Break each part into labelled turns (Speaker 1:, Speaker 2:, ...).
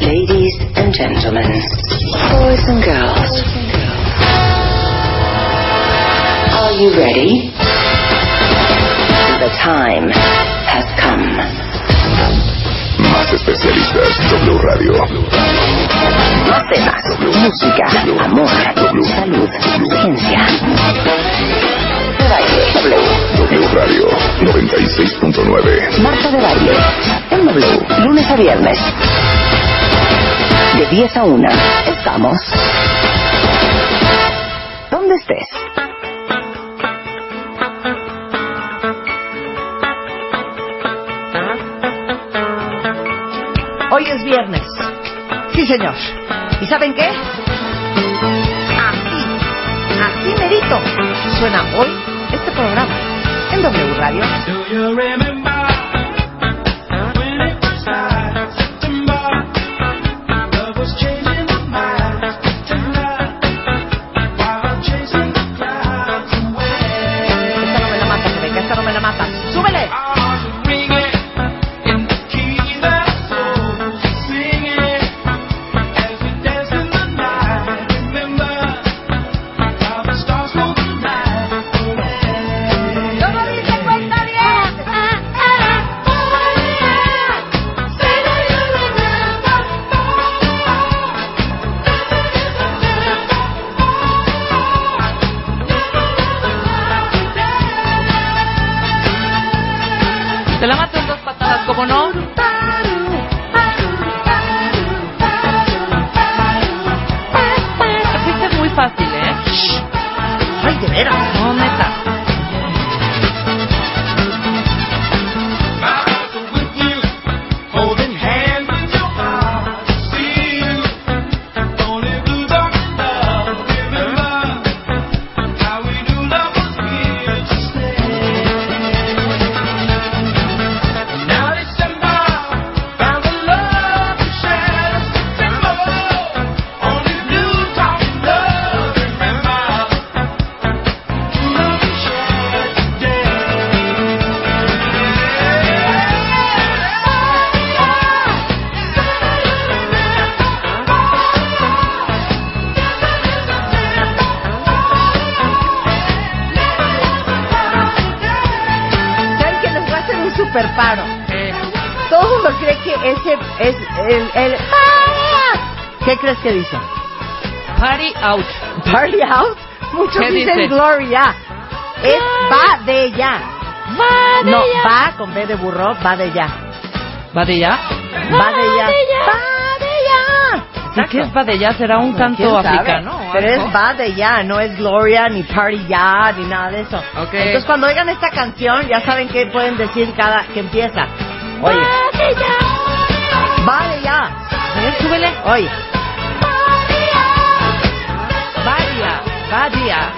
Speaker 1: Ladies and gentlemen, boys and girls, are you ready? The time has come.
Speaker 2: Más especialistas, W Radio.
Speaker 1: Más temas, música, amor, salud, ciencia. W.
Speaker 2: W Radio 96.9.
Speaker 1: Marta de baile, en W, lunes a viernes. De 10 a 1, estamos. ¿Dónde estés?
Speaker 3: Hoy es viernes. Sí, señor. ¿Y saben qué? Así, así merito. Suena hoy este programa en W Radio. Crees que dice?
Speaker 4: party out.
Speaker 3: Party out. Muchos
Speaker 4: ¿Qué
Speaker 3: dicen
Speaker 4: dice?
Speaker 3: Gloria. Es va de ya.
Speaker 4: Va de
Speaker 3: No,
Speaker 4: ya.
Speaker 3: va con B de burro, va de ya.
Speaker 4: ¿Va de ya?
Speaker 3: Va de ya. Va de ya.
Speaker 4: ¿Y qué es va de ya? ¿Será un canto
Speaker 3: ¿Quién sabe?
Speaker 4: africano?
Speaker 3: Pero es va de ya, no es Gloria, ni Party ya, ni nada de eso.
Speaker 4: Ok.
Speaker 3: Entonces cuando oigan esta canción, ya saben qué pueden decir cada que empieza. Oye. Va de ya. Va de ya.
Speaker 4: Súbele.
Speaker 3: Oye.
Speaker 4: Ya.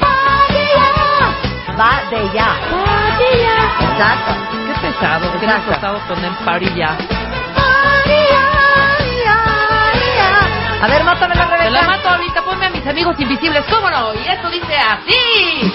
Speaker 4: Va de ya.
Speaker 3: Va de ya. Exacto.
Speaker 4: Qué pesado. Qué
Speaker 3: Exacto.
Speaker 4: pesado poner party ya.
Speaker 3: A ver, mátame la
Speaker 4: Te la
Speaker 3: Rebeca.
Speaker 4: mato ahorita. Ponme a mis amigos invisibles. ¿Cómo no? Y esto dice así.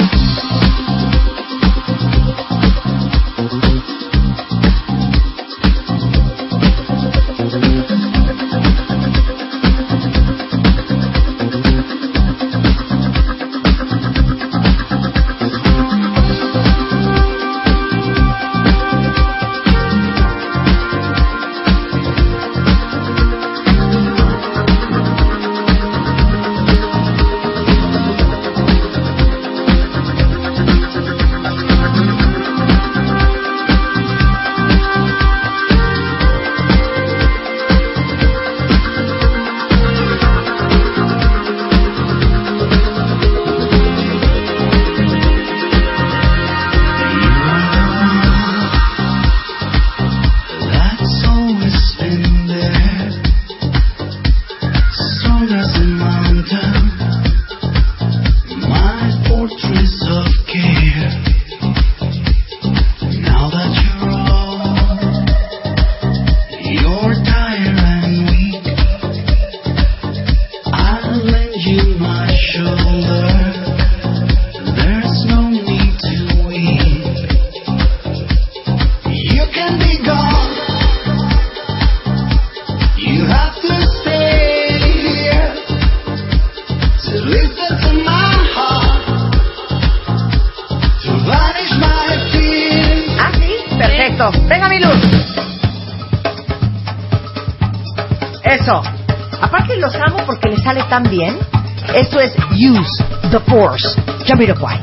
Speaker 5: Force. Jamiroquai.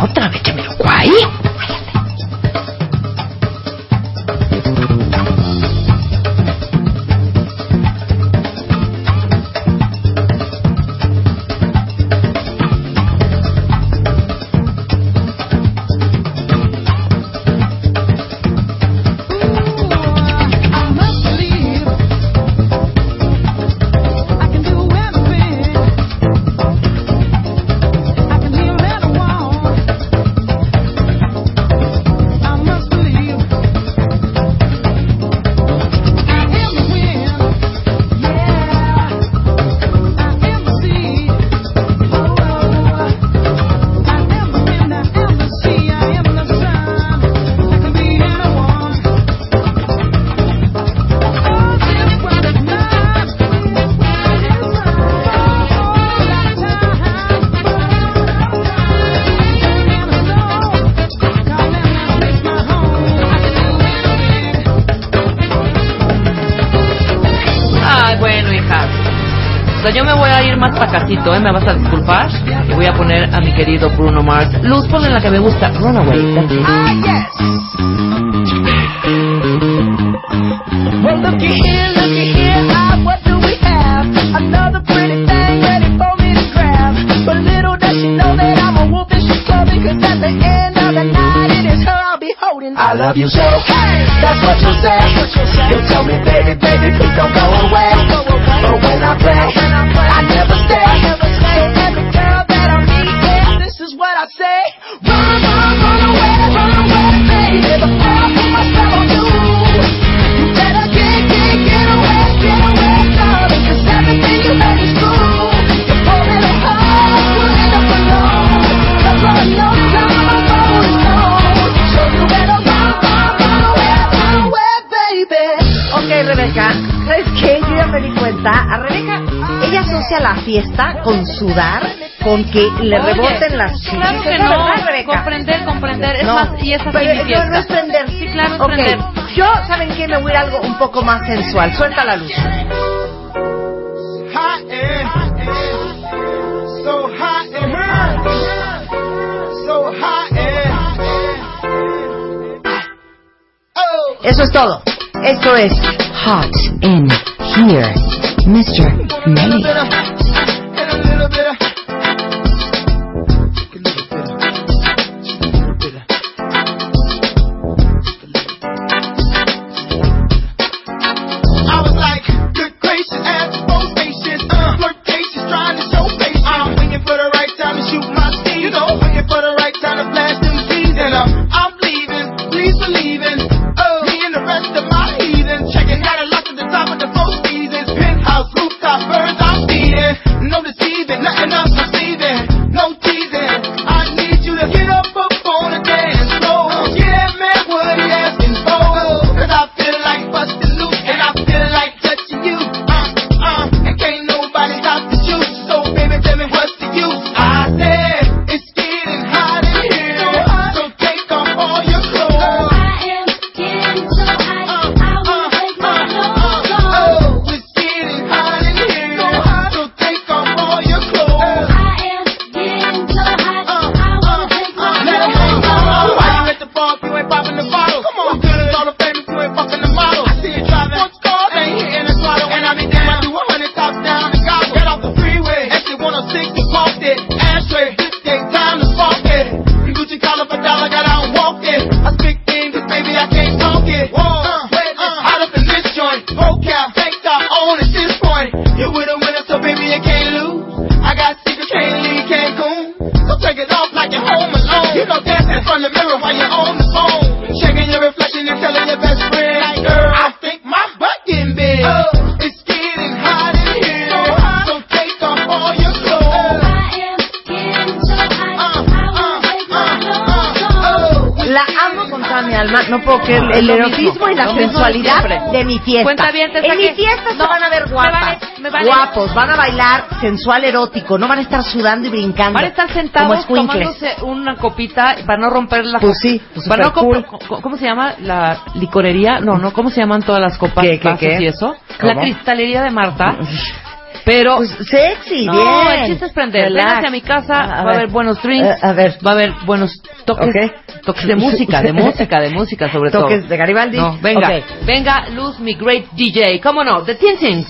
Speaker 5: Otra vez
Speaker 4: ¿eh? Me vas a disculpar. Y voy a poner a mi querido Bruno Mars. Luz, ponle la que me gusta. Runaway. That's it.
Speaker 3: Well, looky here, looky here, ah, what do we have? Another pretty thing ready for me to grab. But little does she know that I'm a wolf and she's clubbing, cause at the end of the night, it is her I'll be holding. I love you so, hey, that's what you say. You tell me, baby, baby, please don't go away.
Speaker 5: La fiesta con sudar, con que le
Speaker 4: Oye,
Speaker 5: reboten las chichis.
Speaker 4: Claro que
Speaker 5: ¿Es
Speaker 4: no.
Speaker 5: verdad?
Speaker 4: Comprender, comprender. Es
Speaker 5: No,
Speaker 4: más, y es así
Speaker 5: pero
Speaker 4: mi
Speaker 5: no, no es prender.
Speaker 4: Sí, claro, es
Speaker 5: Ok,
Speaker 4: prender.
Speaker 5: Yo, ¿saben qué? Me voy a ir a algo un poco más sensual. Suelta la luz. Eso es todo. Esto es Hot in Here, Mr. Nelly.
Speaker 3: Fiesta. En
Speaker 6: ¿a
Speaker 3: mi fiesta se
Speaker 6: No,
Speaker 3: van a ver
Speaker 6: me
Speaker 3: guapas,
Speaker 6: vale, me vale.
Speaker 3: guapos, van a bailar sensual erótico, no van a estar sudando y brincando.
Speaker 6: Van a estar sentados tomándose una copita para no romper la
Speaker 3: Pues sí, pues
Speaker 6: para no
Speaker 3: supercool.
Speaker 6: comp- co- ¿Cómo se llama? La licorería. No, no, ¿cómo se llaman todas las copas,
Speaker 3: ¿Qué, qué, qué?
Speaker 6: y eso?
Speaker 3: ¿Cómo?
Speaker 6: La cristalería de Marta. Pero
Speaker 3: Pues sexy,
Speaker 6: no,
Speaker 3: bien.
Speaker 6: el chiste es prender. Véngase a mi casa,
Speaker 3: A
Speaker 6: va a haber buenos drinks,
Speaker 3: Eh, a ver.
Speaker 6: va a haber buenos toques,
Speaker 3: Ok.
Speaker 6: Toques de música, de música, de música sobre todo.
Speaker 3: Toques de Garibaldi.
Speaker 6: No, venga,
Speaker 3: Ok.
Speaker 6: venga, Luz, mi great DJ. ¿Cómo no? The Tings.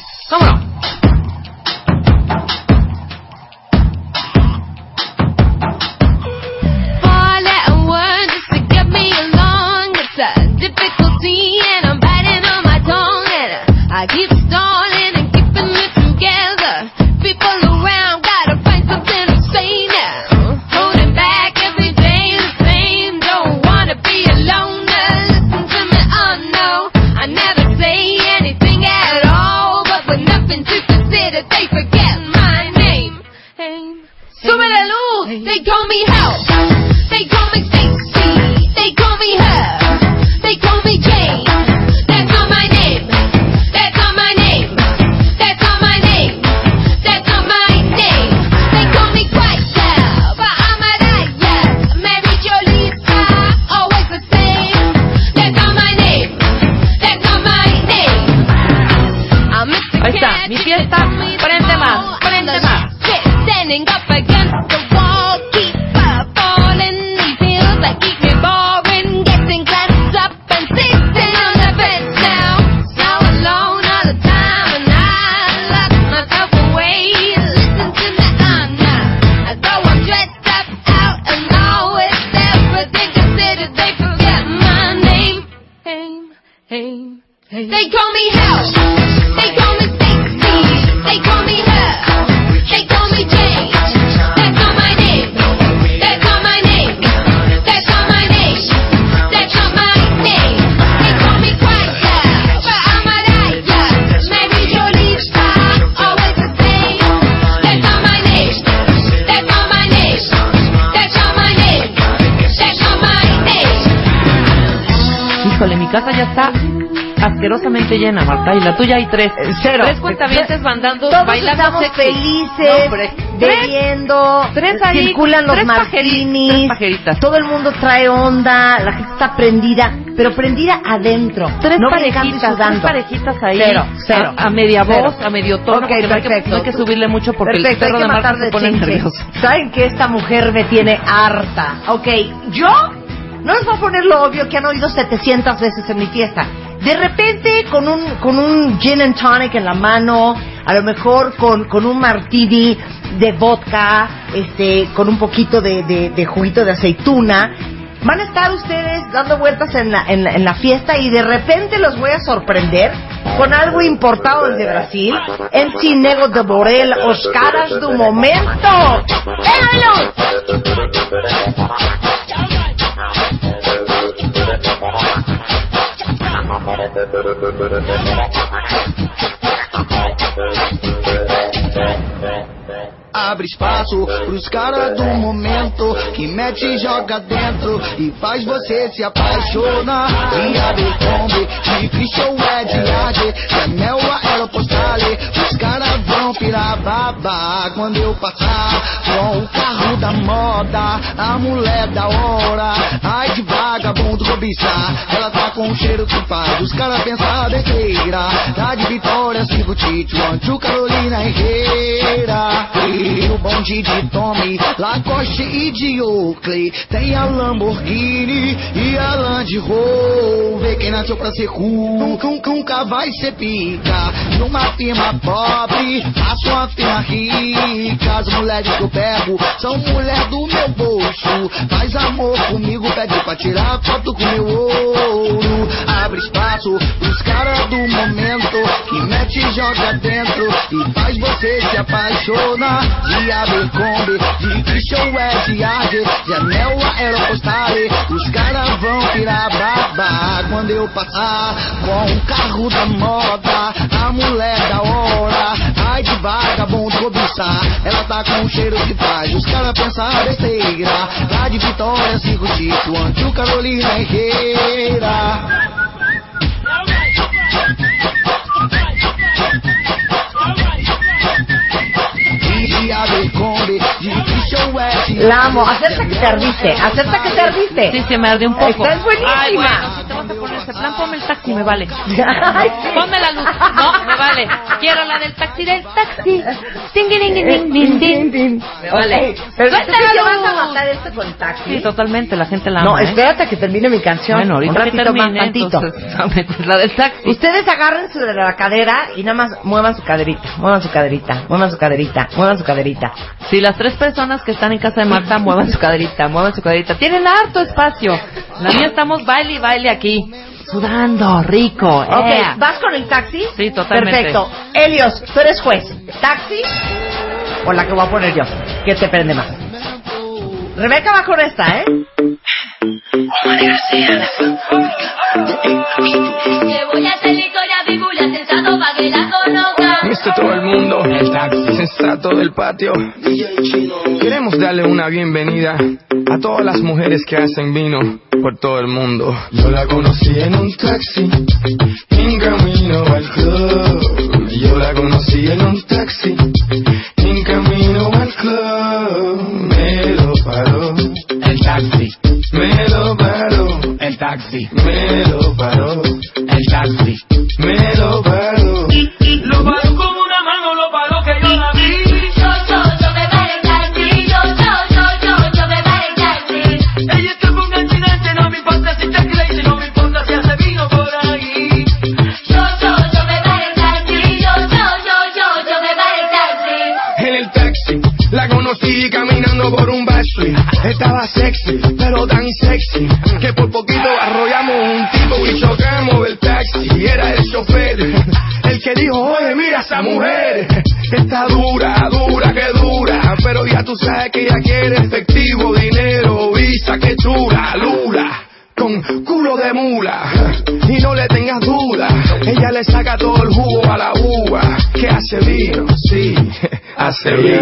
Speaker 6: Llena, Marta. Y la tuya hay tres.
Speaker 3: Eh, cero.
Speaker 6: Tres cuentavientes mandando,
Speaker 3: Todos
Speaker 6: bailando
Speaker 3: estamos
Speaker 6: sexy.
Speaker 3: felices,
Speaker 6: No,
Speaker 3: bebiendo,
Speaker 6: tres ahí,
Speaker 3: circulan los
Speaker 6: tres pajeri-
Speaker 3: martinis,
Speaker 6: tres pajeritas.
Speaker 3: todo el mundo trae onda, la gente está prendida, pero prendida adentro,
Speaker 6: Tres
Speaker 3: no
Speaker 6: parejitas, tres parejitas ahí.
Speaker 3: Cero, cero.
Speaker 6: A, a media
Speaker 3: Cero.
Speaker 6: voz, a medio tono.
Speaker 3: Ok,
Speaker 6: porque no hay que-
Speaker 3: perfecto.
Speaker 6: No hay que subirle mucho porque
Speaker 3: Perfecto,
Speaker 6: el perro de
Speaker 3: que
Speaker 6: Marta
Speaker 3: matar
Speaker 6: se
Speaker 3: de
Speaker 6: pone nervioso.
Speaker 3: ¿Saben que esta mujer me tiene harta? Ok, yo no les voy a poner lo obvio que han oído 700 veces en mi fiesta. De repente, con un, con un gin and tonic en la mano, a lo mejor con, con un martini de vodka, este, con un poquito de, de, juguito de aceituna, van a estar ustedes dando vueltas en la, en, la, fiesta y de repente los voy a sorprender con algo importado desde Brasil, MC Nego de Borel, os caras do momento. ¡Déjalo! Thank you.
Speaker 7: Abre espaço pros caras do momento que mete e joga dentro e faz você se apaixonar. E abre Kombi, de Christian é de Ade, é mel aeropostale. Os caras vão pirar babá quando eu passar com o carro da moda, a mulher da hora. Ai de vagabundo cobiçar, ela tá com um cheiro que faz os caras pensar besteira. Tá de Vitória, Silvio Tito, Antio Carolina Herrera. E o bonde de Tommy, Lacoste e de Oakley. Tem a Lamborghini e a Land Rover. Quem nasceu pra ser cool, nunca, nunca vai ser pica. Numa firma pobre, faço uma firma rica. As mulheres que eu pego são mulher do meu bolso. Faz amor comigo, pede pra tirar foto com meu ouro. Abre espaço pros caras do momento que mete e joga dentro e faz você se apaixonar. De Abercrombie, de Christian West, de Anel Aeropostale, os caras vão virar babá quando eu passar com o carro da moda, a mulher da hora, ai de vagabundo cobiçar, ela tá com um cheiro que faz os caras pensar besteira, lá de Vitória, Cinco Tito, Antio Carolina Herrera.
Speaker 3: La amo. Acepta que te ardiste. Acepta que te ardiste.
Speaker 4: Sí, se me arde un poco.
Speaker 3: Esta es buenísima.
Speaker 4: Ay, bueno, vas a poner ese plan, ponme el taxi, me vale.
Speaker 3: Sí.
Speaker 4: Ponme la luz. No, me vale. Quiero la del taxi, del taxi. Ding, ding, ding, ding, ding, vale.
Speaker 3: Pero ¿tú que vas a matar esto con taxi?
Speaker 4: Sí, totalmente, la gente la ama.
Speaker 3: No,
Speaker 4: ¿eh?
Speaker 3: espérate a que termine mi canción.
Speaker 4: Bueno, ahorita que termine, metes la del taxi.
Speaker 3: Ustedes agárrense de la cadera y nada más muevan su caderita, muevan su caderita, muevan su caderita, muevan su caderita.
Speaker 4: Si las tres personas que están en casa de Marta muevan su caderita, muevan su caderita, tienen harto espacio. La mía estamos baile y baile aquí, sudando, rico.
Speaker 3: Ok,
Speaker 4: ea.
Speaker 3: ¿vas con el taxi?
Speaker 4: Sí, totalmente.
Speaker 3: Perfecto. Helios, tú eres juez. ¿Taxi o la que voy a poner yo? ¿Qué te prende más? Rebeca va con esta, ¿eh?
Speaker 8: Que voy a hacer la historia bíblia sensato para que la conozcan.
Speaker 9: Viste todo el mundo, el taxi sensato del patio. Queremos darle una bienvenida a todas las mujeres que hacen vino por todo el mundo. Yo la conocí en un taxi, en camino al club. Yo la conocí en un taxi, taxi. Me lo paró, el taxi. Me lo paró, el taxi. Me lo paró. Estaba sexy, pero tan sexy que por poquito arrollamos un tipo y chocamos el taxi. Era el chofer, el que dijo, oye, mira esa mujer. Está dura, dura, que dura. Pero ya tú sabes que ella quiere efectivo, dinero, visa, que chula, lula. Con culo de mula y no le tengas duda, ella le saca todo el jugo a la uva que hace vino, sí, hace vino.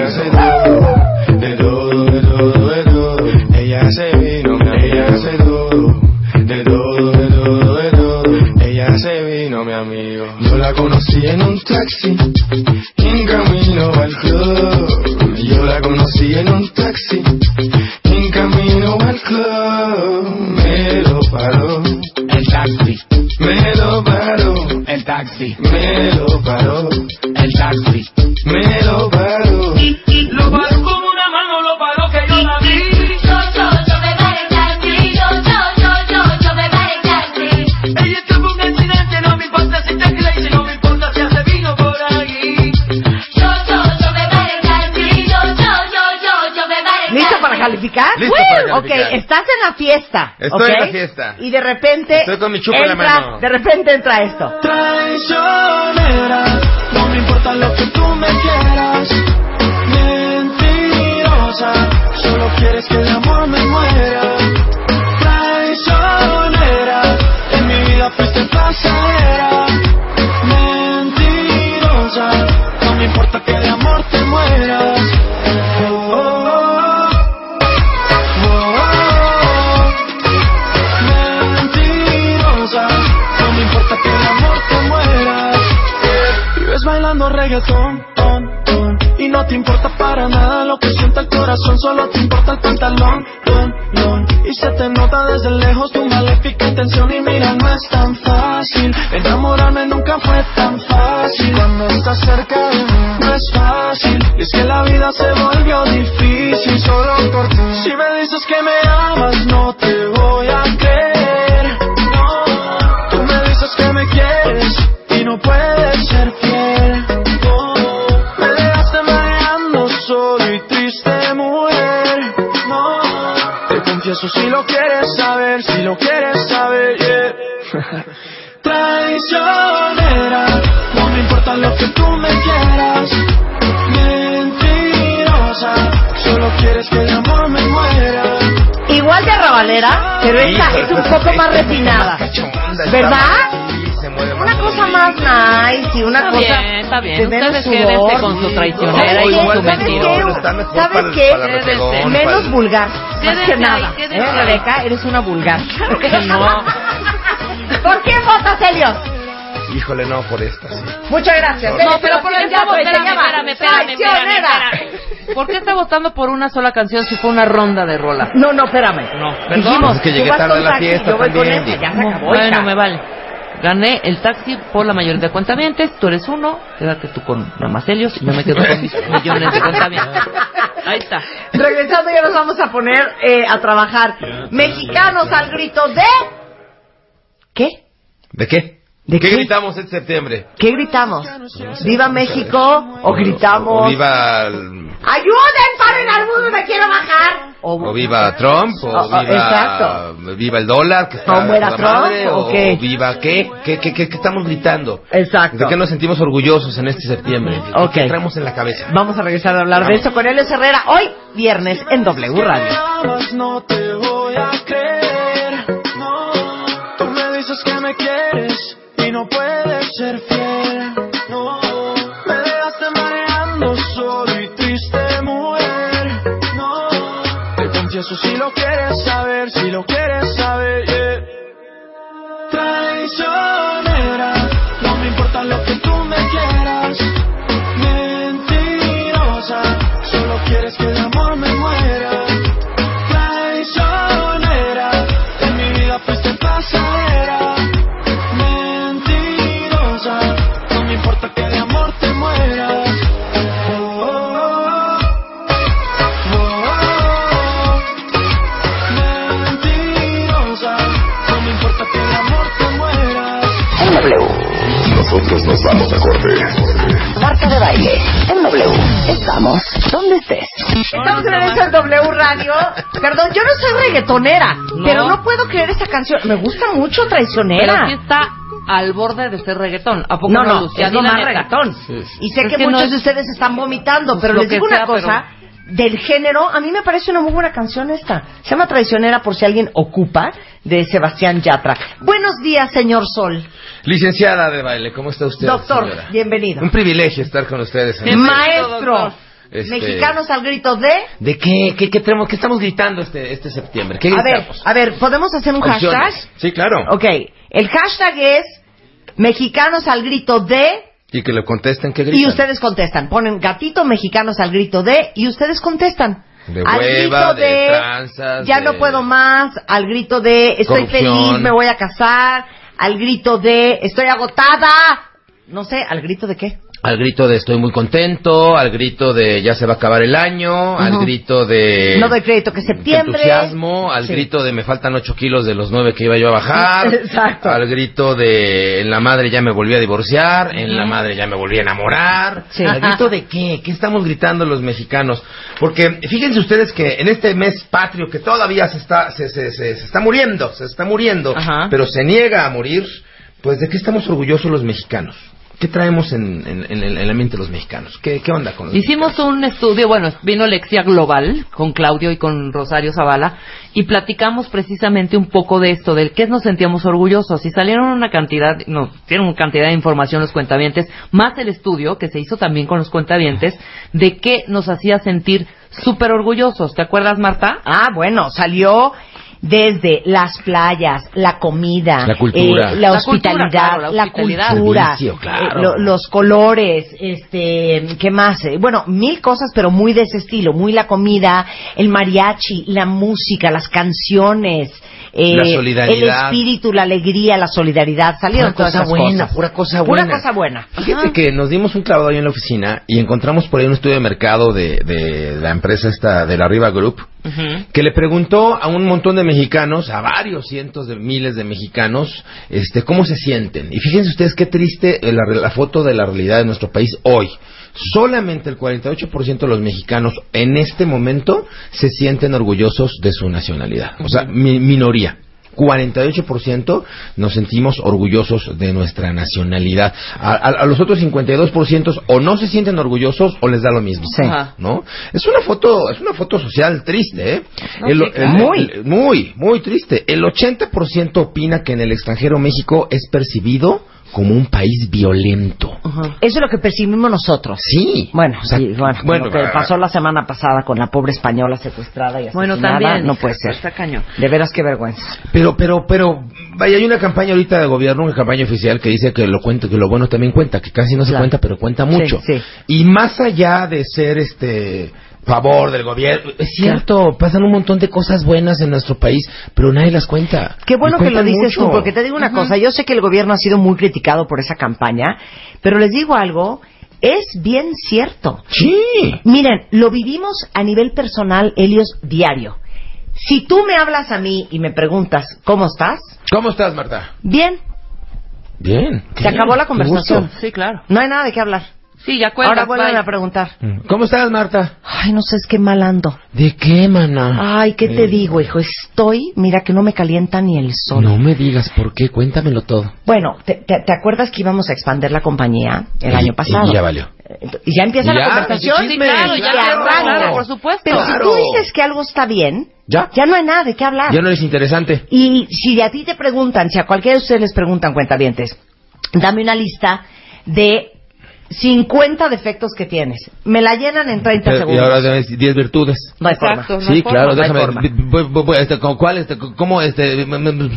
Speaker 9: De todo, de todo, de todo, ella hace vino, ella hace todo, de todo, de todo, de todo, ella hace vino, mi amigo. Yo la conocí en un taxi, en camino al club. Yo la conocí en un taxi, en camino al club. Me lo paró, el taxi. Me lo paró, taxi. Me lo paró, el taxi. Me lo
Speaker 3: calificar?
Speaker 10: Listo para calificar.
Speaker 3: Ok, estás en la fiesta.
Speaker 10: Estoy
Speaker 3: ¿ok?
Speaker 10: en la fiesta.
Speaker 3: Y de repente.
Speaker 10: Estoy con mi chupa en la
Speaker 3: entra,
Speaker 10: mano.
Speaker 3: De repente entra esto.
Speaker 11: Traicionera, no me importa lo que tú me quieras. Mentirosa, solo quieres que de amor me muera. Traicionera, en mi vida fuiste pasajera. Mentirosa, no me importa que de Y no te importa para nada lo que siente el corazón, solo te importa el pantalón, y se te nota desde lejos tu maléfica intención. Y mira no es tan fácil, enamorarme nunca fue tan fácil, cuando estás cerca de mí no es fácil, y es que la vida se volvió difícil solo por ti. Si me dices que me amas
Speaker 3: arrabalera, pero esta es un poco más refinada. ¿Verdad? Una cosa más nice y una
Speaker 4: Está
Speaker 3: cosa
Speaker 4: bien, está bien.
Speaker 3: de menos
Speaker 4: Ustedes
Speaker 3: sudor.
Speaker 4: quédense con su traicionera
Speaker 3: ¿Sabes
Speaker 4: y
Speaker 3: qué?
Speaker 4: su
Speaker 10: mejor
Speaker 3: ¿Sabes
Speaker 10: el-
Speaker 3: qué?
Speaker 10: el
Speaker 3: Menos
Speaker 10: el-
Speaker 3: vulgar. Más que nada. ¿Eh. Rebeca? Eres una vulgar.
Speaker 4: No.
Speaker 3: ¿Por qué votas, Helios?
Speaker 10: Híjole, no, por esta, sí.
Speaker 3: Muchas gracias.
Speaker 4: No, pero ¿por qué
Speaker 3: ya
Speaker 4: estamos?
Speaker 3: te
Speaker 4: Espérame, espérame, espérame, espérame. ¿Por qué está votando por una sola canción si fue una ronda de rolas?
Speaker 3: No, no, espérame.
Speaker 4: No, perdón.
Speaker 3: Dijimos,
Speaker 10: Es que llegué tarde a la
Speaker 3: taxi,
Speaker 10: fiesta
Speaker 3: yo voy con
Speaker 10: también,
Speaker 3: ese,
Speaker 10: digo.
Speaker 3: ya se acabó.
Speaker 4: Bueno,
Speaker 3: hija.
Speaker 4: me vale. Gané el taxi por la mayoría de cuentavientes. Tú eres uno. Quédate tú con Helios. Y yo me quedo con mis millones de cuentavientes. Ahí está.
Speaker 3: Regresando ya nos vamos a poner eh, a trabajar. Mexicanos al grito de... ¿Qué?
Speaker 10: ¿De qué?
Speaker 3: ¿De
Speaker 10: qué,
Speaker 3: qué?
Speaker 10: gritamos este septiembre?
Speaker 3: ¿Qué gritamos? ¿Viva México? ¿O gritamos?
Speaker 10: O viva, el-
Speaker 3: ¡Ayuden! ¡Paren al mundo! ¡Me quiero bajar!
Speaker 10: o viva Trump, o,
Speaker 3: O- o-
Speaker 10: viva,
Speaker 3: exacto.
Speaker 10: viva el dólar, que está
Speaker 3: ¿O muera Trump,
Speaker 10: madre,
Speaker 3: o
Speaker 10: o,
Speaker 3: qué?
Speaker 10: viva qué? ¿Qué, qué, qué, qué estamos gritando?
Speaker 3: Exacto.
Speaker 10: ¿De qué nos sentimos orgullosos en este septiembre? ¿Qué-
Speaker 3: Ok.
Speaker 10: ¿Qué traemos en la cabeza?
Speaker 3: Vamos a regresar a hablar de eso con Helios Herrera hoy, viernes, en W Radio.
Speaker 11: no te voy a creer. No, tú me dices que me quieres y no puedes ser fiel. Te confieso si lo quieres saber, si lo quieres saber. yeah.
Speaker 2: Nosotros nos vamos a corte.
Speaker 1: Marta de baile. En W. Estamos donde estés.
Speaker 3: Estamos en el W Radio. Perdón, yo no soy reggaetonera,
Speaker 4: No.
Speaker 3: pero no puedo creer esa canción. Me gusta mucho
Speaker 4: Pero
Speaker 3: Traicionera.
Speaker 4: sí está al borde de ser reggaetón. ¿A poco
Speaker 3: No,
Speaker 4: no,
Speaker 3: no,
Speaker 4: Lucía?
Speaker 3: es lo más
Speaker 4: neta.
Speaker 3: reggaetón. Y sé
Speaker 4: Es
Speaker 3: que,
Speaker 4: que no
Speaker 3: muchos
Speaker 4: es-
Speaker 3: de ustedes están vomitando, pero
Speaker 4: lo
Speaker 3: les
Speaker 4: que
Speaker 3: digo una
Speaker 4: sea,
Speaker 3: cosa. Del género, a mí me parece una muy buena canción esta. Se llama Traicionera por si alguien ocupa, de Sebastián Yatra. Buenos días, señor Sol.
Speaker 10: Licenciada de baile, ¿cómo está usted?
Speaker 3: Doctor,
Speaker 10: señora?
Speaker 3: bienvenido.
Speaker 10: Un privilegio estar con ustedes.
Speaker 4: Bienvenido,
Speaker 3: Maestro.
Speaker 10: Este-
Speaker 3: mexicanos al grito de...
Speaker 10: ¿De qué? ¿Qué, qué, tenemos- qué estamos gritando este, este septiembre? ¿Qué
Speaker 3: A ver,
Speaker 10: gritamos?
Speaker 3: a ver, ¿podemos hacer un hashtag?
Speaker 10: Opciones. Sí, claro.
Speaker 3: Ok, el hashtag es mexicanos al grito de...
Speaker 10: Y que le contesten qué gritan.
Speaker 3: Y ustedes contestan. Ponen gatito mexicanos al grito de y ustedes contestan.
Speaker 10: De
Speaker 3: al
Speaker 10: hueva,
Speaker 3: grito
Speaker 10: de tranzas,
Speaker 3: ya
Speaker 10: de-
Speaker 3: no puedo más, al grito de estoy
Speaker 10: Corrupción.
Speaker 3: feliz, me voy a casar, al grito de estoy agotada, no sé, al grito de qué.
Speaker 10: Al grito de estoy muy contento, al grito de ya se va a acabar el año, al grito de...
Speaker 3: no doy crédito que septiembre.
Speaker 10: entusiasmo, al
Speaker 3: Sí.
Speaker 10: grito de me faltan 8 kilos de los 9 que iba yo a bajar,
Speaker 3: Exacto.
Speaker 10: al grito de en la madre ya me volví a divorciar, en la madre ya me volví a enamorar,
Speaker 3: Sí.
Speaker 10: al grito de qué, qué estamos gritando los mexicanos, porque fíjense ustedes que en este mes patrio que todavía se está se, se, se- se está muriendo, se está muriendo, pero se niega a morir, pues de qué estamos orgullosos los mexicanos. ¿Qué traemos en, en- en el, en la mente de los mexicanos? ¿Qué, qué onda con los
Speaker 4: Hicimos un estudio, bueno, vino Lexia Global con Claudio y con Rosario Zavala y platicamos precisamente un poco de esto, del qué nos sentíamos orgullosos y salieron una cantidad, no, tienen una cantidad de información los cuentavientes, más el estudio que se hizo también con los cuentavientes de qué nos hacía sentir súper orgullosos. ¿Te acuerdas, Marta?
Speaker 3: Ah, bueno, salió desde las playas, la comida,
Speaker 10: La cultura.
Speaker 3: eh, la
Speaker 4: La
Speaker 3: hospitalidad,
Speaker 4: cultura, claro, la
Speaker 3: cultura,
Speaker 10: Servicio, claro.
Speaker 3: eh, lo- los colores, este, ¿qué más? Eh, Bueno, mil cosas, pero muy de ese estilo, muy la comida, el mariachi, la música, las canciones, eh,
Speaker 10: La solidaridad.
Speaker 3: el espíritu, la alegría, la solidaridad, salieron
Speaker 10: Pura
Speaker 3: todas
Speaker 10: cosa
Speaker 3: esas
Speaker 10: buena,
Speaker 3: cosas.
Speaker 10: pura cosa
Speaker 3: Pura
Speaker 10: buena.
Speaker 3: cosa buena.
Speaker 10: Fíjate que nos dimos un clavado ahí en la oficina y encontramos por ahí un estudio de mercado de, de la empresa esta de la Riva Group que le preguntó a un montón de mexicanos, a varios cientos de miles de mexicanos, este, cómo se sienten. Y fíjense ustedes qué triste eh, la, la foto de la realidad de nuestro país hoy. Solamente el 48% de los mexicanos en este momento se sienten orgullosos de su nacionalidad. O sea, mi- minoría. 48% nos sentimos orgullosos de nuestra nacionalidad. A, a- a los otros 52% o no se sienten orgullosos o les da lo mismo.
Speaker 3: Sí.
Speaker 10: ¿No? Es una foto, es una foto social triste, ¿eh?
Speaker 4: No,
Speaker 10: El-
Speaker 4: sí, claro.
Speaker 10: el-
Speaker 3: Muy.
Speaker 10: el- muy, muy triste. El 80% opina que en el extranjero México es percibido como un país violento.
Speaker 3: Eso es lo que percibimos nosotros.
Speaker 10: Sí.
Speaker 3: Bueno,
Speaker 10: O sea,
Speaker 3: sí, bueno,
Speaker 10: bueno,
Speaker 3: lo que
Speaker 10: ah,
Speaker 3: pasó la semana pasada con la pobre española secuestrada y
Speaker 4: Bueno, también.
Speaker 3: no puede ser.
Speaker 4: Está cañón.
Speaker 3: De veras qué vergüenza.
Speaker 10: Pero, pero, pero, vaya, hay una campaña ahorita de gobierno, una campaña oficial que dice que lo cuenta, que lo bueno también cuenta, que casi no se
Speaker 3: Claro.
Speaker 10: cuenta, pero cuenta mucho.
Speaker 3: Sí, sí.
Speaker 10: Y más allá de ser este favor del gobierno, es cierto, pasan un montón de cosas buenas en nuestro país, pero nadie las cuenta.
Speaker 3: Qué bueno que lo dices tú, porque te digo una cosa, yo sé que el gobierno ha sido muy criticado por esa campaña, pero les digo algo, es bien cierto.
Speaker 10: Sí.
Speaker 3: Miren, lo vivimos a nivel personal, Helios, diario. Si tú me hablas a mí y me preguntas, ¿cómo estás?
Speaker 10: ¿Cómo estás, Marta?
Speaker 3: Bien,
Speaker 10: Bien.
Speaker 3: se acabó la conversación.
Speaker 4: Sí, claro.
Speaker 3: No hay nada de qué hablar.
Speaker 4: Sí, ya cuelgas,
Speaker 3: Ahora vuelven
Speaker 4: bye.
Speaker 3: a preguntar.
Speaker 10: ¿Cómo estás, Marta?
Speaker 3: Ay, no sé, es que mal ando.
Speaker 10: ¿De qué, mana?
Speaker 3: Ay, ¿qué te
Speaker 10: Eh,
Speaker 3: digo, hijo? Estoy, mira que no me calienta ni el sol.
Speaker 10: No me digas por qué, cuéntamelo todo.
Speaker 3: Bueno, ¿te, te, te acuerdas que íbamos a expandir la compañía el
Speaker 10: Y-
Speaker 3: año pasado?
Speaker 10: y ya valió.
Speaker 3: Y ya empieza
Speaker 10: Ya,
Speaker 3: la conversación.
Speaker 10: sí,
Speaker 4: Sí, claro, ya empieza,
Speaker 3: arranca.
Speaker 4: claro, por supuesto.
Speaker 3: Pero
Speaker 10: Claro.
Speaker 3: si tú dices que algo está bien,
Speaker 10: ¿Ya?
Speaker 3: ya no hay nada de qué hablar.
Speaker 10: Ya no es interesante.
Speaker 3: Y si a ti te preguntan, si a cualquiera de ustedes les preguntan, cuentavientes, dame una lista de 50 defectos que tienes. Me la llenan en 30
Speaker 10: Pero-
Speaker 3: segundos.
Speaker 10: Y ahora tienes 10 virtudes.
Speaker 3: no hay
Speaker 4: Exacto,
Speaker 3: forma.
Speaker 4: no hay
Speaker 10: sí,
Speaker 4: forma,
Speaker 10: claro,
Speaker 3: no hay
Speaker 10: déjame.
Speaker 3: forma.
Speaker 10: este, ¿con ¿Cuál? Este, ¿Cómo? Este,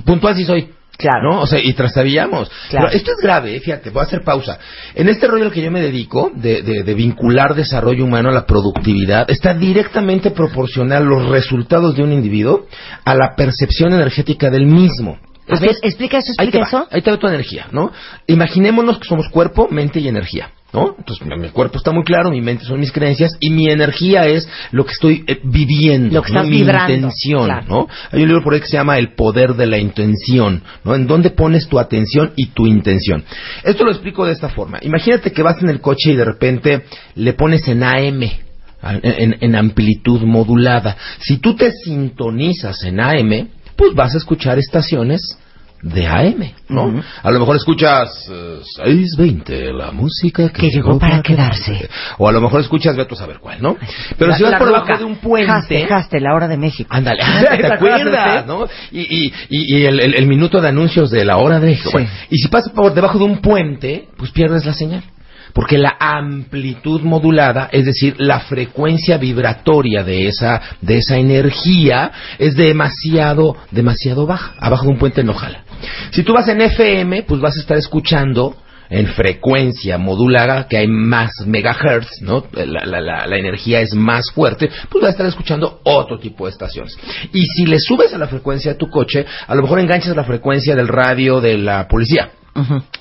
Speaker 10: puntual soy.
Speaker 3: Claro.
Speaker 10: ¿No? O sea, y trastabillamos.
Speaker 3: Claro.
Speaker 10: Pero esto es grave, eh, fíjate, voy a hacer pausa. En este rollo al que yo me dedico, de, de- de vincular desarrollo humano a la productividad, está directamente proporcional los resultados de un individuo a la percepción energética del mismo.
Speaker 3: A
Speaker 10: Esto
Speaker 3: ver,
Speaker 10: es-
Speaker 3: explica eso,
Speaker 10: Ahí te
Speaker 3: explica
Speaker 10: va,
Speaker 3: eso.
Speaker 10: ahí te va tu energía, ¿no? Imaginémonos que somos cuerpo, mente y energía, ¿no? Entonces, mi, cuerpo está muy claro, mi mente son mis creencias y mi energía es lo que estoy eh, viviendo,
Speaker 3: Lo que
Speaker 10: ¿no? mi
Speaker 3: vibrando,
Speaker 10: intención,
Speaker 3: claro.
Speaker 10: ¿no? Hay un libro por ahí que se llama El poder de la intención, ¿no? En dónde pones tu atención y tu intención. Esto lo explico de esta forma. Imagínate que vas en el coche y de repente le pones en AM, en- en amplitud modulada. Si tú te sintonizas en AM, pues vas a escuchar estaciones de AM, ¿no?
Speaker 3: Ujú.
Speaker 10: A lo mejor escuchas eh, 620, la música que,
Speaker 3: Que llegó para quedarse.
Speaker 10: O a lo mejor escuchas, ve a saber cuál, ¿no? Pero
Speaker 3: La-
Speaker 10: si vas por
Speaker 3: roca.
Speaker 10: debajo de un puente...
Speaker 3: Jaste, jaste, la hora de México.
Speaker 10: Ándale, ándale, ¿te acuerdas, no? Y, y, y, y el, el- el minuto de anuncios de la hora de México.
Speaker 3: Sí.
Speaker 10: Bueno, y si pasas por debajo de un puente, pues pierdes la señal. Porque la amplitud modulada, es decir, la frecuencia vibratoria de esa, de esa energía, es demasiado, demasiado baja. Abajo de un puente no jala. Si tú vas en FM, pues vas a estar escuchando en frecuencia modulada, que hay más megahertz, ¿no? La, la- la- la energía es más fuerte, pues vas a estar escuchando otro tipo de estaciones. Y si le subes a la frecuencia de tu coche, a lo mejor enganchas la frecuencia del radio de la policía.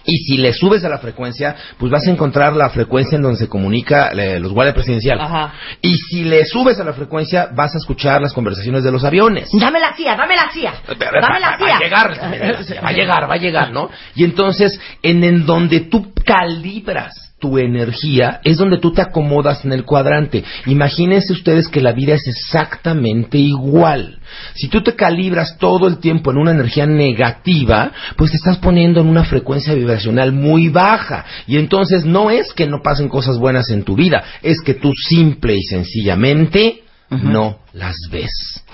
Speaker 10: Y si le subes a la frecuencia, pues vas a encontrar la frecuencia en donde se comunica eh, los guardias presidenciales.
Speaker 4: Ajá.
Speaker 10: Y si le subes a la frecuencia, vas a escuchar las conversaciones de los aviones.
Speaker 3: Dame la CIA, dame la CIA. Dame la
Speaker 10: va, va
Speaker 3: CIA.
Speaker 10: a llegar, va a llegar, va a llegar, ¿no? Y entonces, en, en donde tú calibras tu energía, es donde tú te acomodas en el cuadrante. Imagínense ustedes que la vida es exactamente igual. Si tú te calibras todo el tiempo en una energía negativa, pues te estás poniendo en una frecuencia vibracional muy baja. Y entonces no es que no pasen cosas buenas en tu vida, es que tú simple y sencillamente no las ves.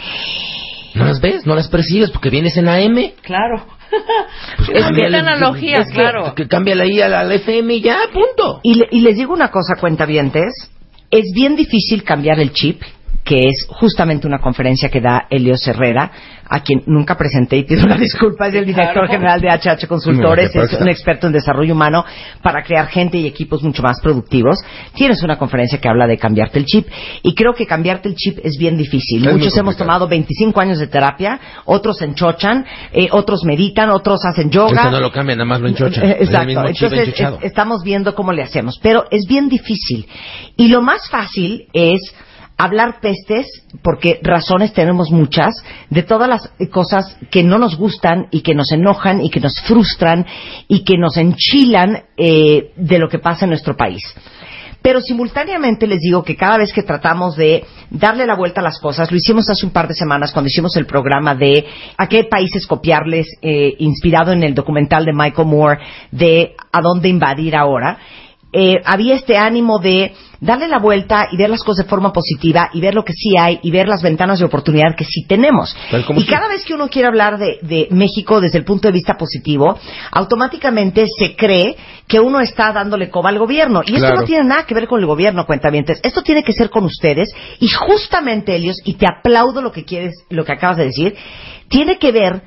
Speaker 10: No las ves, no las percibes porque vienes en AM.
Speaker 4: Claro.
Speaker 10: Pues
Speaker 4: es que esta analogía,
Speaker 10: es que-
Speaker 4: claro.
Speaker 10: Que cámbiale ahí al, al FM y ya, punto.
Speaker 3: Y, le- y les digo una cosa, cuentavientes, es bien difícil cambiar el chip, que es justamente una conferencia que da Helios Herrera, a quien nunca presenté y pido una disculpa, es el director general de HH Consultores, es un experto en desarrollo humano para crear gente y equipos mucho más productivos. Tienes una conferencia que habla de cambiarte el chip y creo que cambiarte el chip es bien difícil.
Speaker 10: Es
Speaker 3: Muchos hemos tomado 25 años de terapia, otros enchochan, eh, otros meditan, otros hacen yoga.
Speaker 10: Este no lo cambia, nada más lo enchocha.
Speaker 3: Eh,
Speaker 10: Es
Speaker 3: Exacto. Entonces es- estamos viendo cómo le hacemos, pero es bien difícil. Y lo más fácil es hablar pestes, porque razones tenemos muchas, de todas las cosas que no nos gustan y que nos enojan y que nos frustran y que nos enchilan eh, de lo que pasa en nuestro país. Pero simultáneamente les digo que cada vez que tratamos de darle la vuelta a las cosas, lo hicimos hace un par de semanas cuando hicimos el programa de a qué países copiarles, eh, inspirado en el documental de Michael Moore de a dónde invadir ahora. Eh, había este ánimo de darle la vuelta y ver las cosas de forma positiva y ver lo que sí hay y ver las ventanas de oportunidad que sí tenemos. Y cada vez que uno quiere hablar de, de México desde el punto de vista positivo, automáticamente se cree que uno está dándole coba al gobierno. Y esto no tiene nada que ver con el gobierno, cuentavientes. Esto tiene que ser con ustedes. Y justamente, Elios, y te aplaudo lo que quieres, lo que acabas de decir, tiene que ver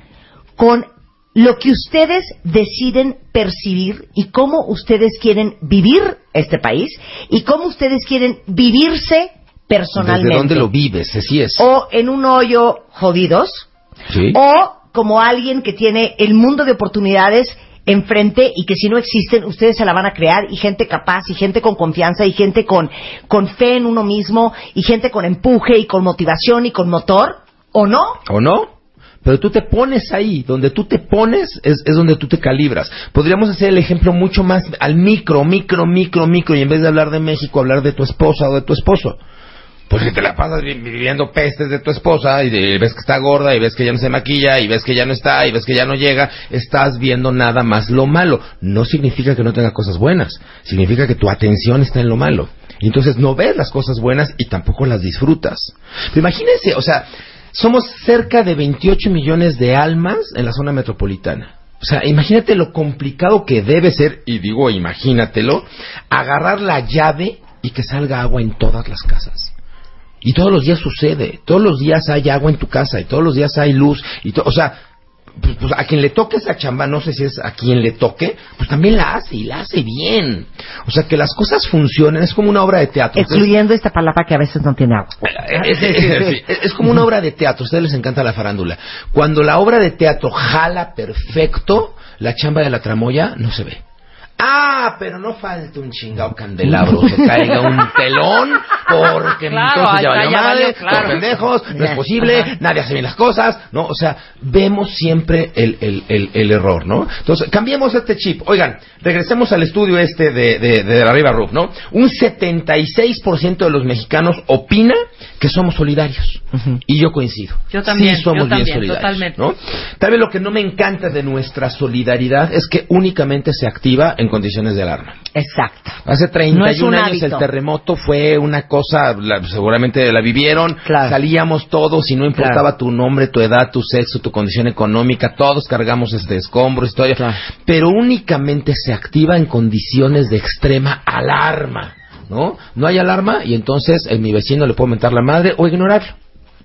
Speaker 3: con lo que ustedes deciden percibir y cómo ustedes quieren vivir este país y cómo ustedes quieren vivirse personalmente.
Speaker 10: ¿Desde dónde lo vives? Así es.
Speaker 3: O en un hoyo jodidos,
Speaker 10: Sí.
Speaker 3: o como alguien que tiene el mundo de oportunidades enfrente y que si no existen, ustedes se la van a crear y gente capaz y gente con confianza y gente con, con fe en uno mismo y gente con empuje y con motivación y con motor, ¿o no?
Speaker 10: ¿O no? Pero tú te pones ahí, donde tú te pones es, es donde tú te calibras. Podríamos hacer el ejemplo mucho más al micro, micro, micro, micro, y en vez de hablar de México, hablar de tu esposa o de tu esposo. Porque te la pasas vi- viviendo pestes de tu esposa y de- ves que está gorda y ves que ya no se maquilla y ves que ya no está y ves que ya no llega, estás viendo nada más lo malo. No significa que no tenga cosas buenas, significa que tu atención está en lo malo. Y entonces no ves las cosas buenas y tampoco las disfrutas. Pero imagínense, o sea, somos cerca de 28 millones de almas en la zona metropolitana. O sea, imagínate lo complicado que debe ser, y digo imagínatelo, agarrar la llave y que salga agua en todas las casas. Y todos los días sucede, todos los días hay agua en tu casa y todos los días hay luz y o sea, pues, pues, a quien le toque esa chamba, no sé si es a quien le toque, pues también la hace y la hace bien. O sea, que las cosas funcionen, es como una obra de teatro.
Speaker 3: Excluyendo esta palapa que a veces no tiene agua.
Speaker 10: es, es- es- es como una obra de teatro, a ustedes les encanta la farándula. Cuando la obra de teatro jala perfecto, la chamba de la tramoya no se ve. Ah, pero no falta un chingado candelabro, se caiga un telón, porque
Speaker 4: Claro,
Speaker 10: entonces ya valió madre,
Speaker 4: claro.
Speaker 10: los pendejos, no es posible, nadie hace bien las cosas, ¿no? O sea, vemos siempre el, el, el, el error, ¿no? Entonces, cambiemos este chip. Oigan, regresemos al estudio este de, de, de la Riva Roof, ¿no? Un 76% de los mexicanos opina que somos solidarios. Y yo coincido.
Speaker 4: Yo también,
Speaker 10: Sí somos
Speaker 4: yo
Speaker 10: bien solidarios,
Speaker 4: totalmente.
Speaker 10: ¿no? Tal vez lo que no me encanta de nuestra solidaridad es que únicamente se activa en condiciones de alarma.
Speaker 3: Exacto.
Speaker 10: Hace 31
Speaker 3: No es un
Speaker 10: años
Speaker 3: hábito.
Speaker 10: el terremoto fue una cosa, la- seguramente la vivieron,
Speaker 3: Claro.
Speaker 10: salíamos todos y no importaba
Speaker 3: Claro.
Speaker 10: tu nombre, tu edad, tu sexo, tu condición económica, todos cargamos este escombro, historia,
Speaker 3: Claro.
Speaker 10: pero únicamente se activa en condiciones de extrema alarma, ¿no? No hay alarma y entonces eh, mi vecino le puedo mentar la madre o ignorarlo.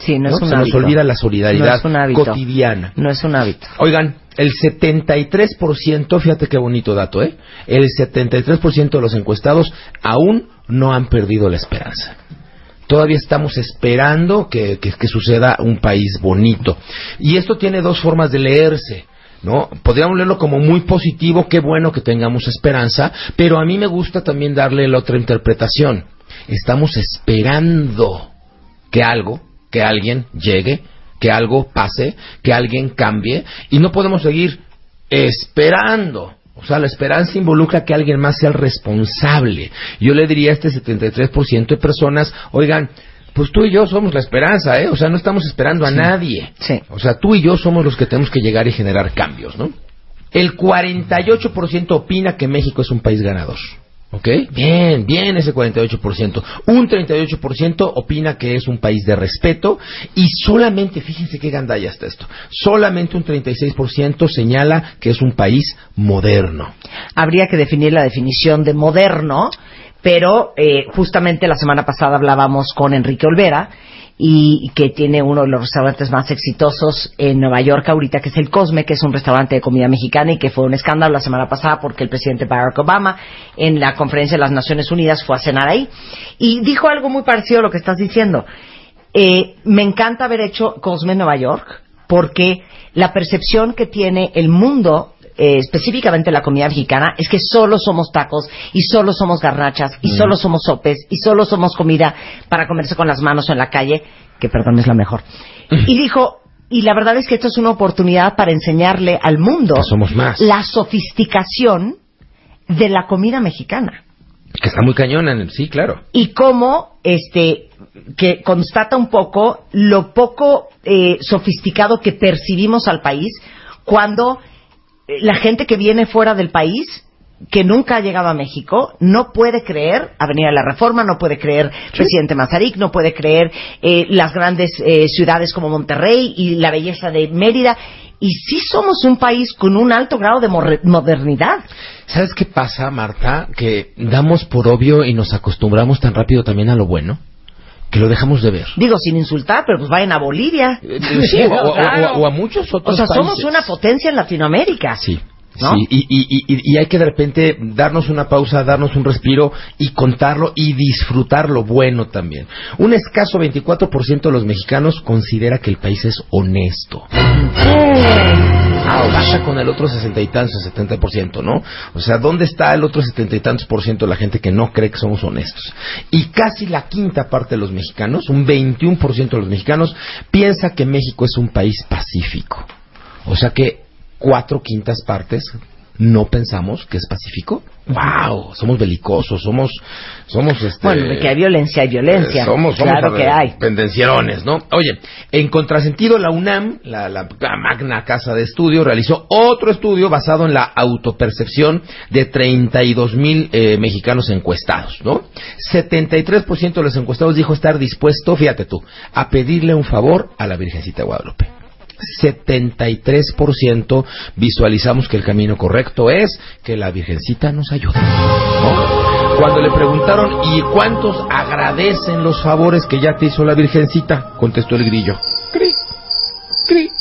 Speaker 3: Sí, no,
Speaker 10: ¿no?
Speaker 3: es un
Speaker 10: Se nos olvida la solidaridad
Speaker 3: No es un hábito.
Speaker 10: cotidiana.
Speaker 3: No es un hábito.
Speaker 10: Oigan, el 73%, fíjate qué bonito dato, ¿eh? El 73% de los encuestados aún no han perdido la esperanza. Todavía estamos esperando que, que- que suceda un país bonito. Y esto tiene dos formas de leerse. ¿No? Podríamos leerlo como muy positivo, qué bueno que tengamos esperanza, pero a mí me gusta también darle la otra interpretación. Estamos esperando que algo, que alguien llegue, que algo pase, que alguien cambie, y no podemos seguir esperando. O sea, la esperanza involucra que alguien más sea el responsable. Yo le diría a este 73% de personas, oigan, pues tú y yo somos la esperanza, ¿eh? O sea, no estamos esperando a nadie.
Speaker 3: Sí.
Speaker 10: O sea, tú y yo somos los que tenemos que llegar y generar cambios, ¿no? El 48% opina que México es un país ganador. ¿Ok? Bien, bien ese 48%. Un 38% opina que es un país de respeto y solamente, fíjense qué gandalla está esto, solamente un 36% señala que es un país moderno.
Speaker 3: Habría que definir la definición de moderno, pero eh, justamente la semana pasada hablábamos con Enrique Olvera y que tiene uno de los restaurantes más exitosos en Nueva York ahorita, que es el Cosme, que es un restaurante de comida mexicana y que fue un escándalo la semana pasada porque el presidente Barack Obama en la conferencia de las Naciones Unidas fue a cenar ahí y dijo algo muy parecido a lo que estás diciendo. Eh, me encanta haber hecho Cosme en Nueva York porque la percepción que tiene el mundo eh, específicamente la comida mexicana es que solo somos tacos y solo somos garnachas y solo somos sopes y solo somos comida para comerse con las manos o en la calle, que perdón es la mejor. Y dijo, y la verdad es que esto es una oportunidad para enseñarle al mundo
Speaker 10: Que somos más.
Speaker 3: la sofisticación de la comida mexicana.
Speaker 10: Que está muy cañona, en el- sí, claro.
Speaker 3: y cómo este que constata un poco lo poco eh, sofisticado que percibimos al país cuando la gente que viene fuera del país que nunca ha llegado a México no puede creer Avenida La Reforma, no puede creer Presidente Mazarik, no puede creer eh, las grandes eh, ciudades como Monterrey y la belleza de Mérida. Y sí somos un país con un alto grado de modernidad.
Speaker 10: ¿Sabes qué pasa, Marta? Que damos por obvio y nos acostumbramos tan rápido también a lo bueno que lo dejamos de ver.
Speaker 3: Digo, sin insultar, pero pues vayan a Bolivia.
Speaker 10: Sí, o, o- o- o a muchos otros
Speaker 3: O sea, somos
Speaker 10: países.
Speaker 3: una potencia en Latinoamérica.
Speaker 10: Sí.
Speaker 3: ¿No?
Speaker 10: Sí, y, y, y, y hay que de repente darnos una pausa, darnos un respiro y contarlo y disfrutar lo bueno también. Un escaso 24% de los mexicanos considera que el país es honesto. Ah, Pasa con el otro sesenta y tantos, setenta por ciento, ¿no? O sea, ¿dónde está el otro setenta y tantos por ciento de la gente que no cree que somos honestos? Y casi la quinta parte de los mexicanos, un 21 por ciento de los mexicanos, piensa que México es un país pacífico. O sea que cuatro quintas partes no pensamos que es pacífico. ¡Wow! Somos belicosos, somos, somos este.
Speaker 3: Bueno, que hay violencia, hay violencia.
Speaker 10: Eh, somos, somos
Speaker 3: claro que hay.
Speaker 10: Pendencierones, ¿no? Oye, en contrasentido, la UNAM, la, la- la magna casa de estudio, realizó otro estudio basado en la autopercepción de 32 mil eh, mexicanos encuestados, ¿no? 73% de los encuestados dijo estar dispuesto, fíjate tú, a pedirle un favor a la Virgencita de Guadalupe. 73% visualizamos que el camino correcto es que la Virgencita nos ayude. Cuando le preguntaron, ¿y cuántos agradecen los favores que ya te hizo la Virgencita? Contestó el grillo. Cri, cri,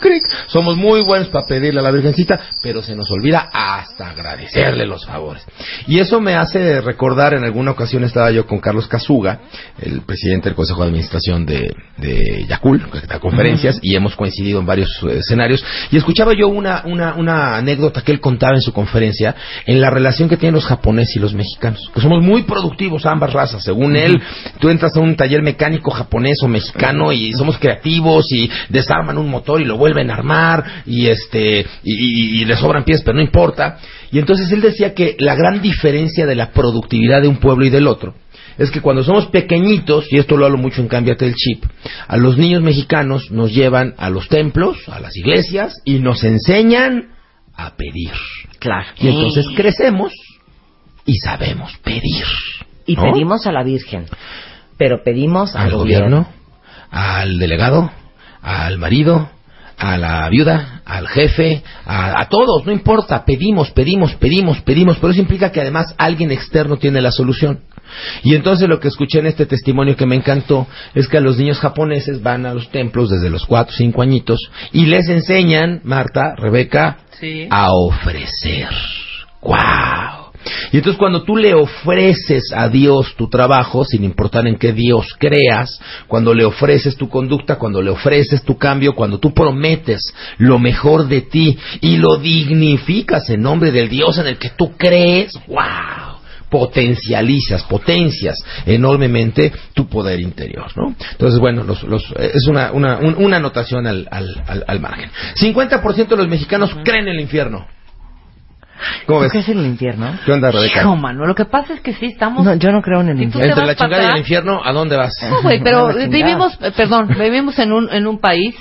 Speaker 10: cri. Somos muy buenos para pedirle a la Virgencita, pero se nos olvida hasta agradecerle los favores. Y eso me hace recordar, en alguna ocasión estaba yo con Carlos Casuga, el presidente del Consejo de Administración de, de Yacul, que da conferencias, y hemos coincidido en varios eh, escenarios, y escuchaba yo una, una, una anécdota que él contaba en su conferencia en la relación que tienen los japoneses y los mexicanos, que somos muy productivos ambas razas. Según él, tú entras a un taller mecánico japonés o mexicano y somos creativos y desarman un motor y lo vuelven a armar y este y, y- y le sobran pies, pero no importa. Y entonces él decía que la gran diferencia de la productividad de un pueblo y del otro es que cuando somos pequeñitos, y esto lo hablo mucho en Cámbiate el Chip, a los niños mexicanos nos llevan a los templos, a las iglesias, y nos enseñan a pedir.
Speaker 3: Claro.
Speaker 10: Y entonces crecemos y sabemos pedir.
Speaker 3: Y
Speaker 10: ¿no?
Speaker 3: pedimos a la Virgen. Pero pedimos al,
Speaker 10: al gobierno, al delegado, al marido, a la viuda, al jefe, a, a todos, no importa, pedimos, pedimos, pedimos, pedimos, pero eso implica que además alguien externo tiene la solución. Y entonces lo que escuché en este testimonio que me encantó es que a los niños japoneses van a los templos desde los cuatro o cinco añitos y les enseñan, Marta, Rebeca,
Speaker 4: Sí.
Speaker 10: a ofrecer. ¡Wow! Y entonces cuando tú le ofreces a Dios tu trabajo, sin importar en qué Dios creas, cuando le ofreces tu conducta, cuando le ofreces tu cambio, cuando tú prometes lo mejor de ti y lo dignificas en nombre del Dios en el que tú crees, ¡wow! potencializas, potencias enormemente tu poder interior, ¿no? Entonces, bueno, los, los- es una, una, un- una anotación al, al, al, al margen. 50% de los mexicanos creen en el infierno. ¿Cómo ves?
Speaker 3: ¿Qué es el infierno?
Speaker 10: ¿Qué onda, Rebeca?
Speaker 4: Hijo, mano, lo que pasa es que sí estamos...
Speaker 3: No, yo no creo en el infierno.
Speaker 10: Entre la chingada y el
Speaker 4: atrás-
Speaker 10: infierno, ¿a dónde vas?
Speaker 4: No, güey, pero vivimos, eh, perdón, vivimos en un, en un país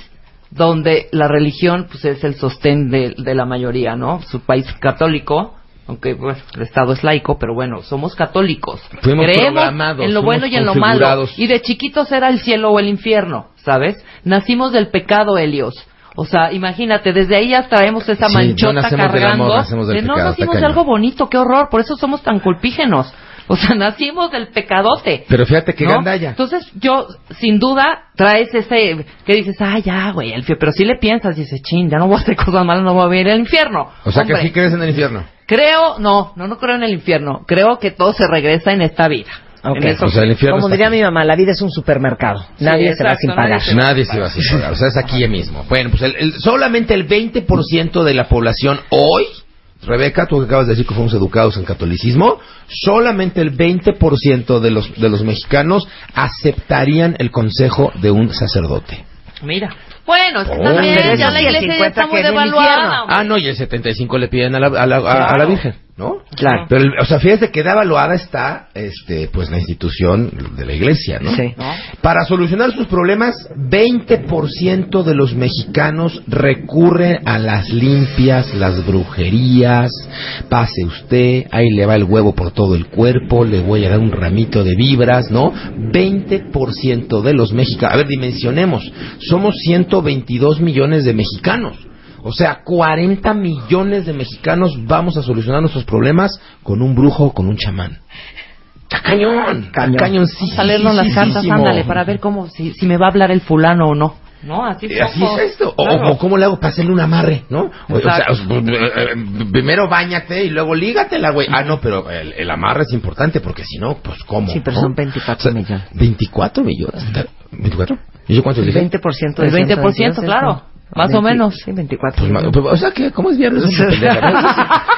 Speaker 4: donde la religión pues es el sostén de, de la mayoría, ¿no? Su país católico, aunque bueno, el Estado es laico, pero bueno, somos católicos.
Speaker 10: Fuimos
Speaker 4: Creemos
Speaker 10: programados,
Speaker 4: en lo bueno y en lo malo. Y de chiquitos era el cielo o el infierno, ¿sabes? Nacimos del pecado, Helios. O sea, imagínate, desde ahí ya traemos esa
Speaker 10: Sí, no
Speaker 4: manchota
Speaker 10: nacemos del
Speaker 4: cargando.
Speaker 10: amor, nacemos del
Speaker 4: de no
Speaker 10: pecado,
Speaker 4: nacimos
Speaker 10: está
Speaker 4: de algo bonito, qué horror, por eso somos tan culpígenos. O sea, nacimos del pecadote.
Speaker 10: Pero fíjate que
Speaker 4: ¿no?
Speaker 10: gandalla.
Speaker 4: Entonces, yo, sin duda, traes ese que dices, ah, ya, güey, el. Pero si le piensas, dices, chin, ya no voy a hacer cosas malas, no voy a ir al infierno.
Speaker 10: O sea
Speaker 4: Hombre,
Speaker 10: que sí crees en el infierno.
Speaker 4: Creo, no, no, no creo en el infierno. Creo que todo se regresa en esta vida.
Speaker 3: Ok.
Speaker 4: En eso-
Speaker 10: O sea, el infierno
Speaker 3: Como diría
Speaker 10: aquí.
Speaker 3: mi mamá, la vida es un supermercado.
Speaker 4: Sí,
Speaker 3: Nadie se va sin pagar.
Speaker 10: Nadie se va a pagar, o sea, es aquí mismo. Bueno, pues el- el- solamente el 20% de la población hoy, Rebeca, tú que acabas de decir que fuimos educados en catolicismo, solamente el 20% de los, de los mexicanos aceptarían el consejo de un sacerdote.
Speaker 4: Mira. Bueno, es que
Speaker 10: Oh.
Speaker 4: también ya la
Speaker 10: sí,
Speaker 4: iglesia
Speaker 3: el
Speaker 4: ya
Speaker 3: 50
Speaker 4: está muy devaluada.
Speaker 10: Ah, no, y el 75 le piden a la, a la, a- a la. Virgen. ¿No?
Speaker 3: Claro.
Speaker 10: Pero, el- o sea, fíjate que de evaluada está, este, pues la institución de la iglesia, ¿no?
Speaker 3: Sí.
Speaker 10: Para solucionar sus problemas, 20% de los mexicanos recurren a las limpias, las brujerías. Pase usted, ahí le va el huevo por todo el cuerpo, le voy a dar un ramito de vibras, ¿no? 20% de los mexicanos. A ver, dimensionemos. Somos 122 millones de mexicanos. O sea, 40 millones de mexicanos vamos a solucionar nuestros problemas con un brujo o con un chamán. Está cañón, está
Speaker 3: Cañón.
Speaker 10: cañón, sí.
Speaker 4: Vamos a leernos las cartas, ándale, para ver cómo, si, si me va a hablar el fulano o no. ¿No? Así,
Speaker 10: Eh, Así es esto. O,
Speaker 4: Claro.
Speaker 10: o cómo le hago para hacerle un amarre, ¿no? O, o sea, eh, eh, primero bañate y luego lígatela, güey. Ah, no, pero el, el amarre es importante porque si no, pues ¿cómo?
Speaker 3: Sí, pero
Speaker 10: no?
Speaker 3: son 24 millones.
Speaker 10: 24 millones. ¿24? ¿Y yo cuánto
Speaker 3: El
Speaker 10: dije?
Speaker 3: 20%
Speaker 4: El
Speaker 3: de
Speaker 4: 20%,
Speaker 3: 122,
Speaker 4: claro. Más o menos.
Speaker 3: Sí, 24.
Speaker 10: Pues, pues, o sea, que ¿cómo es viernes? Una.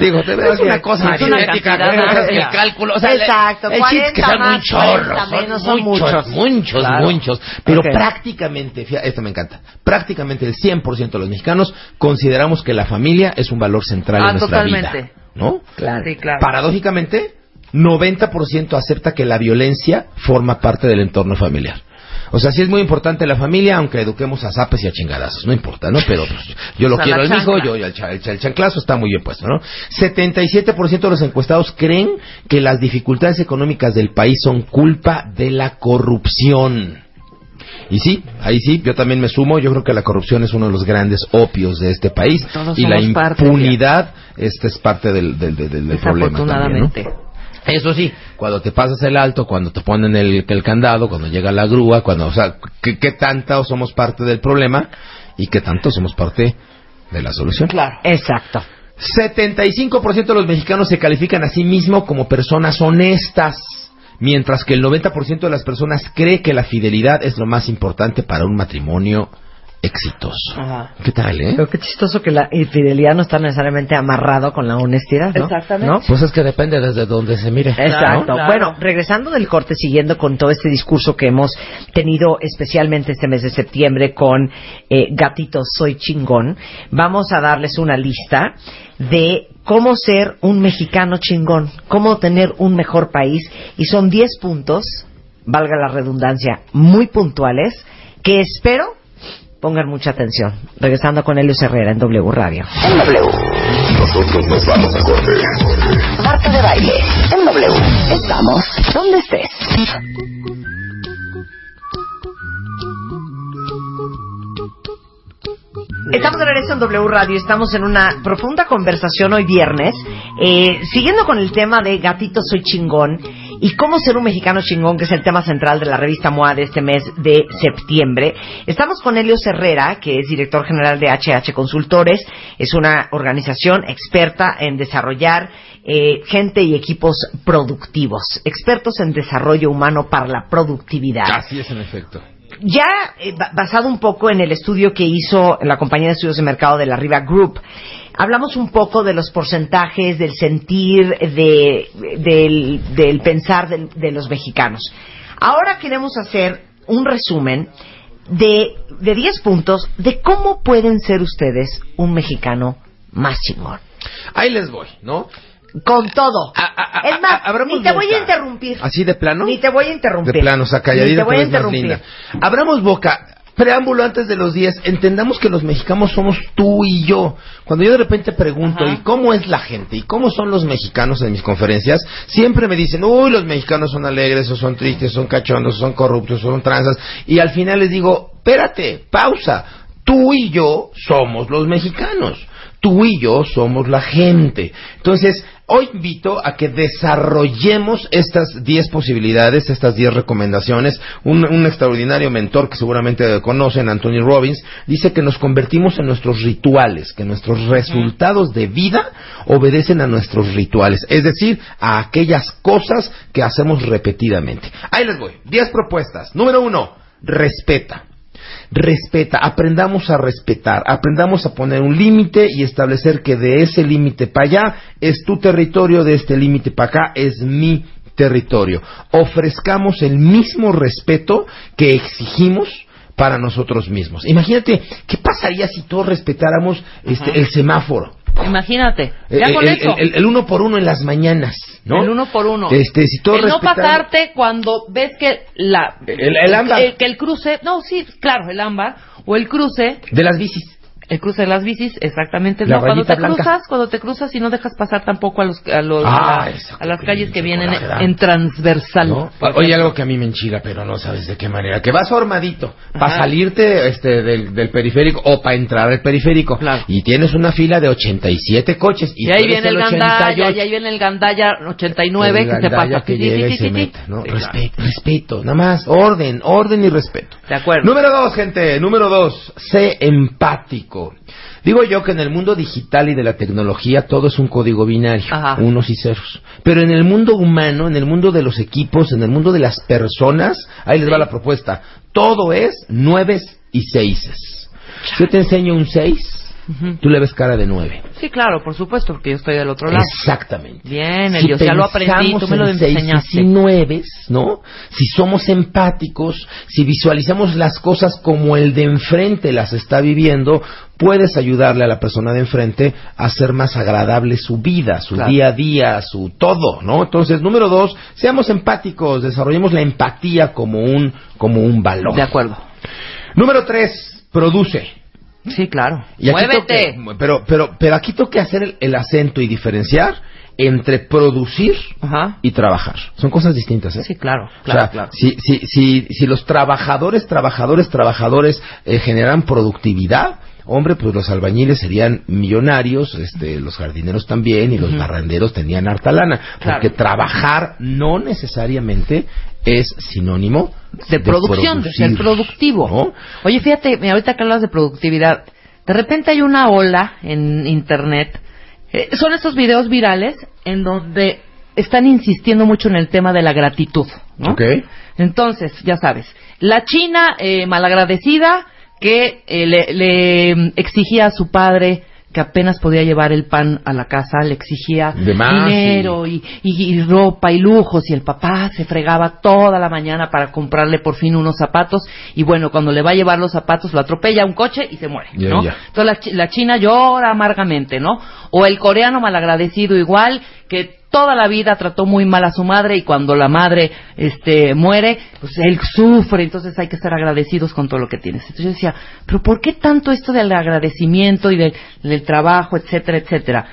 Speaker 10: Digo, te ves una cosa
Speaker 4: Es una
Speaker 10: aritmética,
Speaker 4: cantidad
Speaker 10: sea,
Speaker 4: amplia.
Speaker 10: el cálculo, o sea,
Speaker 3: Exacto,
Speaker 10: el chiste es que
Speaker 3: 40
Speaker 10: son muy chorros,
Speaker 3: 40
Speaker 10: son
Speaker 3: menos, son
Speaker 10: muchos,
Speaker 3: muchos.
Speaker 10: muchos,
Speaker 3: Claro.
Speaker 10: muchos. Pero
Speaker 3: Ok.
Speaker 10: prácticamente, fíjate, esto me encanta, prácticamente el 100% de los mexicanos consideramos que la familia es un valor central
Speaker 4: Ah,
Speaker 10: en nuestra
Speaker 4: totalmente.
Speaker 10: vida. ¿No?
Speaker 3: Claro.
Speaker 4: Sí, claro.
Speaker 10: Paradójicamente, 90% acepta que la violencia forma parte del entorno familiar. O sea, sí es muy importante la familia, aunque eduquemos a zapes y a chingadazos, no importa, ¿no? Pero pues, yo lo
Speaker 4: O sea,
Speaker 10: quiero al hijo, yo el, el el chanclazo está muy bien puesto, ¿no? 77% de los encuestados creen que las dificultades económicas del país son culpa de la corrupción. Y sí, ahí sí, yo también me sumo. Yo creo que la corrupción es uno de los grandes opios de este país.
Speaker 4: Todos
Speaker 10: y la impunidad este es parte del, del, del- del problema. también, ¿no? Eso sí, cuando te pasas el alto, cuando te ponen el, el candado, cuando llega la grúa, cuando, o sea, ¿qué, qué tanto somos parte del problema y qué tanto somos parte de la solución?
Speaker 4: Claro.
Speaker 3: Exacto.
Speaker 10: 75% de los mexicanos se califican a sí mismos como personas honestas, mientras que el 90% de las personas cree que la fidelidad es lo más importante para un matrimonio exitoso.
Speaker 4: Ajá.
Speaker 10: ¿Qué tal, eh?
Speaker 3: Pero qué chistoso que la infidelidad no está necesariamente amarrado con la honestidad, ¿no?
Speaker 4: Exactamente.
Speaker 3: ¿No?
Speaker 10: Pues es que depende desde donde se mire.
Speaker 3: Exacto.
Speaker 4: Claro, claro.
Speaker 3: Bueno, regresando del corte, siguiendo con todo este discurso que hemos tenido especialmente este mes de septiembre con eh, Gatito Soy Chingón, vamos a darles una lista de cómo ser un mexicano chingón, cómo tener un mejor país, y son 10 puntos, valga la redundancia, muy puntuales, que espero pongan mucha atención. Regresando con Helios Herrera en W Radio.
Speaker 1: En W.
Speaker 2: Nosotros nos vamos a corte.
Speaker 1: Marta de baile. En W. Estamos donde estés.
Speaker 3: Estamos de regreso en W Radio, estamos en una profunda conversación hoy viernes, eh, siguiendo con el tema de Gatito Soy Chingón y cómo ser un mexicano chingón, que es el tema central de la revista MOA de este mes de septiembre. Estamos con Helios Herrera, que es director general de HH Consultores, es una organización experta en desarrollar eh, gente y equipos productivos, expertos en desarrollo humano para la productividad
Speaker 10: Así es, en efecto.
Speaker 3: ya eh, ba- basado un poco en el estudio que hizo la compañía de estudios de mercado de la Riva Group, hablamos un poco de los porcentajes, del sentir, de, del, del pensar del- de, los mexicanos. Ahora queremos hacer un resumen de, de 10 puntos de cómo pueden ser ustedes un mexicano más chingón.
Speaker 10: Ahí les voy, ¿no?
Speaker 3: Con todo.
Speaker 10: A- a- a-
Speaker 3: es más,
Speaker 10: a-
Speaker 3: ni te voy a interrumpir.
Speaker 10: ¿Así de plano?
Speaker 3: Ni te voy a interrumpir.
Speaker 10: De plano, o sea,
Speaker 3: Ni
Speaker 10: calladita
Speaker 3: te voy a interrumpir.
Speaker 10: linda. Abramos boca. Preámbulo antes de los 10. Entendamos que los mexicanos somos tú y yo. Cuando yo de repente pregunto,
Speaker 4: Ajá.
Speaker 10: ¿y cómo es la gente? ¿Y cómo son los mexicanos en mis conferencias? Siempre me dicen, uy, los mexicanos son alegres, o son tristes, son cachondos, o son corruptos, o son tranzas. Y al final les digo, espérate, pausa. Tú y yo somos los mexicanos. Tú y yo somos la gente. Entonces, hoy invito a que desarrollemos estas 10 posibilidades, estas 10 recomendaciones. Un, un extraordinario mentor que seguramente conocen, Anthony Robbins, dice que nos convertimos en nuestros rituales, que nuestros resultados de vida obedecen a nuestros rituales, es decir, a aquellas cosas que hacemos repetidamente. Ahí les voy. 10 propuestas. Número uno, respeta. Respeta, aprendamos a respetar, aprendamos a poner un límite y establecer que de ese límite para allá es tu territorio, de este límite para acá es mi territorio. Ofrezcamos el mismo respeto que exigimos para nosotros mismos. Imagínate, ¿qué pasaría si todos respetáramos este, el semáforo?
Speaker 4: Imagínate, ya
Speaker 10: El-
Speaker 4: con
Speaker 10: el,
Speaker 4: eso.
Speaker 10: el- el uno por uno en las mañanas, ¿no?
Speaker 4: El uno por uno.
Speaker 10: Este, si todo
Speaker 4: el no pasarte cuando ves que la
Speaker 10: El- el ámbar.
Speaker 4: que el cruce, no, sí, claro, el ámbar o el cruce,
Speaker 10: De las bicis.
Speaker 4: El cruce de las bicis, exactamente.
Speaker 10: La
Speaker 4: no, cuando te
Speaker 10: blanca.
Speaker 4: cruzas, cuando te cruzas y no dejas pasar tampoco a los a, los,
Speaker 10: Ah,
Speaker 4: a, la- a las calles que vienen
Speaker 10: da.
Speaker 4: en transversal.
Speaker 10: ¿no? Oye, algo que a mí me enchila, pero no sabes de qué manera. Que vas formadito para salirte este, del, del periférico o para entrar al periférico.
Speaker 4: Claro.
Speaker 10: Y tienes una fila de 87 coches. Y,
Speaker 4: Y ahí viene el
Speaker 10: el
Speaker 4: Gandaya,
Speaker 10: 88.
Speaker 4: y ahí viene el Gandaya 89
Speaker 10: El
Speaker 4: que
Speaker 10: gandalla
Speaker 4: pasa.
Speaker 10: que
Speaker 4: Sí, sí,
Speaker 10: y
Speaker 4: sí,
Speaker 10: se. ¿no? Respeto, respeto, nada más, orden, orden y respeto.
Speaker 4: De acuerdo.
Speaker 10: Número dos, gente, número dos, sé empático. Digo yo que en el mundo digital y de la tecnología todo es un código binario,
Speaker 4: Ajá.
Speaker 10: unos y ceros. Pero en el mundo humano, en el mundo de los equipos, en el mundo de las personas, ahí les va la propuesta. Todo es nueves y seises. Yo te enseño un seis, Tú le ves cara de nueve.
Speaker 4: Sí, claro, por supuesto, porque yo estoy del otro lado.
Speaker 10: Exactamente.
Speaker 4: Bien,
Speaker 10: Si
Speaker 4: Elios, ya lo aprendí, tú me lo
Speaker 10: en
Speaker 4: enseñaste.
Speaker 10: y nueves, ¿no? Si somos empáticos, si visualizamos las cosas como el de enfrente las está viviendo, puedes ayudarle a la persona de enfrente a hacer más agradable su vida, su
Speaker 4: Claro.
Speaker 10: día a día, su todo, ¿no? Entonces, número dos, seamos empáticos, desarrollemos la empatía como un, como un valor.
Speaker 4: De acuerdo.
Speaker 10: Número tres, produce.
Speaker 4: Sí, claro.
Speaker 10: Y
Speaker 4: Muévete.
Speaker 10: pero, pero, pero aquí tengo que hacer el, el acento y diferenciar entre producir
Speaker 4: Ajá.
Speaker 10: y trabajar. Son cosas distintas, ¿eh?
Speaker 4: Sí, claro,
Speaker 10: O
Speaker 4: claro,
Speaker 10: sea,
Speaker 4: claro.
Speaker 10: Si, si, si, si los trabajadores, trabajadores, trabajadores eh, generan productividad, hombre, pues los albañiles serían millonarios, este, los jardineros también, y los barrenderos tenían harta lana.
Speaker 4: Claro.
Speaker 10: Porque trabajar no necesariamente es sinónimo
Speaker 4: de producción, de ser productivo.
Speaker 10: ¿no?
Speaker 4: Oye, fíjate, ahorita que hablas de productividad, de repente hay una ola en internet. eh, son estos videos virales en donde están insistiendo mucho en el tema de la gratitud, ¿no?
Speaker 10: Ok.
Speaker 4: Entonces, ya sabes, la China eh, malagradecida que eh, le, le exigía a su padre que apenas podía llevar el pan a la casa, le exigía dinero y, y- y ropa y lujos y el papá se fregaba toda la mañana para comprarle por fin unos zapatos y bueno, cuando le va a llevar los zapatos lo atropella un coche y se muere, ¿no? Entonces la, la china llora amargamente, ¿no? O el coreano malagradecido igual, que toda la vida trató muy mal a su madre y cuando la madre este muere, pues él sufre, entonces hay que estar agradecidos con todo lo que tienes. Entonces yo decía, pero ¿por qué tanto esto del agradecimiento y del, del trabajo, etcétera, etcétera?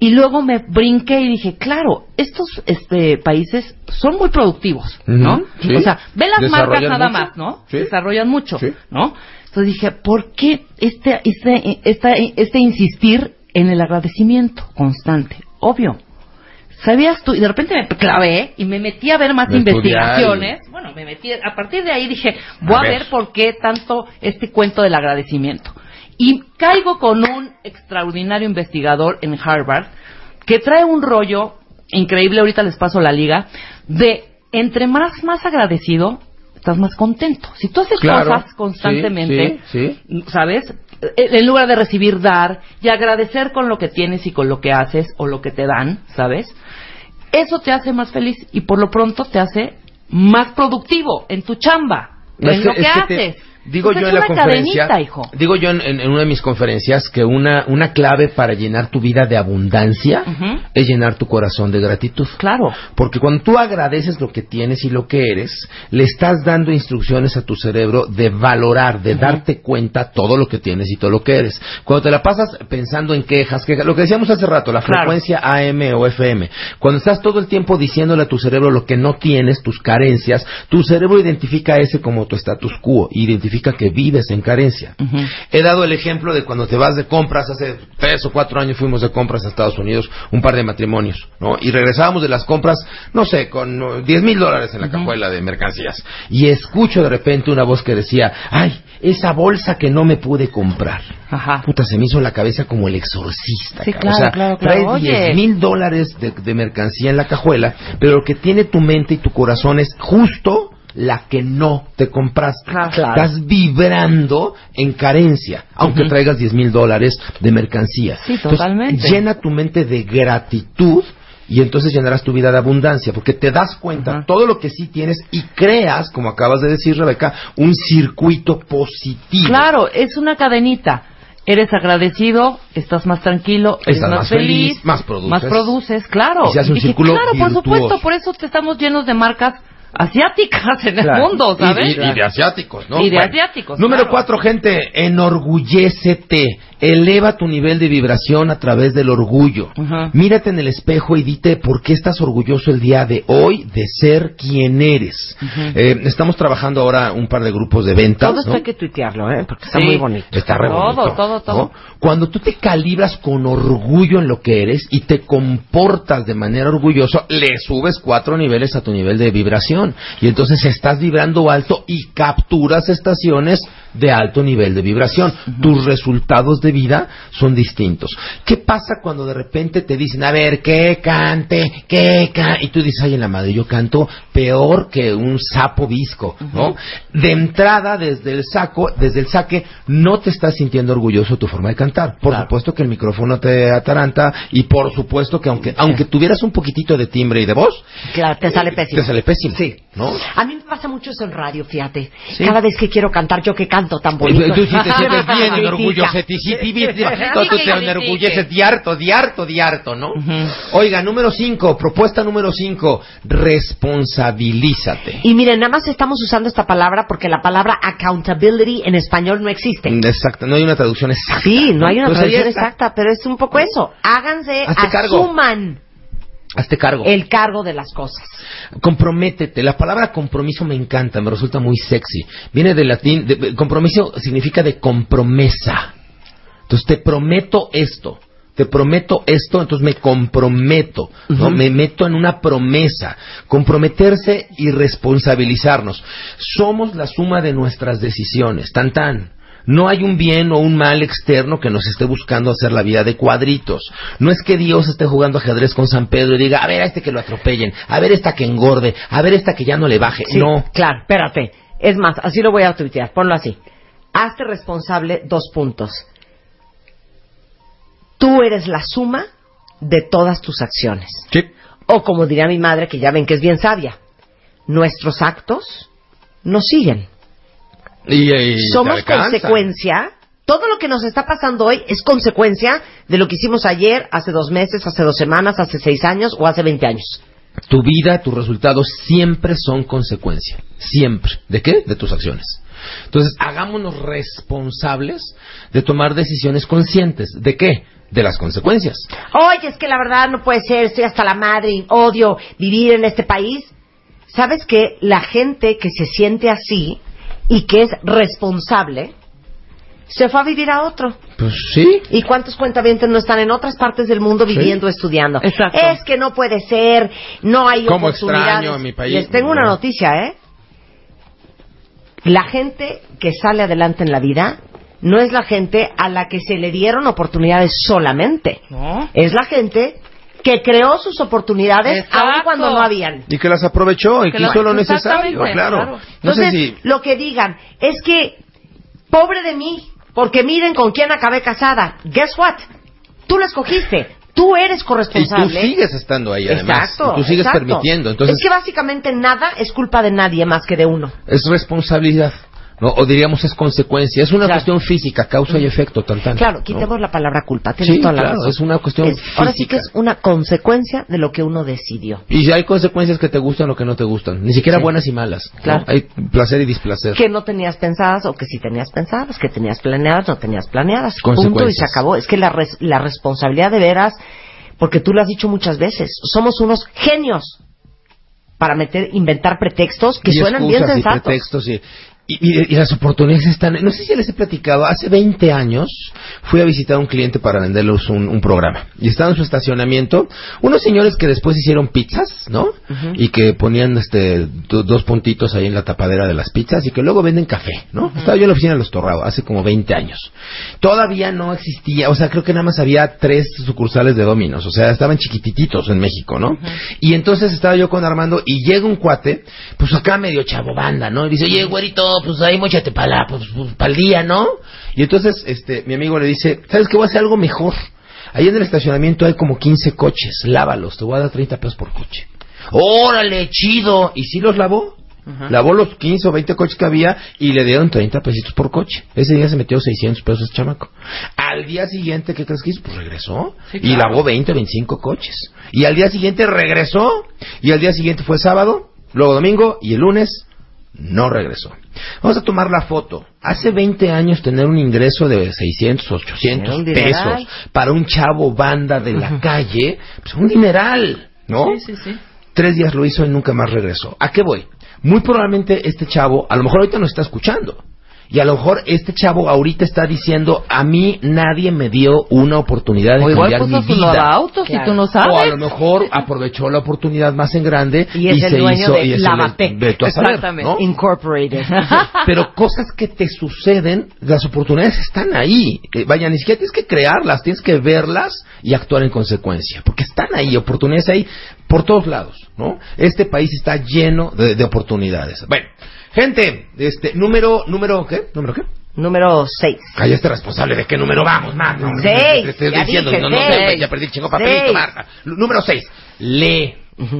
Speaker 4: Y luego me brinqué y dije, claro, estos este, países son muy productivos, ¿no?
Speaker 10: Sí.
Speaker 4: O sea, ve las marcas nada
Speaker 10: mucho.
Speaker 4: más, ¿no?
Speaker 10: Sí.
Speaker 4: Desarrollan mucho,
Speaker 10: Sí.
Speaker 4: ¿no? Entonces dije, ¿por qué este, este, este, este insistir en el agradecimiento constante? Obvio. ¿Sabías tú? Y de repente me clavé y me metí a ver más
Speaker 10: De
Speaker 4: investigaciones. Bueno, me metí, a partir de ahí dije, voy
Speaker 10: A
Speaker 4: a,
Speaker 10: ver.
Speaker 4: ver. por qué tanto este cuento del agradecimiento. Y caigo con un extraordinario investigador en Harvard que trae un rollo increíble, ahorita les paso la liga, de entre más, más agradecido, estás más contento. Si tú haces
Speaker 10: Claro,
Speaker 4: cosas constantemente,
Speaker 10: sí,
Speaker 4: ¿sabes? En en lugar de recibir, dar y agradecer con lo que tienes y con lo que haces o lo que te dan, ¿sabes? Eso te hace más feliz y por lo pronto te hace más productivo en tu chamba, en lo que,
Speaker 10: te-
Speaker 4: haces.
Speaker 10: Digo
Speaker 4: Pues
Speaker 10: yo
Speaker 4: es
Speaker 10: en la
Speaker 4: una
Speaker 10: conferencia,
Speaker 4: hijo.
Speaker 10: digo yo en, en- en una de mis conferencias que una, una clave para llenar tu vida de abundancia es llenar tu corazón de gratitud.
Speaker 4: Claro.
Speaker 10: Porque cuando tú agradeces lo que tienes y lo que eres, le estás dando instrucciones a tu cerebro de valorar, de darte cuenta todo lo que tienes y todo lo que eres. Cuando te la pasas pensando en quejas, quejas lo que decíamos hace rato, la
Speaker 4: Claro.
Speaker 10: frecuencia AM o FM, cuando estás todo el tiempo diciéndole a tu cerebro lo que no tienes, tus carencias, tu cerebro identifica ese como tu status quo, identifica que vives en carencia. He dado el ejemplo de cuando te vas de compras, hace tres o cuatro años fuimos de compras a Estados Unidos, un par de matrimonios, ¿no? Y regresábamos de las compras, no sé, con 10 mil dólares en la cajuela de mercancías. Y escucho de repente una voz que decía, ay, esa bolsa que no me pude comprar.
Speaker 4: Ajá.
Speaker 10: Puta, se me hizo la cabeza como el exorcista.
Speaker 4: Sí, claro,
Speaker 10: o sea,
Speaker 4: claro, claro.
Speaker 10: traes. 10 mil dólares de, de mercancía en la cajuela, pero lo que tiene tu mente y tu corazón es justo la que no te.
Speaker 4: Claro. Claro.
Speaker 10: Estás vibrando en carencia, aunque traigas 10 mil dólares de mercancía.
Speaker 4: Sí,
Speaker 10: Entonces,
Speaker 4: totalmente.
Speaker 10: llena tu mente de gratitud y entonces llenarás tu vida de abundancia, porque te das cuenta
Speaker 4: Ajá.
Speaker 10: todo lo que sí tienes y creas, como acabas de decir, Rebeca, un circuito positivo.
Speaker 4: Claro, es una cadenita. Eres agradecido, estás más tranquilo, eres
Speaker 10: Estás
Speaker 4: más,
Speaker 10: más feliz, más produces.
Speaker 4: Más produces, claro.
Speaker 10: Y se hace un círculo
Speaker 4: claro, por supuesto, por eso te estamos llenos de marcas asiáticas en el mundo, ¿sabes?
Speaker 10: Y de, y de asiáticos, ¿no?
Speaker 4: Y de
Speaker 10: Bueno.
Speaker 4: asiáticos,
Speaker 10: Número
Speaker 4: claro.
Speaker 10: cuatro, gente, enorgullécete. Eleva tu nivel de vibración a través del orgullo. Mírate en el espejo y dite por qué estás orgulloso el día de hoy de ser quien eres. Eh, estamos trabajando ahora un par de grupos de ventas.
Speaker 3: Todo esto
Speaker 10: ¿no?
Speaker 3: hay que tuitearlo, ¿eh? Porque está
Speaker 4: Sí.
Speaker 3: muy bonito.
Speaker 10: Está re
Speaker 4: Todo,
Speaker 10: bonito,
Speaker 4: todo, todo.
Speaker 10: ¿no? Cuando tú te calibras con orgullo en lo que eres y te comportas de manera orgullosa, le subes cuatro niveles a tu nivel de vibración. Y entonces estás vibrando alto y capturas estaciones de alto nivel de vibración. Tus resultados de vida son distintos. ¿Qué pasa cuando de repente te dicen, a ver, que cante, que cante? Y tú dices, ay, en la madre, yo canto peor que un sapo visco, ¿no? De entrada, desde el saco, desde el saque, no te estás sintiendo orgulloso de tu forma de cantar. Por supuesto que el micrófono te ataranta y por supuesto que aunque, aunque tuvieras un poquitito de timbre y de voz,
Speaker 3: Claro, te sale pésimo.
Speaker 10: te sale pésimo,
Speaker 3: Sí.
Speaker 10: ¿No?
Speaker 3: A mí me pasa mucho eso en radio, fíjate.
Speaker 10: Sí.
Speaker 3: Cada vez que quiero cantar, yo que canto tan bonito.
Speaker 10: Tú sí te sientes bien
Speaker 3: Critica.
Speaker 10: orgulloso, sí, sí, sí, sí, no, tú te enorgulleces de harto, de harto, de harto, ¿no? Oiga, número cinco, propuesta número cinco, responsabilízate.
Speaker 3: Y miren, nada más estamos usando esta palabra porque la palabra accountability en español no existe.
Speaker 10: Exacto, no hay una traducción exacta.
Speaker 3: Sí, no hay una
Speaker 10: Pues
Speaker 3: traducción exacta, pero es un poco eso. Háganse,
Speaker 10: Hazte cargo. Hazte cargo.
Speaker 3: el cargo de las cosas.
Speaker 10: Comprométete. La palabra compromiso me encanta, me resulta muy sexy. Viene del latín, de- compromiso significa de compromesa. Entonces te prometo esto. Te prometo esto, entonces me comprometo, ¿no? Me meto en una promesa. Comprometerse y responsabilizarnos. Somos la suma de nuestras decisiones. Tan tan. No hay un bien o un mal externo que nos esté buscando hacer la vida de cuadritos. No es que Dios esté jugando ajedrez con San Pedro y diga, a ver a este que lo atropellen, a ver esta que engorde, a ver esta que ya no le baje.
Speaker 3: Sí,
Speaker 10: No.
Speaker 3: Claro, espérate. Es más, así lo voy a tuitear. Ponlo así. Hazte responsable dos puntos. Tú eres la suma de todas tus acciones.
Speaker 10: Sí.
Speaker 3: O como diría mi madre, que ya ven que es bien sabia, nuestros actos nos siguen.
Speaker 10: Y, y te
Speaker 3: Somos consecuencia. Todo lo que nos está pasando hoy es consecuencia de lo que hicimos ayer, hace dos meses, hace dos semanas, hace seis años o hace veinte años.
Speaker 10: Tu vida, tus resultados siempre son consecuencia. Siempre. ¿De qué? De tus acciones. Entonces, hagámonos responsables de tomar decisiones conscientes. ¿De qué? De las consecuencias.
Speaker 3: Oye, es que la verdad no puede ser, estoy hasta la madre, y odio vivir en este país. ¿Sabes que la gente que se siente así y que es responsable se fue a vivir a otro?
Speaker 10: Pues sí.
Speaker 3: ¿Y cuántos cuentavientes no están en otras partes del mundo
Speaker 10: Sí.
Speaker 3: viviendo, estudiando?
Speaker 4: Exacto.
Speaker 3: Es que no puede ser, no hay
Speaker 10: Cómo
Speaker 3: oportunidades.
Speaker 10: extraño a mi país.
Speaker 3: Les tengo una
Speaker 10: No.
Speaker 3: noticia, ¿eh? La gente que sale adelante en la vida no es la gente a la que se le dieron oportunidades solamente.
Speaker 4: ¿No?
Speaker 3: Es la gente que creó sus oportunidades aun cuando no habían.
Speaker 10: Y que las aprovechó y
Speaker 4: Que
Speaker 10: hizo lo necesario. Claro.
Speaker 4: claro.
Speaker 10: No sé
Speaker 3: Entonces,
Speaker 10: si.
Speaker 3: lo que digan es que, pobre de mí, porque miren con quién acabé casada. Guess what? Tú lo escogiste. Tú eres
Speaker 10: Y tú
Speaker 3: corresponsable.
Speaker 10: sigues estando ahí, además.
Speaker 3: Exacto.
Speaker 10: Y tú sigues
Speaker 3: exacto.
Speaker 10: permitiendo. Entonces,
Speaker 3: es que básicamente nada es culpa de nadie más que de uno.
Speaker 10: es responsabilidad. ¿No? O diríamos es consecuencia. Es una
Speaker 3: Claro.
Speaker 10: cuestión física, causa y efecto, tan tan.
Speaker 3: Claro,
Speaker 10: ¿no?
Speaker 3: quitemos la palabra culpa. Tienes
Speaker 10: Sí,
Speaker 3: toda la
Speaker 10: claro,
Speaker 3: razón.
Speaker 10: es una cuestión
Speaker 3: Es- Ahora sí que
Speaker 10: física.
Speaker 3: es una consecuencia de lo que uno decidió.
Speaker 10: Y hay consecuencias que te gustan o que no te gustan. Ni siquiera
Speaker 3: Sí.
Speaker 10: buenas y malas. ¿no?
Speaker 3: Claro.
Speaker 10: Hay placer y displacer.
Speaker 3: Que no tenías pensadas o que sí tenías pensadas, que tenías planeadas, no tenías planeadas. Punto y se acabó. Es que la, res- la responsabilidad de veras, porque tú lo has dicho muchas veces, somos unos genios para meter, inventar pretextos que
Speaker 10: y
Speaker 3: suenan bien
Speaker 10: excusas y
Speaker 3: sensatos.
Speaker 10: pretextos y, y- y- y las oportunidades están... No sé si les he platicado, hace 20 años fui a visitar a un cliente para venderles un, un programa. Y estaba en su estacionamiento unos señores que después hicieron pizzas, ¿no? Y que ponían este do- dos puntitos ahí en la tapadera de las pizzas y que luego venden café, ¿no? Estaba yo en la oficina de los Torrado hace como 20 años. Todavía no existía, o sea, creo que nada más había tres sucursales de Dominos, o sea, estaban chiquitititos en México, ¿no? Y entonces estaba yo con Armando y llega un cuate, pues acá medio chavo banda, ¿no? Y dice, oye, güerito, pues ahí mochate para la, pues, pues, el día, ¿no? Y entonces, este, mi amigo le dice, ¿sabes qué? Voy a hacer algo mejor. Ahí en el estacionamiento hay como 15 coches, lávalos, te voy a dar 30 pesos por coche. ¡Órale, chido! ¿Y si los lavó? Lavó los 15 o 20 coches que había y le dieron 30 pesitos por coche. Ese día se metió 600 pesos ese chamaco. Al día siguiente, ¿qué crees que hizo? Pues regresó
Speaker 4: Sí,
Speaker 10: y lavó 20 o 25 coches. Y al día siguiente regresó y al día siguiente fue sábado, luego domingo y el lunes no regresó. Vamos a tomar la foto. Hace 20 años tener un ingreso de 600, 800
Speaker 3: Era un dineral.
Speaker 10: pesos para un chavo banda de la calle, pues un dineral, ¿no?
Speaker 4: Sí, sí, sí.
Speaker 10: Tres días lo hizo y nunca más regresó. ¿A qué voy? Muy probablemente este chavo, a lo mejor ahorita nos está escuchando. Y a lo mejor este chavo ahorita está diciendo, a mí nadie me dio una oportunidad de
Speaker 4: O igual
Speaker 10: cambiar
Speaker 4: puso
Speaker 10: mi
Speaker 4: su
Speaker 10: vida.
Speaker 4: lavautos y tú no sabes.
Speaker 10: O a lo mejor aprovechó la oportunidad más en grande
Speaker 3: Y es el
Speaker 10: se
Speaker 3: dueño
Speaker 10: hizo
Speaker 3: de
Speaker 10: y es el- a saber,
Speaker 4: Exactamente.
Speaker 10: ¿no?
Speaker 3: Incorporated.
Speaker 10: Pero cosas que te suceden, las oportunidades están ahí. Eh, vaya, ni siquiera tienes que crearlas, tienes que verlas y actuar en consecuencia. Porque están ahí, oportunidades ahí por todos lados, ¿no? Este país está lleno de, de oportunidades. Bueno, gente, este, número, número, ¿qué? ¿Número qué?
Speaker 3: Número 6.
Speaker 10: Cállate responsable de qué número vamos, Marta. hombre.
Speaker 3: Seis,
Speaker 10: Te estoy
Speaker 3: ya
Speaker 10: diciendo,
Speaker 3: dije,
Speaker 10: no, no
Speaker 3: seis.
Speaker 10: sé, ya perdí el chingo papelito,
Speaker 3: Seis.
Speaker 10: Marta. Número 6. Lee.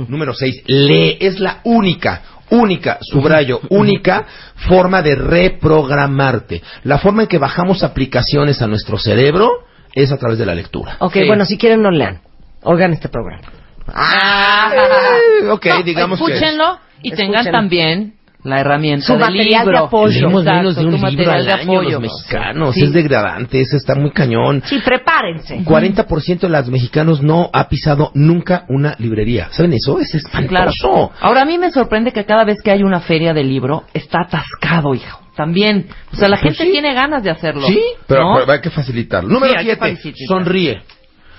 Speaker 10: Número 6. Lee. Es la única, única, subrayo, única forma de reprogramarte. La forma en que bajamos aplicaciones a nuestro cerebro es a través de la lectura.
Speaker 3: Ok,
Speaker 4: Sí.
Speaker 3: bueno, si quieren no lean. Oigan este programa.
Speaker 10: Eh, ok,
Speaker 4: No,
Speaker 10: digamos que...
Speaker 4: escúchenlo y tengan
Speaker 3: Escúchenlo.
Speaker 4: también la herramienta
Speaker 3: Su
Speaker 4: del
Speaker 3: material de apoyo.
Speaker 10: Leemos
Speaker 4: Exacto,
Speaker 10: menos de un libro
Speaker 4: material
Speaker 10: al
Speaker 4: de
Speaker 10: año
Speaker 4: apoyo.
Speaker 10: los mexicanos.
Speaker 4: Sí.
Speaker 10: Es degradante, eso está muy cañón.
Speaker 3: Sí, prepárense.
Speaker 10: 40% de los mexicanos no ha pisado nunca una librería. ¿Saben eso? Es
Speaker 4: Sí,
Speaker 10: espantoso.
Speaker 4: claro. Ahora a mí me sorprende que cada vez que hay una feria de libro está atascado, hijo. También, o sea, la
Speaker 10: Pues
Speaker 4: gente
Speaker 10: sí.
Speaker 4: tiene ganas de hacerlo.
Speaker 10: Sí, pero,
Speaker 4: ¿no?
Speaker 10: pero hay que facilitarlo. Número
Speaker 4: Sí, hay que
Speaker 10: 7.
Speaker 4: facilitar.
Speaker 10: Sonríe.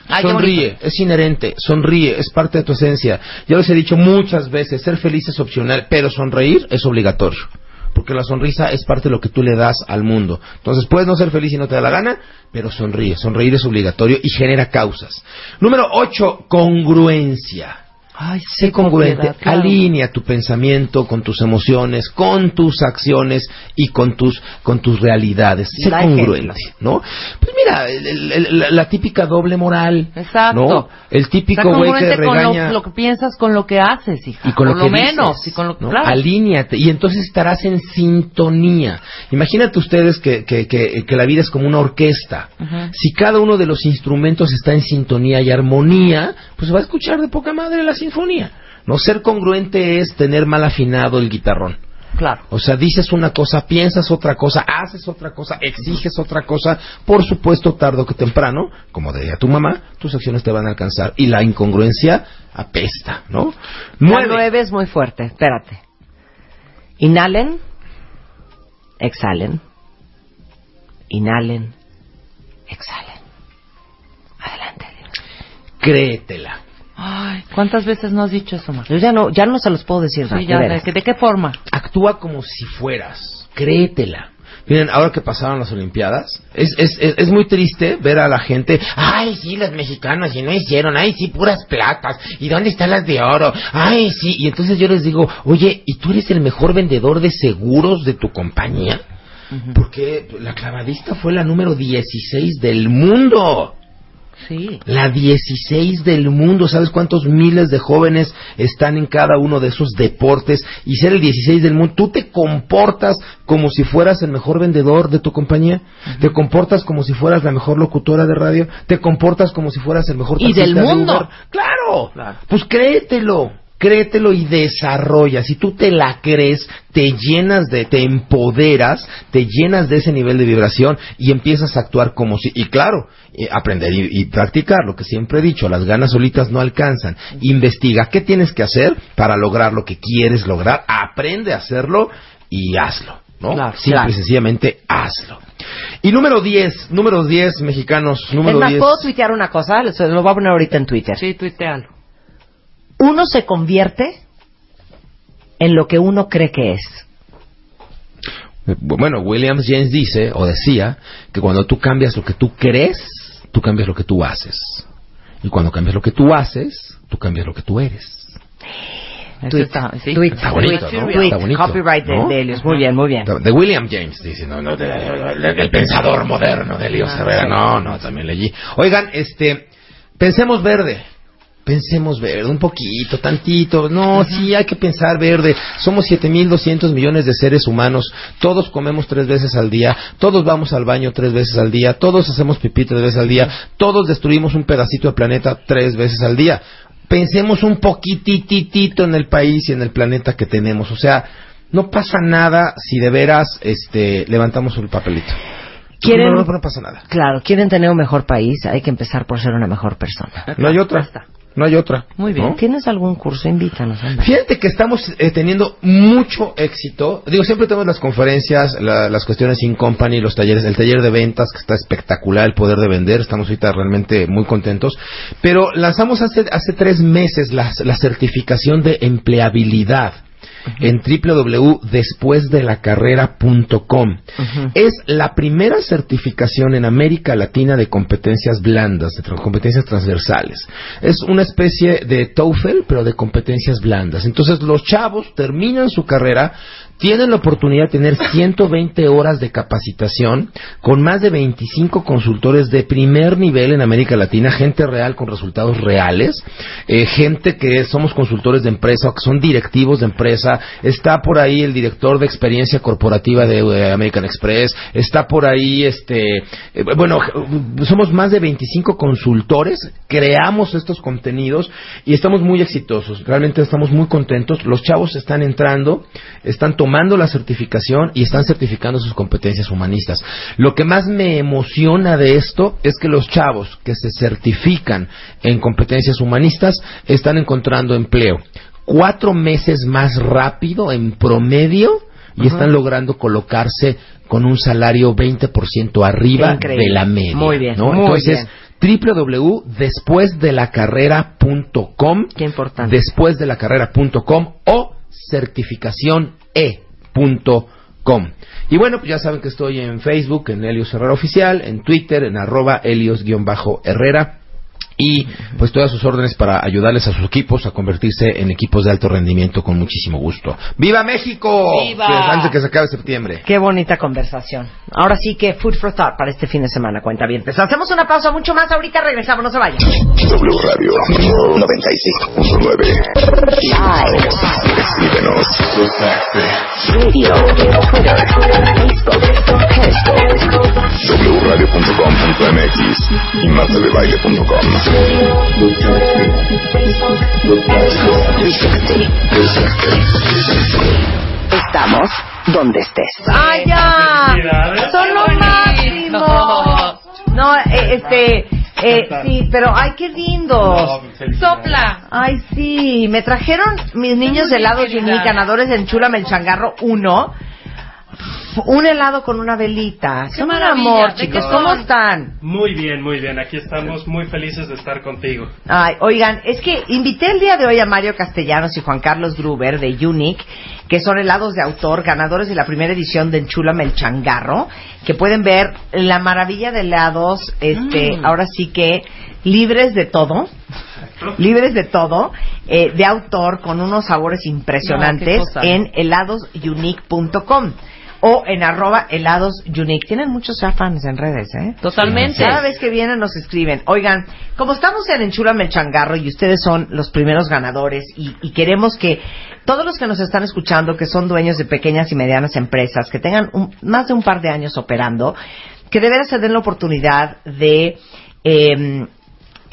Speaker 4: Ay, qué
Speaker 10: sonríe, es inherente, sonríe, es parte de tu esencia. Ya les he dicho muchas veces, ser feliz es opcional, pero sonreír es obligatorio. Porque la sonrisa es parte de lo que tú le das al mundo. Entonces puedes no ser feliz si no te da la gana, pero sonríe. Sonreír es obligatorio y genera causas. Número 8, congruencia.
Speaker 4: Ay,
Speaker 10: Sé congruente,
Speaker 4: claro.
Speaker 10: alinea tu pensamiento con tus emociones, con tus acciones y con tus con tus realidades. Sé congruente, ¿no? Pues mira, el- el- el- la, la típica doble moral,
Speaker 4: Exacto.
Speaker 10: ¿no? El típico güey que
Speaker 4: congruente con
Speaker 10: regaña
Speaker 4: lo, lo que piensas con lo que haces, hija.
Speaker 10: y con lo que
Speaker 4: menos.
Speaker 10: dices,
Speaker 4: Y con lo,
Speaker 10: ¿no?
Speaker 4: claro.
Speaker 10: Alíñate y entonces estarás en sintonía. Imagínate ustedes que, que, que, que la vida es como una orquesta. Si cada uno de los instrumentos está en sintonía y armonía, pues se va a escuchar de poca madre la sinfonía. No ser congruente es tener mal afinado el guitarrón.
Speaker 4: Claro.
Speaker 10: O sea, dices una cosa, piensas otra cosa, haces otra cosa, exiges otra cosa. Por supuesto, tarde o que temprano, como decía tu mamá, tus acciones te van a alcanzar. Y la incongruencia apesta, ¿no?
Speaker 3: La
Speaker 10: Nueve.
Speaker 3: nueve es muy fuerte. Espérate. Inhalen. Exhalen. Inhalen. Exhalen. Adelante, Dios.
Speaker 10: Créetela.
Speaker 4: Ay, ¿cuántas veces no has dicho eso, Mar?
Speaker 3: Yo ya no, ya no se los puedo decir.
Speaker 4: Sí,
Speaker 3: Mar,
Speaker 4: ya,
Speaker 3: de
Speaker 4: ¿de,
Speaker 3: veras.
Speaker 4: qué- ¿de qué forma?
Speaker 10: Actúa como si fueras. Créetela. Miren, ahora que pasaron las Olimpiadas, es, es, es, es muy triste ver a la gente, ay, sí, los mexicanos, y no hicieron, ay, sí, puras platas, ¿y dónde están las de oro? Ay, sí, y entonces yo les digo, oye, ¿y tú eres el mejor vendedor de seguros de tu compañía? Porque la clavadista fue la número 16 del mundo.
Speaker 4: Sí.
Speaker 10: La 16 del mundo, ¿sabes cuántos miles de jóvenes están en cada uno de esos deportes? Y ser el 16 del mundo, ¿tú te comportas como si fueras el mejor vendedor de tu compañía? ¿Te comportas como si fueras la mejor locutora de radio? ¿Te comportas como si fueras el mejor
Speaker 4: Y del
Speaker 10: de
Speaker 4: mundo.
Speaker 10: Claro. Pues créetelo. Créetelo y desarrolla. Si tú te la crees, te llenas de, te empoderas, te llenas de ese nivel de vibración y empiezas a actuar como si, y claro, eh, aprender y, y practicar, lo que siempre he dicho, las ganas solitas no alcanzan. Investiga qué tienes que hacer para lograr lo que quieres lograr, aprende a hacerlo y hazlo. ¿no?
Speaker 3: Claro,
Speaker 10: Simple
Speaker 3: claro.
Speaker 10: y sencillamente hazlo. Y número 10, número 10 mexicanos, número
Speaker 3: es más,
Speaker 10: 10.
Speaker 3: ¿puedo tuitear una cosa? Lo voy a poner ahorita en Twitter.
Speaker 4: Sí, tuitealo.
Speaker 3: Uno se convierte en lo que uno cree que es.
Speaker 10: Bueno, Williams James dice o decía que cuando tú cambias lo que tú crees, tú cambias lo que tú haces. Y cuando cambias lo que tú haces, tú cambias lo que tú eres.
Speaker 3: Tweet,
Speaker 4: está, sí.
Speaker 3: tweet,
Speaker 10: Está bonito,
Speaker 3: tweet,
Speaker 10: ¿no?
Speaker 3: tweet.
Speaker 10: Está bonito,
Speaker 3: Copyright de,
Speaker 10: ¿no?
Speaker 3: de Helios. Muy bien, muy bien.
Speaker 10: De William James, dice, no, no, de- de- del pensador moderno de Elías
Speaker 4: Ah,
Speaker 10: Herrera.
Speaker 4: sí.
Speaker 10: No, no, también leí. Oigan, este, pensemos verde. Pensemos verde, un poquito, tantito. No, sí hay que pensar verde. Somos 7.200 millones de seres humanos. Todos comemos tres veces al día. Todos vamos al baño tres veces al día. Todos hacemos pipí tres veces al día. Todos destruimos un pedacito de planeta tres veces al día. Pensemos un poquititito en el país y en el planeta que tenemos. O sea, no pasa nada si de veras este, levantamos el papelito.
Speaker 3: ¿Quieren-
Speaker 10: No, no, no pasa nada.
Speaker 3: Claro, quieren tener un mejor país, hay que empezar por ser una mejor persona.
Speaker 10: No hay otra. No hay otra.
Speaker 3: Muy bien.
Speaker 10: ¿no?
Speaker 3: ¿Tienes algún curso? Invítanos. anda.
Speaker 10: Fíjate que estamos eh, teniendo mucho éxito. Digo, siempre tenemos las conferencias, la- las cuestiones in company, los talleres, el taller de ventas que está espectacular, el poder de vender. Estamos ahorita realmente muy contentos. Pero lanzamos hace, hace tres meses la, la certificación de empleabilidad en www.despuesdelacarrera.com. Es la primera certificación en América Latina de competencias blandas, de competencias transversales. Es una especie de TOEFL, pero de competencias blandas. Entonces los chavos terminan su carrera, tienen la oportunidad de tener 120 horas de capacitación con más de 25 consultores de primer nivel en América Latina, gente real con resultados reales, eh, gente que somos consultores de empresa o que son directivos de empresa, está por ahí el director de experiencia corporativa de American Express, está por ahí este, eh, bueno, somos más de 25 consultores, creamos estos contenidos y estamos muy exitosos, realmente estamos muy contentos, los chavos están entrando, están tomando la certificación y están certificando sus competencias humanistas. Lo que más me emociona de esto es que los chavos que se certifican en competencias humanistas están encontrando empleo cuatro meses más rápido en promedio y están logrando colocarse con un salario 20% arriba
Speaker 3: Increíble.
Speaker 10: de la media.
Speaker 3: Muy bien,
Speaker 10: ¿no?
Speaker 3: muy
Speaker 10: Entonces, www.despuesdelacarrera.com
Speaker 3: Qué importante.
Speaker 10: despuesdelacarrera.com o certificacione.com. Y bueno, pues ya saben que estoy en Facebook, en Helios Herrera Oficial, en Twitter, en arroba Helios-Herrera. Y pues todas sus órdenes para ayudarles a sus equipos a convertirse en equipos de alto rendimiento con muchísimo gusto. ¡Viva México!
Speaker 3: ¡Viva!
Speaker 10: Que antes de que se acabe septiembre.
Speaker 3: Qué bonita conversación. Ahora sí que food for thought para este fin de semana, cuenta bien. Pues hacemos una pausa mucho más, ahorita regresamos, no se vayan.
Speaker 2: W Radio 95.9. Escríbenos.
Speaker 1: Radio, Twitter, Facebook,
Speaker 2: wradio.com.mx y martadebaile.com.
Speaker 1: Estamos donde estés.
Speaker 3: ¡Ay, ya! ¡Son lo máximo! No, eh, este, eh, sí, pero ay, qué lindo.
Speaker 4: Sopla.
Speaker 3: Ay, sí, me trajeron mis niños helados
Speaker 4: bien,
Speaker 3: Jimmy, ganadores en Chula el Changarro 1. Un helado con una velita.
Speaker 4: Qué
Speaker 3: Son un amor,
Speaker 4: ¿de qué
Speaker 3: chicos. ¿Cómo están?
Speaker 12: Muy bien, muy bien. Aquí estamos muy felices de estar contigo.
Speaker 3: Ay, oigan, es que invité el día de hoy a Mario Castellanos y Juan Carlos Gruber de Unique, que son helados de autor, ganadores de la primera edición de Enchúlame el Changarro, que pueden ver la maravilla de helados, este,
Speaker 4: Mm.
Speaker 3: ahora sí que libres de todo, libres de todo, eh, de autor, con unos sabores impresionantes
Speaker 4: No,
Speaker 3: en heladosunique.com o en arroba heladosunique. Tienen muchos ya fans en redes, ¿eh?
Speaker 4: Totalmente.
Speaker 3: Cada vez que vienen nos escriben, oigan, como estamos en Enchúlame el Changarro y ustedes son los primeros ganadores y, y queremos que todos los que nos están escuchando, que son dueños de pequeñas y medianas empresas, que tengan un- más de un par de años operando, que de veras se den la oportunidad de em,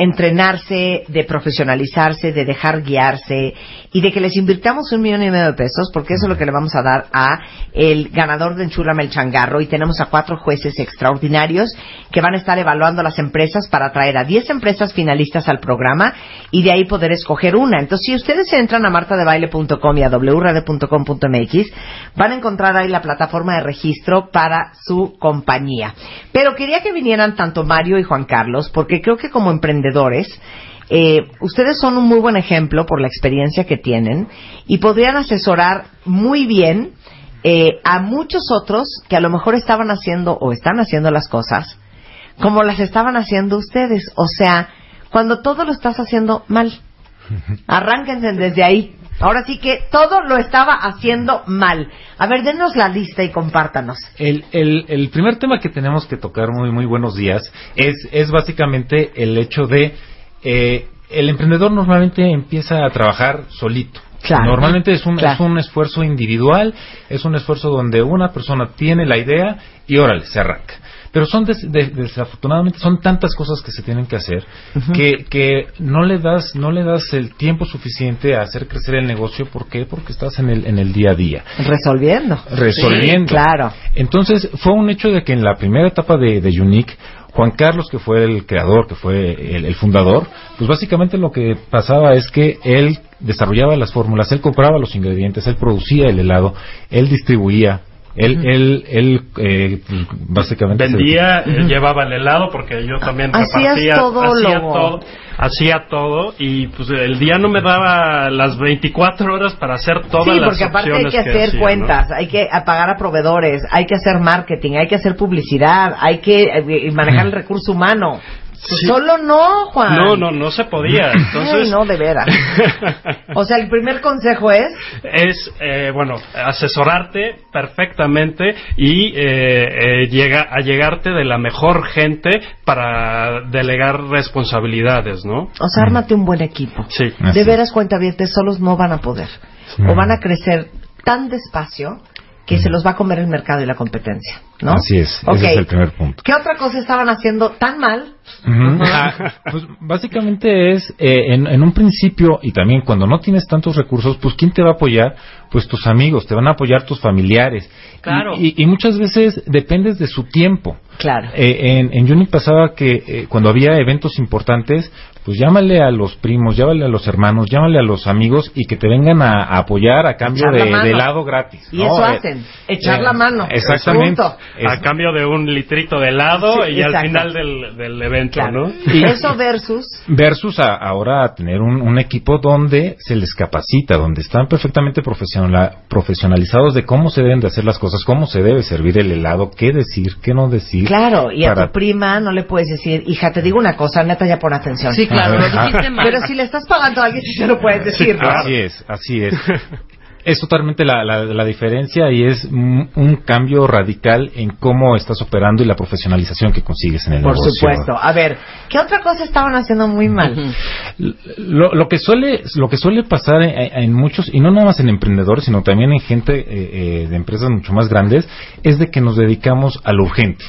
Speaker 3: entrenarse, de profesionalizarse, de dejar guiarse y de que les invirtamos un millón y medio de pesos, porque eso es lo que le vamos a dar a el ganador de Enchúlame el Changarro y tenemos a cuatro jueces extraordinarios que van a estar evaluando las empresas para traer a 10 empresas finalistas al programa y de ahí poder escoger una. Entonces, si ustedes entran a martadebaile.com y a wradio.com.mx, van a encontrar ahí la plataforma de registro para su compañía. Pero quería que vinieran tanto Mario y Juan Carlos, porque creo que como emprendedores, eh, ustedes son un muy buen ejemplo por la experiencia que tienen y podrían asesorar muy bien eh, a muchos otros que a lo mejor estaban haciendo o están haciendo las cosas como las estaban haciendo ustedes. O sea, cuando todo lo estás haciendo mal, arránquense desde ahí. Ahora sí que todo lo estaba haciendo mal. A ver, denos la lista y compártanos.
Speaker 13: El, el, el primer tema que tenemos que tocar, muy, muy buenos días, es, es básicamente el hecho de eh,
Speaker 14: el emprendedor normalmente empieza a trabajar solito.
Speaker 3: Claro.
Speaker 14: Normalmente es un,
Speaker 3: Claro.
Speaker 14: es un esfuerzo individual, es un esfuerzo donde una persona tiene la idea y órale, se arranca. Pero son des- de- desafortunadamente son tantas cosas que se tienen que hacer que, que no le das no le das el tiempo suficiente a hacer crecer el negocio. ¿Por qué? Porque estás en el en el día a día
Speaker 3: Resolviendo.
Speaker 14: resolviendo.
Speaker 3: Sí, claro.
Speaker 14: Entonces, fue un hecho de que en la primera etapa de, de Unique, Juan Carlos, que fue el creador, que fue el, el fundador, pues básicamente lo que pasaba es que él desarrollaba las fórmulas, él compraba los ingredientes, él producía el helado, él distribuía, él, él, él eh, pues, básicamente... se-
Speaker 12: Vendía, eh, llevaba el helado porque yo también
Speaker 3: Hacías
Speaker 12: repartía,
Speaker 3: todo
Speaker 12: hacía todo, hacía todo y pues el día no me daba las 24 horas para hacer todas
Speaker 3: Sí,
Speaker 12: las
Speaker 3: porque aparte hay
Speaker 12: opciones
Speaker 3: que hacer
Speaker 12: hacía, ¿no?
Speaker 3: cuentas, hay que pagar a proveedores, hay que hacer marketing, hay que hacer publicidad, hay que eh, manejar el recurso humano.
Speaker 12: Sí.
Speaker 3: Solo no, Juan.
Speaker 12: No, no, no se podía. Entonces,
Speaker 3: Ay, no, de veras. O sea, el primer consejo es
Speaker 12: es, eh, bueno, asesorarte perfectamente y eh, eh, llega, a llegarte de la mejor gente para delegar responsabilidades, ¿no?
Speaker 3: O sea, ármate un buen equipo.
Speaker 12: Sí.
Speaker 3: De veras, cuentavientes, solos no van a poder. O van a crecer tan despacio que se los va a comer el mercado y la competencia, ¿no?
Speaker 14: Así es,
Speaker 3: Ok.
Speaker 14: ese es el primer punto.
Speaker 3: ¿Qué otra cosa estaban haciendo tan mal?
Speaker 14: Ujú. Ah, pues básicamente es, eh, en, en un principio, y también cuando no tienes tantos recursos, pues ¿quién te va a apoyar? Pues tus amigos, te van a apoyar tus familiares.
Speaker 4: Claro.
Speaker 14: Y, y- y muchas veces dependes de su tiempo.
Speaker 3: Claro.
Speaker 14: Eh, en, en Unic pasaba que eh, cuando había eventos importantes, pues llámale a los primos, llámale a los hermanos, llámale a los amigos y que te vengan a, a apoyar a cambio
Speaker 3: la
Speaker 14: de, helado gratis.
Speaker 3: Y
Speaker 14: ¿no?
Speaker 3: eso
Speaker 14: Eh,
Speaker 3: hacen, echar
Speaker 14: eh,
Speaker 3: la mano.
Speaker 14: Exactamente.
Speaker 12: A cambio de un litrito de helado
Speaker 3: Sí,
Speaker 12: y al final del, del evento,
Speaker 3: Claro.
Speaker 12: ¿no?
Speaker 14: Y-
Speaker 3: Eso versus
Speaker 14: versus a- ahora a tener un, un equipo donde se les capacita, donde están perfectamente profesional- profesionalizados de cómo se deben de hacer las cosas, cómo se debe servir el helado, qué decir, qué no decir.
Speaker 3: Claro, y a tu prima no le puedes decir, hija, te digo una cosa, neta, ya pon atención.
Speaker 4: Sí, claro, lo dijiste mal.
Speaker 3: Pero si le estás pagando a alguien, sí se lo puedes decir, ¿no?
Speaker 14: Así es, así es. Es totalmente la, la, la diferencia y es un, un cambio radical en cómo estás operando y la profesionalización que consigues en el
Speaker 3: Por
Speaker 14: negocio.
Speaker 3: supuesto. A ver, ¿qué otra cosa estaban haciendo muy mal?
Speaker 14: Lo, lo que suele lo que suele pasar en, en muchos y no nada más en emprendedores sino también en gente eh, eh, de empresas mucho más grandes es de que nos dedicamos a lo urgente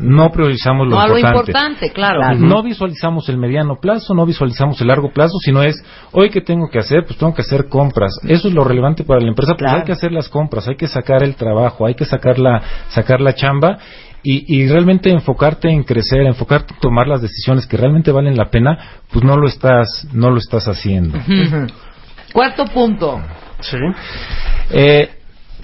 Speaker 14: no priorizamos lo
Speaker 4: No, lo
Speaker 14: importante. No visualizamos el mediano plazo, no visualizamos el largo plazo, sino es, hoy que tengo que hacer, pues tengo que hacer compras. Eso es lo relevante para la empresa, pues
Speaker 3: Claro.
Speaker 14: hay que hacer las compras, hay que sacar el trabajo, hay que sacar la, sacar la chamba y, y realmente enfocarte en crecer, enfocarte en tomar las decisiones que realmente valen la pena, pues no lo estás, no lo estás haciendo.
Speaker 4: Cuarto punto.
Speaker 12: Sí.
Speaker 14: Eh,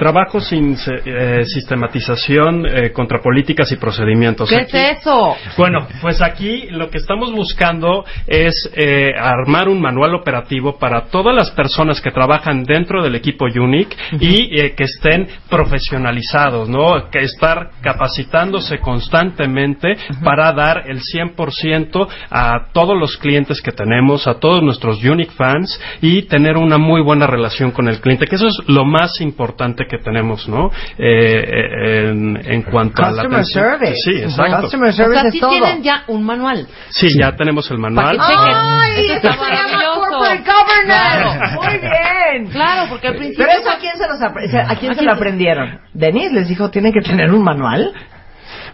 Speaker 12: Trabajo sin eh, sistematización eh, contra políticas y procedimientos.
Speaker 4: ¿Qué
Speaker 12: Aquí-
Speaker 4: es eso?
Speaker 12: Bueno, pues aquí lo que estamos buscando es eh, armar un manual operativo para todas las personas que trabajan dentro del equipo Unique y eh, que estén profesionalizados, ¿no? Que estar capacitándose constantemente para dar el 100% a todos los clientes que tenemos, a todos nuestros Unique fans y tener una muy buena relación con el cliente, que eso es lo más importante que tenemos, ¿no? Eh, eh, en, en cuanto a la
Speaker 3: Customer
Speaker 12: atención.
Speaker 3: service.
Speaker 12: Sí, exacto.
Speaker 3: Customer
Speaker 4: O
Speaker 3: service
Speaker 4: sea,
Speaker 3: es
Speaker 4: sí
Speaker 3: todo.
Speaker 4: tienen ya un manual.
Speaker 12: Sí, ya tenemos el manual.
Speaker 3: ¡Ay!
Speaker 4: Eso está
Speaker 3: se llama corporate governance. Muy bien.
Speaker 4: Claro, porque al principio...
Speaker 3: Pero eso a quién se, los ¿a quién se lo aprendieron? Denis les dijo, tienen que tener un manual.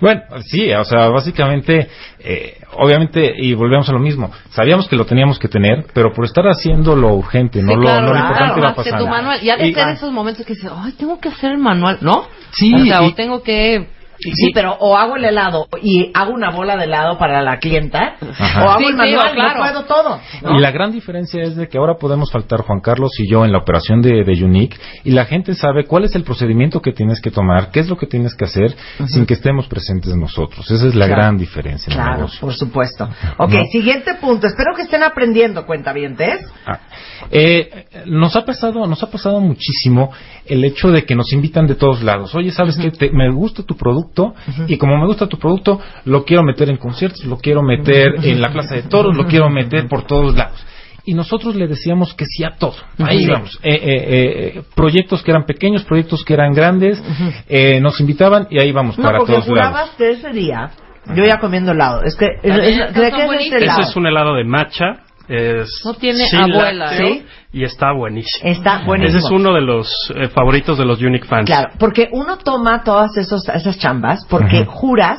Speaker 14: Bueno, sí, o sea, básicamente, eh, obviamente, y volvemos a lo mismo, sabíamos que lo teníamos que tener, pero por estar haciendo lo urgente, no
Speaker 4: Sí,
Speaker 14: lo,
Speaker 4: claro,
Speaker 14: no lo
Speaker 4: claro,
Speaker 14: importante iba
Speaker 4: más que tu
Speaker 14: pasando.
Speaker 4: manual. Y ha de
Speaker 14: Y-
Speaker 4: ser esos momentos que dices, ay, tengo que hacer el manual, ¿no?
Speaker 14: Sí,
Speaker 4: O sea,
Speaker 14: y-
Speaker 4: o tengo que...
Speaker 3: Sí, pero o hago el helado y hago una bola de helado para la clienta,
Speaker 14: Ajá.
Speaker 3: o hago
Speaker 4: Sí,
Speaker 3: el
Speaker 4: sí,
Speaker 3: manual,
Speaker 4: claro.
Speaker 3: puedo todo. ¿no?
Speaker 14: Y la gran diferencia es de que ahora podemos faltar Juan Carlos y yo en la operación de, de Unique y la gente sabe cuál es el procedimiento que tienes que tomar, qué es lo que tienes que hacer sin que estemos presentes nosotros. Esa es la
Speaker 3: Claro.
Speaker 14: gran diferencia en el
Speaker 3: Claro,
Speaker 14: negocio.
Speaker 3: por supuesto. Ok,
Speaker 14: ¿No?
Speaker 3: siguiente punto. Espero que estén aprendiendo, cuentavientes.
Speaker 14: Ah. Eh, nos ha pasado, nos ha pasado muchísimo el hecho de que nos invitan de todos lados. Oye, sabes que me gusta tu producto y como me gusta tu producto, lo quiero meter en conciertos, lo quiero meter en la plaza de toros, lo quiero meter por todos lados. Y nosotros le decíamos que sí a todo. Ahí
Speaker 3: Ujú.
Speaker 14: vamos. Eh, eh, eh, proyectos que eran pequeños, proyectos que eran grandes, eh, nos invitaban y ahí vamos
Speaker 3: No,
Speaker 14: para
Speaker 3: porque
Speaker 14: todos lados.
Speaker 3: que ese día yo ya comiendo helado. Es que, es,
Speaker 4: También,
Speaker 3: es-
Speaker 4: estos
Speaker 3: ¿cree
Speaker 4: son
Speaker 3: que es este helado?
Speaker 12: Ese es un helado de matcha Es
Speaker 4: No tiene
Speaker 12: sin
Speaker 4: abuela,
Speaker 12: lácteo
Speaker 4: ¿eh?
Speaker 12: Y está buenísimo.
Speaker 3: Está buenísimo.
Speaker 12: Ese es uno de los eh, favoritos de los Unique fans.
Speaker 3: Claro, porque uno toma todas esos, esas chambas porque juras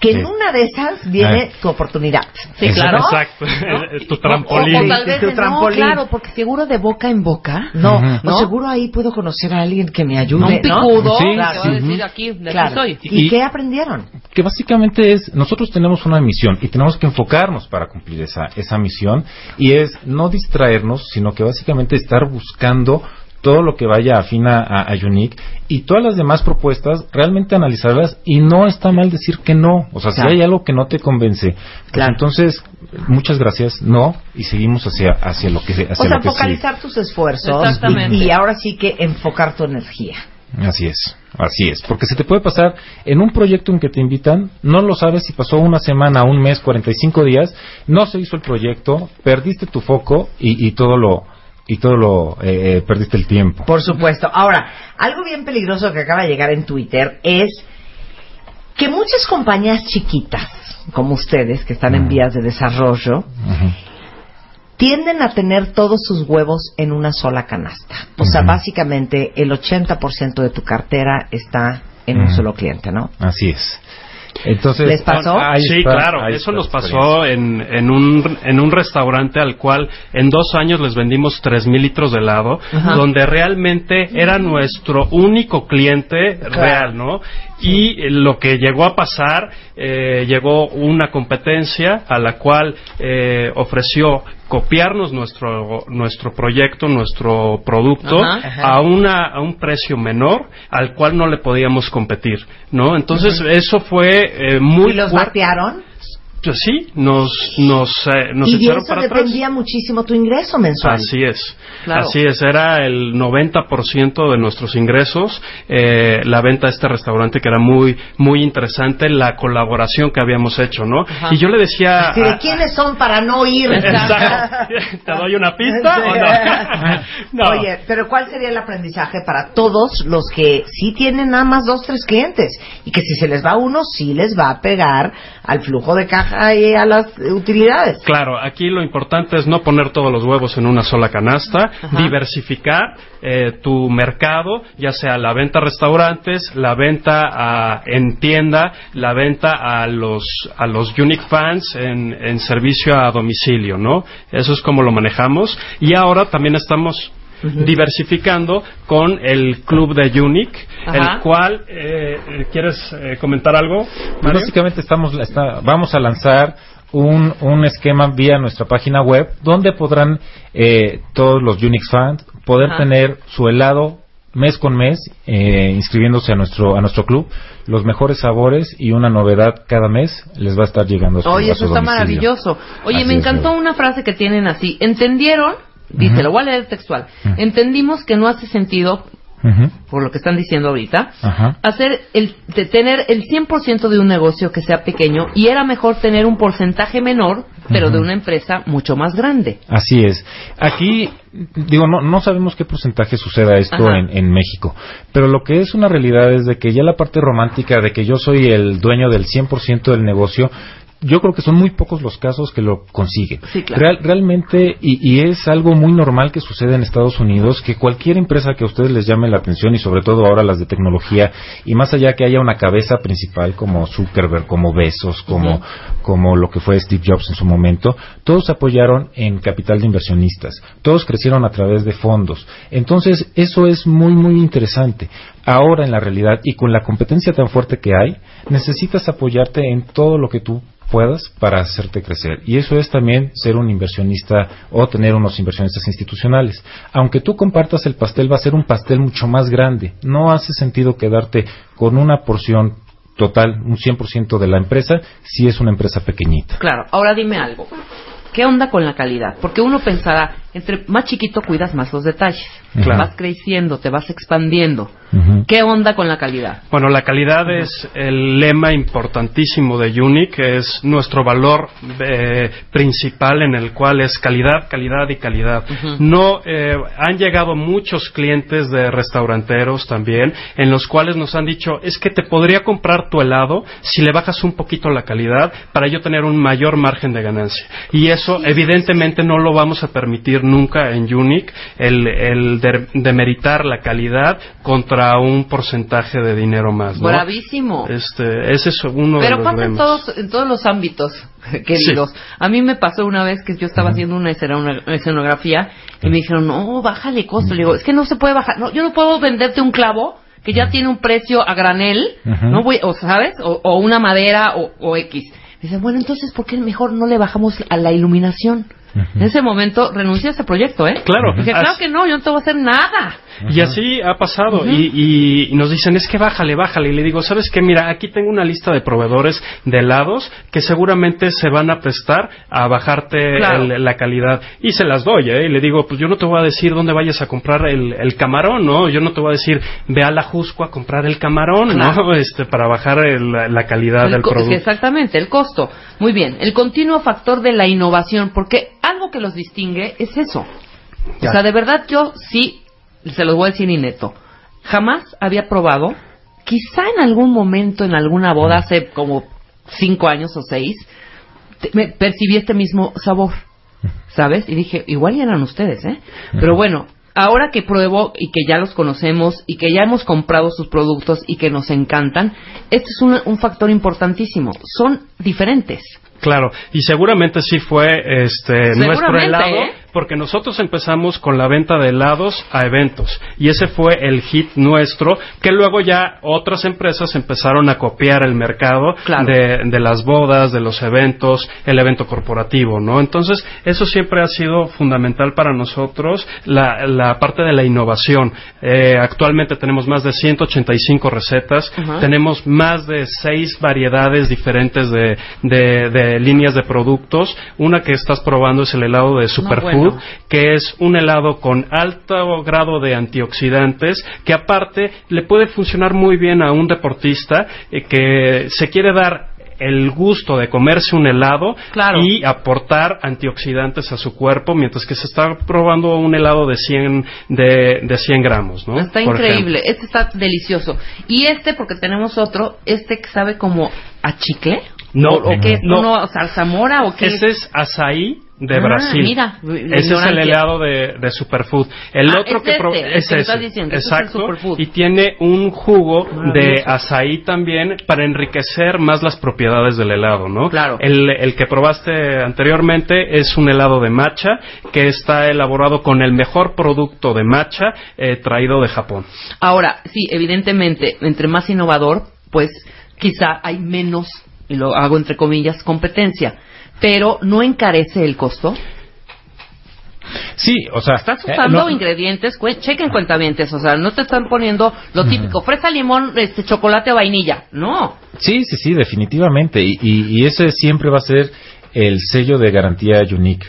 Speaker 3: que en una de esas viene
Speaker 12: Ah.
Speaker 3: tu oportunidad.
Speaker 4: Sí, claro.
Speaker 12: Exacto. tu trampolín.
Speaker 4: O, o tal vez
Speaker 3: Tu
Speaker 4: no, claro, porque seguro de boca en boca.
Speaker 3: No, o
Speaker 4: ¿no?
Speaker 3: seguro ahí puedo conocer a alguien que me ayude,
Speaker 4: Un picudo
Speaker 14: Sí,
Speaker 4: que
Speaker 14: claro.
Speaker 4: va a decir
Speaker 14: Ujú.
Speaker 4: aquí, de
Speaker 3: Claro.
Speaker 4: aquí soy.
Speaker 3: ¿Y,
Speaker 14: Y-
Speaker 3: qué aprendieron?
Speaker 14: que básicamente es, nosotros tenemos una misión y tenemos que enfocarnos para cumplir esa, esa misión y es no distraernos, sino que básicamente estar buscando todo lo que vaya afina a, a Unique y todas las demás propuestas realmente analizarlas y no está mal decir que no, o sea,
Speaker 3: Claro.
Speaker 14: si hay algo que no te convence, pues entonces muchas gracias, no y seguimos hacia hacia lo que hacia
Speaker 3: O sea,
Speaker 14: lo que sí.
Speaker 3: focalizar tus esfuerzos
Speaker 4: Exactamente.
Speaker 3: y, y ahora sí que enfocar tu energía.
Speaker 14: Así es, así es, porque se te puede pasar en un proyecto en que te invitan, no lo sabes si pasó una semana, un mes, 45 días, no se hizo el proyecto, perdiste tu foco y, y todo lo y todo lo eh, eh, perdiste el tiempo.
Speaker 3: Por supuesto. Ahora, algo bien peligroso que acaba de llegar en Twitter es que muchas compañías chiquitas, como ustedes, que están en vías de desarrollo, tienden a tener todos sus huevos en una sola canasta. O sea, básicamente el 80% de tu cartera está en un solo cliente, ¿no?
Speaker 14: Así es. Entonces,
Speaker 3: ¿Les pasó?
Speaker 14: ahí
Speaker 12: sí,
Speaker 14: está-
Speaker 12: claro, eso
Speaker 14: está
Speaker 12: nos pasó en, en, un, en un restaurante al cual en dos años les vendimos tres mil litros de helado,
Speaker 4: Ajá.
Speaker 12: donde realmente era nuestro único cliente real, ¿no? Y lo que llegó a pasar, eh, llegó una competencia a la cual eh, ofreció copiarnos nuestro nuestro proyecto, nuestro producto
Speaker 4: Ajá. Ajá.
Speaker 12: a una a un precio menor al cual no le podíamos competir, ¿no? Entonces eso fue eh, muy
Speaker 3: ¿Y los
Speaker 12: fuerte.
Speaker 3: batearon?
Speaker 12: Pues sí, nos nos eh, nos
Speaker 3: y
Speaker 12: echaron
Speaker 3: eso
Speaker 12: para atrás.
Speaker 3: dependía muchísimo tu ingreso mensual.
Speaker 12: Así es,
Speaker 3: Claro.
Speaker 12: así es, era el 90% de nuestros ingresos, eh, la venta de este restaurante que era muy, muy interesante, la colaboración que habíamos hecho, ¿no?
Speaker 3: Ajá.
Speaker 12: Y yo le decía...
Speaker 3: Así de, ¿quiénes son para no ir?
Speaker 12: Exacto. ¿Te doy una pista o no? No.
Speaker 3: Oye, pero ¿cuál sería el aprendizaje para todos los que sí tienen nada más dos, tres clientes? Y que si se les va uno, sí les va a pegar al flujo de caja a las utilidades.
Speaker 12: Claro, aquí lo importante es no poner todos los huevos en una sola canasta,
Speaker 3: Ajá.
Speaker 12: diversificar eh, tu mercado, ya sea la venta a restaurantes, la venta a- en tienda, la venta a los a los unique fans en, en servicio a domicilio, ¿no? Eso es como lo manejamos y ahora también estamos diversificando con el club de Unique,
Speaker 4: Ajá.
Speaker 12: el cual eh, ¿quieres eh, comentar algo? Mario?
Speaker 14: básicamente estamos, está- vamos a lanzar un, un esquema vía nuestra página web donde podrán eh, todos los Unix fans poder
Speaker 4: Ajá.
Speaker 14: tener su helado mes con mes eh, inscribiéndose a nuestro a nuestro club los mejores sabores y una novedad cada mes les va a estar llegando a su,
Speaker 4: Oye,
Speaker 14: a su
Speaker 4: eso está maravilloso. Oye,
Speaker 14: Así
Speaker 4: me encantó una frase que tienen así. ¿Entendieron? Dice, lo voy a leer textual. Entendimos que no hace sentido, por lo que están diciendo ahorita, hacer el, de tener el 100% de un negocio que sea pequeño y era mejor tener un porcentaje menor, pero de una empresa mucho más grande.
Speaker 14: Así es. Aquí, digo, no, no sabemos qué porcentaje suceda esto en, en México, pero lo que es una realidad es de que ya la parte romántica de que yo soy el dueño del 100% del negocio, yo creo que son muy pocos los casos que lo consiguen.
Speaker 4: Sí, claro.
Speaker 14: Real- realmente, y, y es algo muy normal que sucede en Estados Unidos, que cualquier empresa que a ustedes les llame la atención, y sobre todo ahora las de tecnología, y más allá que haya una cabeza principal como Zuckerberg, como Bezos, como, como lo que fue Steve Jobs en su momento, todos apoyaron en capital de inversionistas, todos crecieron a través de fondos. Entonces, eso es muy, muy interesante. Ahora en la realidad y con la competencia tan fuerte que hay, necesitas apoyarte en todo lo que tú puedas para hacerte crecer. Y eso es también ser un inversionista o tener unos inversionistas institucionales. Aunque tú compartas el pastel, va a ser un pastel mucho más grande. No hace sentido quedarte con una porción total, un 100% de la empresa, si es una empresa pequeñita.
Speaker 4: Claro, ahora dime algo. ¿Qué onda con la calidad? Porque uno pensará, entre más chiquito cuidas más los detalles.
Speaker 12: Claro.
Speaker 4: Vas creciendo, te vas expandiendo.
Speaker 14: Ujú.
Speaker 4: ¿Qué onda con la calidad?
Speaker 12: Bueno, la calidad es el lema importantísimo de Unique, es nuestro valor eh, principal en el cual es calidad, calidad y calidad. No eh, han llegado muchos clientes de restauranteros también, en los cuales nos han dicho es que te podría comprar tu helado si le bajas un poquito la calidad para yo tener un mayor margen de ganancia. Y eso evidentemente no lo vamos a permitir nunca en Unique, el, el de- demeritar la calidad contra un porcentaje de dinero más. ¿no?
Speaker 4: Bravísimo.
Speaker 12: Este, ese es uno de
Speaker 4: Pero
Speaker 12: los
Speaker 4: pasa en todos, en todos los ámbitos, queridos. A mí me pasó una vez que yo estaba haciendo una escenografía y me dijeron, no, bájale costo. Le digo, es que no se puede bajar. No, yo no puedo venderte un clavo que ya tiene un precio a granel, no voy, o sabes, o, o una madera o, o X. Dice, bueno, entonces, ¿por qué mejor no le bajamos a la iluminación? En ese momento renuncié a ese proyecto, ¿eh?
Speaker 12: Claro.
Speaker 4: Dije, claro que no, yo no te voy a hacer nada.
Speaker 12: Y así ha pasado. y, y- y nos dicen, es que bájale, bájale. Y le digo, ¿sabes qué? Mira, aquí tengo una lista de proveedores de helados que seguramente se van a prestar a bajarte
Speaker 4: Claro.
Speaker 12: el- la calidad. Y se las doy, ¿eh? Y le digo, pues yo no te voy a decir dónde vayas a comprar el, el camarón, ¿no? Yo no te voy a decir, ve a la Jusco a comprar el camarón,
Speaker 4: Claro.
Speaker 12: ¿no? Este, para bajar el- la calidad
Speaker 4: El
Speaker 12: del producto.
Speaker 4: Exactamente, el costo. Muy bien, el continuo factor de la innovación, porque algo que los distingue es eso.
Speaker 12: Ya.
Speaker 4: O sea, de verdad yo sí, se los voy a decir inneto, jamás había probado, quizá en algún momento, en alguna boda, hace como cinco años o seis, te- me percibí este mismo sabor, ¿sabes? Y dije, igual ya eran ustedes, ¿eh? Pero bueno, ahora que pruebo y que ya los conocemos y que ya hemos comprado sus productos y que nos encantan, este es un, un factor importantísimo. Son diferentes.
Speaker 12: Claro, y seguramente sí fue este nuestro helado,
Speaker 4: ¿eh?
Speaker 12: Porque nosotros empezamos con la venta de helados a eventos y ese fue el hit nuestro que luego ya otras empresas empezaron a copiar el mercado
Speaker 4: Claro.
Speaker 12: de, de las bodas, de los eventos, el evento corporativo, ¿no? Entonces eso siempre ha sido fundamental para nosotros la, la parte de la innovación. Eh, actualmente tenemos más de 185 recetas,
Speaker 4: Ajá.
Speaker 12: tenemos más de seis variedades diferentes de, de- de líneas de productos. Una que estás probando es el helado de Superfood,
Speaker 4: bueno.
Speaker 12: Que es un helado con alto grado de antioxidantes, que aparte le puede funcionar muy bien a un deportista eh, que se quiere dar el gusto de comerse un helado
Speaker 4: Claro.
Speaker 12: y aportar antioxidantes a su cuerpo mientras que se está probando un helado de 100 de, de 100 gramos ¿no?
Speaker 4: Está
Speaker 12: Por
Speaker 4: increíble, este está delicioso. Y este, porque tenemos otro, este que sabe como a chicle.
Speaker 12: No,
Speaker 4: ¿O, o qué?
Speaker 12: no.
Speaker 4: ¿Uno zarzamora o qué?
Speaker 12: Ese es azaí de
Speaker 4: Ah,
Speaker 12: Brasil.
Speaker 4: mira,
Speaker 12: ese es el helado de, de Superfood. El
Speaker 4: Ah,
Speaker 12: otro
Speaker 4: es
Speaker 12: que
Speaker 4: este,
Speaker 12: es
Speaker 4: que
Speaker 12: ese.
Speaker 4: diciendo, es
Speaker 12: Exacto. Y tiene un jugo de
Speaker 4: Maravilloso.
Speaker 12: azaí también para enriquecer más las propiedades del helado, ¿no?
Speaker 4: Claro.
Speaker 12: El, el que probaste anteriormente es un helado de matcha que está elaborado con el mejor producto de matcha eh, traído de Japón.
Speaker 4: Ahora, sí, evidentemente, entre más innovador, pues quizá hay menos, y lo hago entre comillas, competencia. Pero no encarece el costo.
Speaker 14: Sí, o sea,
Speaker 4: Estás
Speaker 14: eh,
Speaker 4: usando
Speaker 14: no-
Speaker 4: ingredientes, cue- chequen cuentavientes, o sea, no te están poniendo lo típico, fresa, limón, este, chocolate, vainilla. No.
Speaker 14: Sí, sí, sí, definitivamente. Y, y, y ese siempre va a ser el sello de garantía Unique.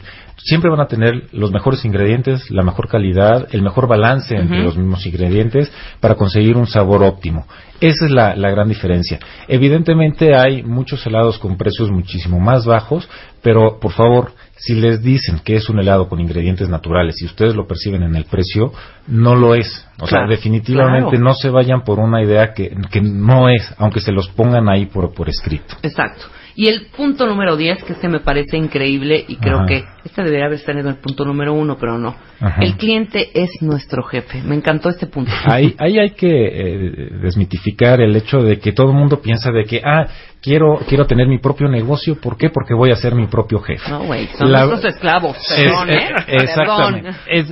Speaker 14: Siempre van a tener los mejores ingredientes, la mejor calidad, el mejor balance entre los mismos ingredientes para conseguir un sabor óptimo. Esa es la, la gran diferencia. Evidentemente hay muchos helados con precios muchísimo más bajos, pero por favor, si les dicen que es un helado con ingredientes naturales y ustedes lo perciben en el precio, no lo es. O
Speaker 4: Claro,
Speaker 14: sea, definitivamente
Speaker 4: claro.
Speaker 14: no se vayan por una idea que, que no es, aunque se los pongan ahí por, por escrito.
Speaker 4: Exacto. Y el punto número 10, que este me parece increíble y creo
Speaker 14: Ajá.
Speaker 4: que este debería haber estado en el punto número uno, pero no.
Speaker 14: Ajá.
Speaker 4: El cliente es nuestro jefe. Me encantó este punto.
Speaker 14: Ahí, ahí hay que eh, desmitificar el hecho de que todo el mundo piensa de que, ah, quiero, quiero tener mi propio negocio. ¿Por qué? Porque voy a ser mi propio jefe.
Speaker 4: No, güey, son
Speaker 14: La-
Speaker 4: nuestros esclavos.
Speaker 14: Es-
Speaker 4: Perdón,
Speaker 14: es-
Speaker 4: ¿eh?
Speaker 14: Exactamente.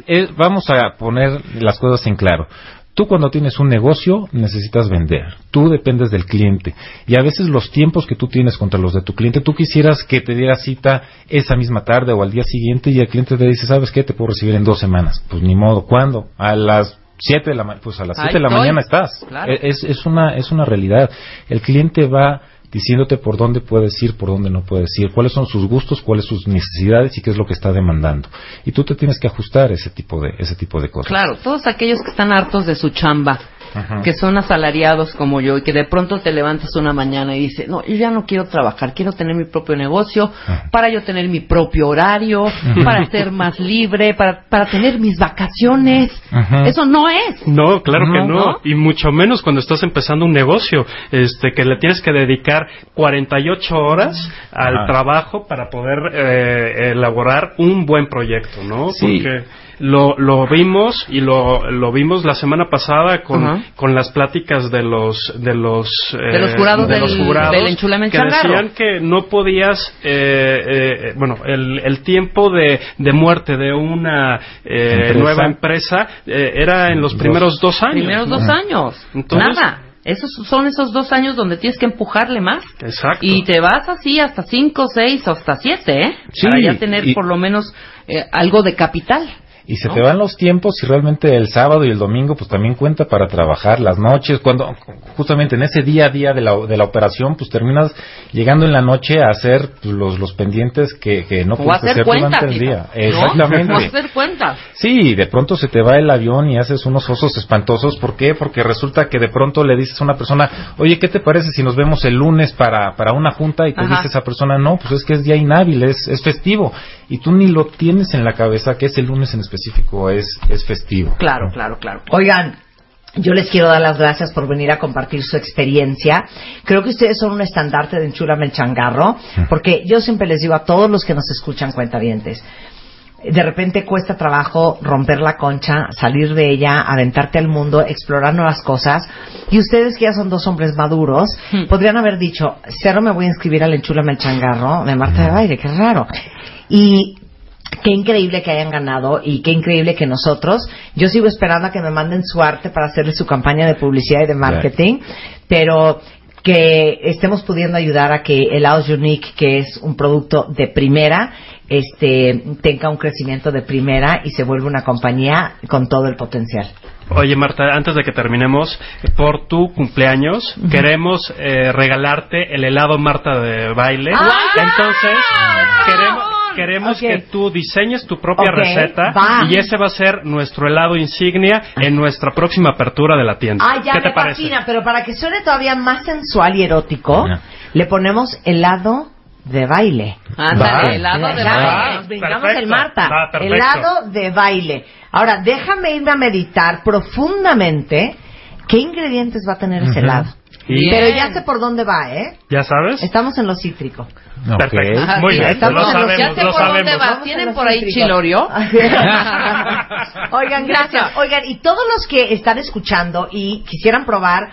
Speaker 14: Es- vamos a poner las cosas en claro. Tú cuando tienes un negocio necesitas vender. Tú dependes del cliente. Y a veces los tiempos que tú tienes contra los de tu cliente, tú quisieras que te diera cita esa misma tarde o al día siguiente y el cliente te dice, ¿sabes qué? Te puedo recibir en dos semanas. Pues ni modo. ¿Cuándo? A las siete de la ma- pues a las
Speaker 4: Ahí
Speaker 14: siete de la
Speaker 4: estoy.
Speaker 14: mañana estás.
Speaker 4: Claro.
Speaker 14: Es, es una, es una realidad. El cliente va
Speaker 13: diciéndote por dónde puedes ir, por dónde no puedes ir, cuáles son sus gustos, cuáles sus necesidades y qué es lo que está demandando. Y tú te tienes que ajustar a ese tipo de, ese tipo de cosas.
Speaker 4: Claro, todos aquellos que están hartos de su chamba,
Speaker 13: Ajá.
Speaker 4: que son asalariados como yo y que de pronto te levantas una mañana y dices, no, yo ya no quiero trabajar, quiero tener mi propio negocio, para yo tener mi propio horario, para ser más libre, para, para tener mis vacaciones.
Speaker 12: Ajá.
Speaker 4: Eso no es.
Speaker 12: No, claro que
Speaker 4: No,
Speaker 12: no.
Speaker 4: ¿no?
Speaker 12: Y mucho menos cuando estás empezando un negocio, este, que le tienes que dedicar 48 horas al
Speaker 13: Ajá.
Speaker 12: trabajo para poder eh, elaborar un buen proyecto, ¿no?
Speaker 13: Sí.
Speaker 12: Porque lo, lo vimos y lo, lo vimos la semana pasada con, con las pláticas de los de los eh,
Speaker 4: De los jurados
Speaker 12: de
Speaker 4: del-
Speaker 12: los jurados
Speaker 4: del
Speaker 12: que
Speaker 4: Changarro.
Speaker 12: decían que no podías eh, eh, bueno el, el tiempo de, de muerte de una eh,
Speaker 13: Empresa.
Speaker 12: nueva empresa eh, era en los primeros dos años
Speaker 4: Primeros dos años.
Speaker 12: Entonces-
Speaker 4: Nada. Esos son esos dos años donde tienes que empujarle más.
Speaker 12: Exacto.
Speaker 4: Y te vas así hasta cinco, seis, hasta siete, ¿eh?
Speaker 13: Sí,
Speaker 4: Para ya tener
Speaker 13: y-
Speaker 4: por lo menos eh, algo de capital.
Speaker 13: Y se
Speaker 4: ¿no?
Speaker 13: te van los tiempos y realmente el sábado y el domingo pues también cuenta para trabajar las noches, cuando justamente en ese día a día de la, de la operación pues terminas llegando en la noche a hacer pues, los, los pendientes que, que no
Speaker 4: O
Speaker 13: puedes
Speaker 4: hacer
Speaker 13: durante el día.
Speaker 4: ¿no?
Speaker 13: Exactamente.
Speaker 4: O hacer cuentas.
Speaker 13: Sí, de pronto se te va el avión y haces unos osos espantosos. ¿Por qué? Porque resulta que de pronto le dices a una persona, oye, ¿qué te parece si nos vemos el lunes para, para una junta? Y te
Speaker 4: Ajá.
Speaker 13: dice esa persona, no, pues es que es día inhábil, es, es festivo. Y tú ni lo tienes en la cabeza que ese lunes en específico es, es festivo.
Speaker 4: Claro, claro, claro.
Speaker 3: Oigan, yo les quiero dar las gracias por venir a compartir su experiencia. Creo que ustedes son un estandarte de Enchúlame el Changarro, porque yo siempre les digo a todos los que nos escuchan cuentavientes, de repente cuesta trabajo romper la concha, salir de ella, aventarte al mundo, explorar nuevas cosas. Y ustedes que ya son dos hombres maduros, podrían haber dicho, cero me voy a inscribir al Enchúlame el Changarro de Marta de Baile, qué raro. Y qué increíble que hayan ganado y qué increíble que nosotros, yo sigo esperando a que me manden su arte para hacerle su campaña de publicidad y de marketing, pero que estemos pudiendo ayudar a que el House Unique, que es un producto de primera, este, tenga un crecimiento de primera y se vuelva una compañía con todo el potencial.
Speaker 12: Oye Marta, antes de que terminemos, por tu cumpleaños queremos eh, regalarte el helado Marta de baile. Entonces queremos queremos que tú diseñes tu propia receta
Speaker 3: va.
Speaker 12: y ese va a ser nuestro helado insignia en nuestra próxima apertura de la tienda.
Speaker 3: Ah, ya
Speaker 12: ¿Qué te parece?
Speaker 3: fascina, pero para que suene todavía más sensual y erótico, le ponemos helado de baile.
Speaker 4: Ándale, helado de baile.
Speaker 3: nos brincamos el Marta.
Speaker 12: Va.
Speaker 3: Helado de baile. Ahora, déjame irme a meditar profundamente qué ingredientes va a tener ese helado.
Speaker 12: Y-
Speaker 3: Pero ya sé por dónde va, ¿eh?
Speaker 12: ¿Ya sabes?
Speaker 3: Estamos en lo cítrico.
Speaker 12: Perfecto.
Speaker 4: Ajá,
Speaker 12: Muy bien,
Speaker 3: estamos
Speaker 12: lo
Speaker 3: en los-
Speaker 12: sabemos,
Speaker 4: ya sé
Speaker 12: lo
Speaker 4: por dónde va. ¿Tienen por ahí
Speaker 3: cítrico.
Speaker 4: chilorio?
Speaker 3: Oigan, gracias. Oigan, y todos los que están escuchando y quisieran probar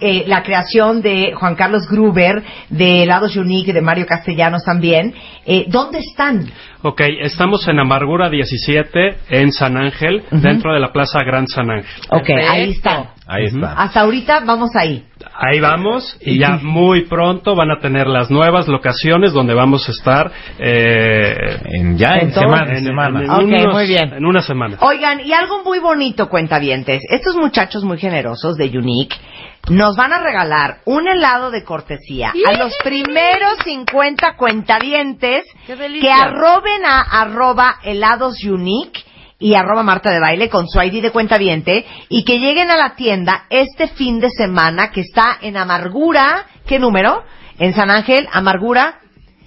Speaker 3: eh, la creación de Juan Carlos Gruber, de Helados Unique, de Mario Castellanos también, eh, ¿dónde están?
Speaker 12: Ok, estamos en Amargura 17 en San Ángel, dentro de la Plaza Gran San Ángel.
Speaker 3: Ok,
Speaker 4: Perfecto.
Speaker 3: ahí están.
Speaker 13: Ahí está.
Speaker 3: Hasta ahorita vamos ahí.
Speaker 12: Ahí vamos y ya muy pronto van a tener las nuevas locaciones donde vamos a estar eh,
Speaker 13: En, ya en,
Speaker 3: En todo-
Speaker 13: semana. en
Speaker 12: en,
Speaker 13: semana.
Speaker 12: en
Speaker 3: Ok,
Speaker 12: unos-
Speaker 3: muy bien.
Speaker 12: en una semana.
Speaker 3: Oigan, y algo muy bonito, cuentavientes. Estos muchachos muy generosos de Unique nos van a regalar un helado de cortesía a los primeros 50 cuentavientes que arroben a arroba helados Unique y arroba Marta de Baile con su ID de cuentaviente y que lleguen a la tienda este fin de semana que está en Amargura, ¿qué número? En San Ángel, Amargura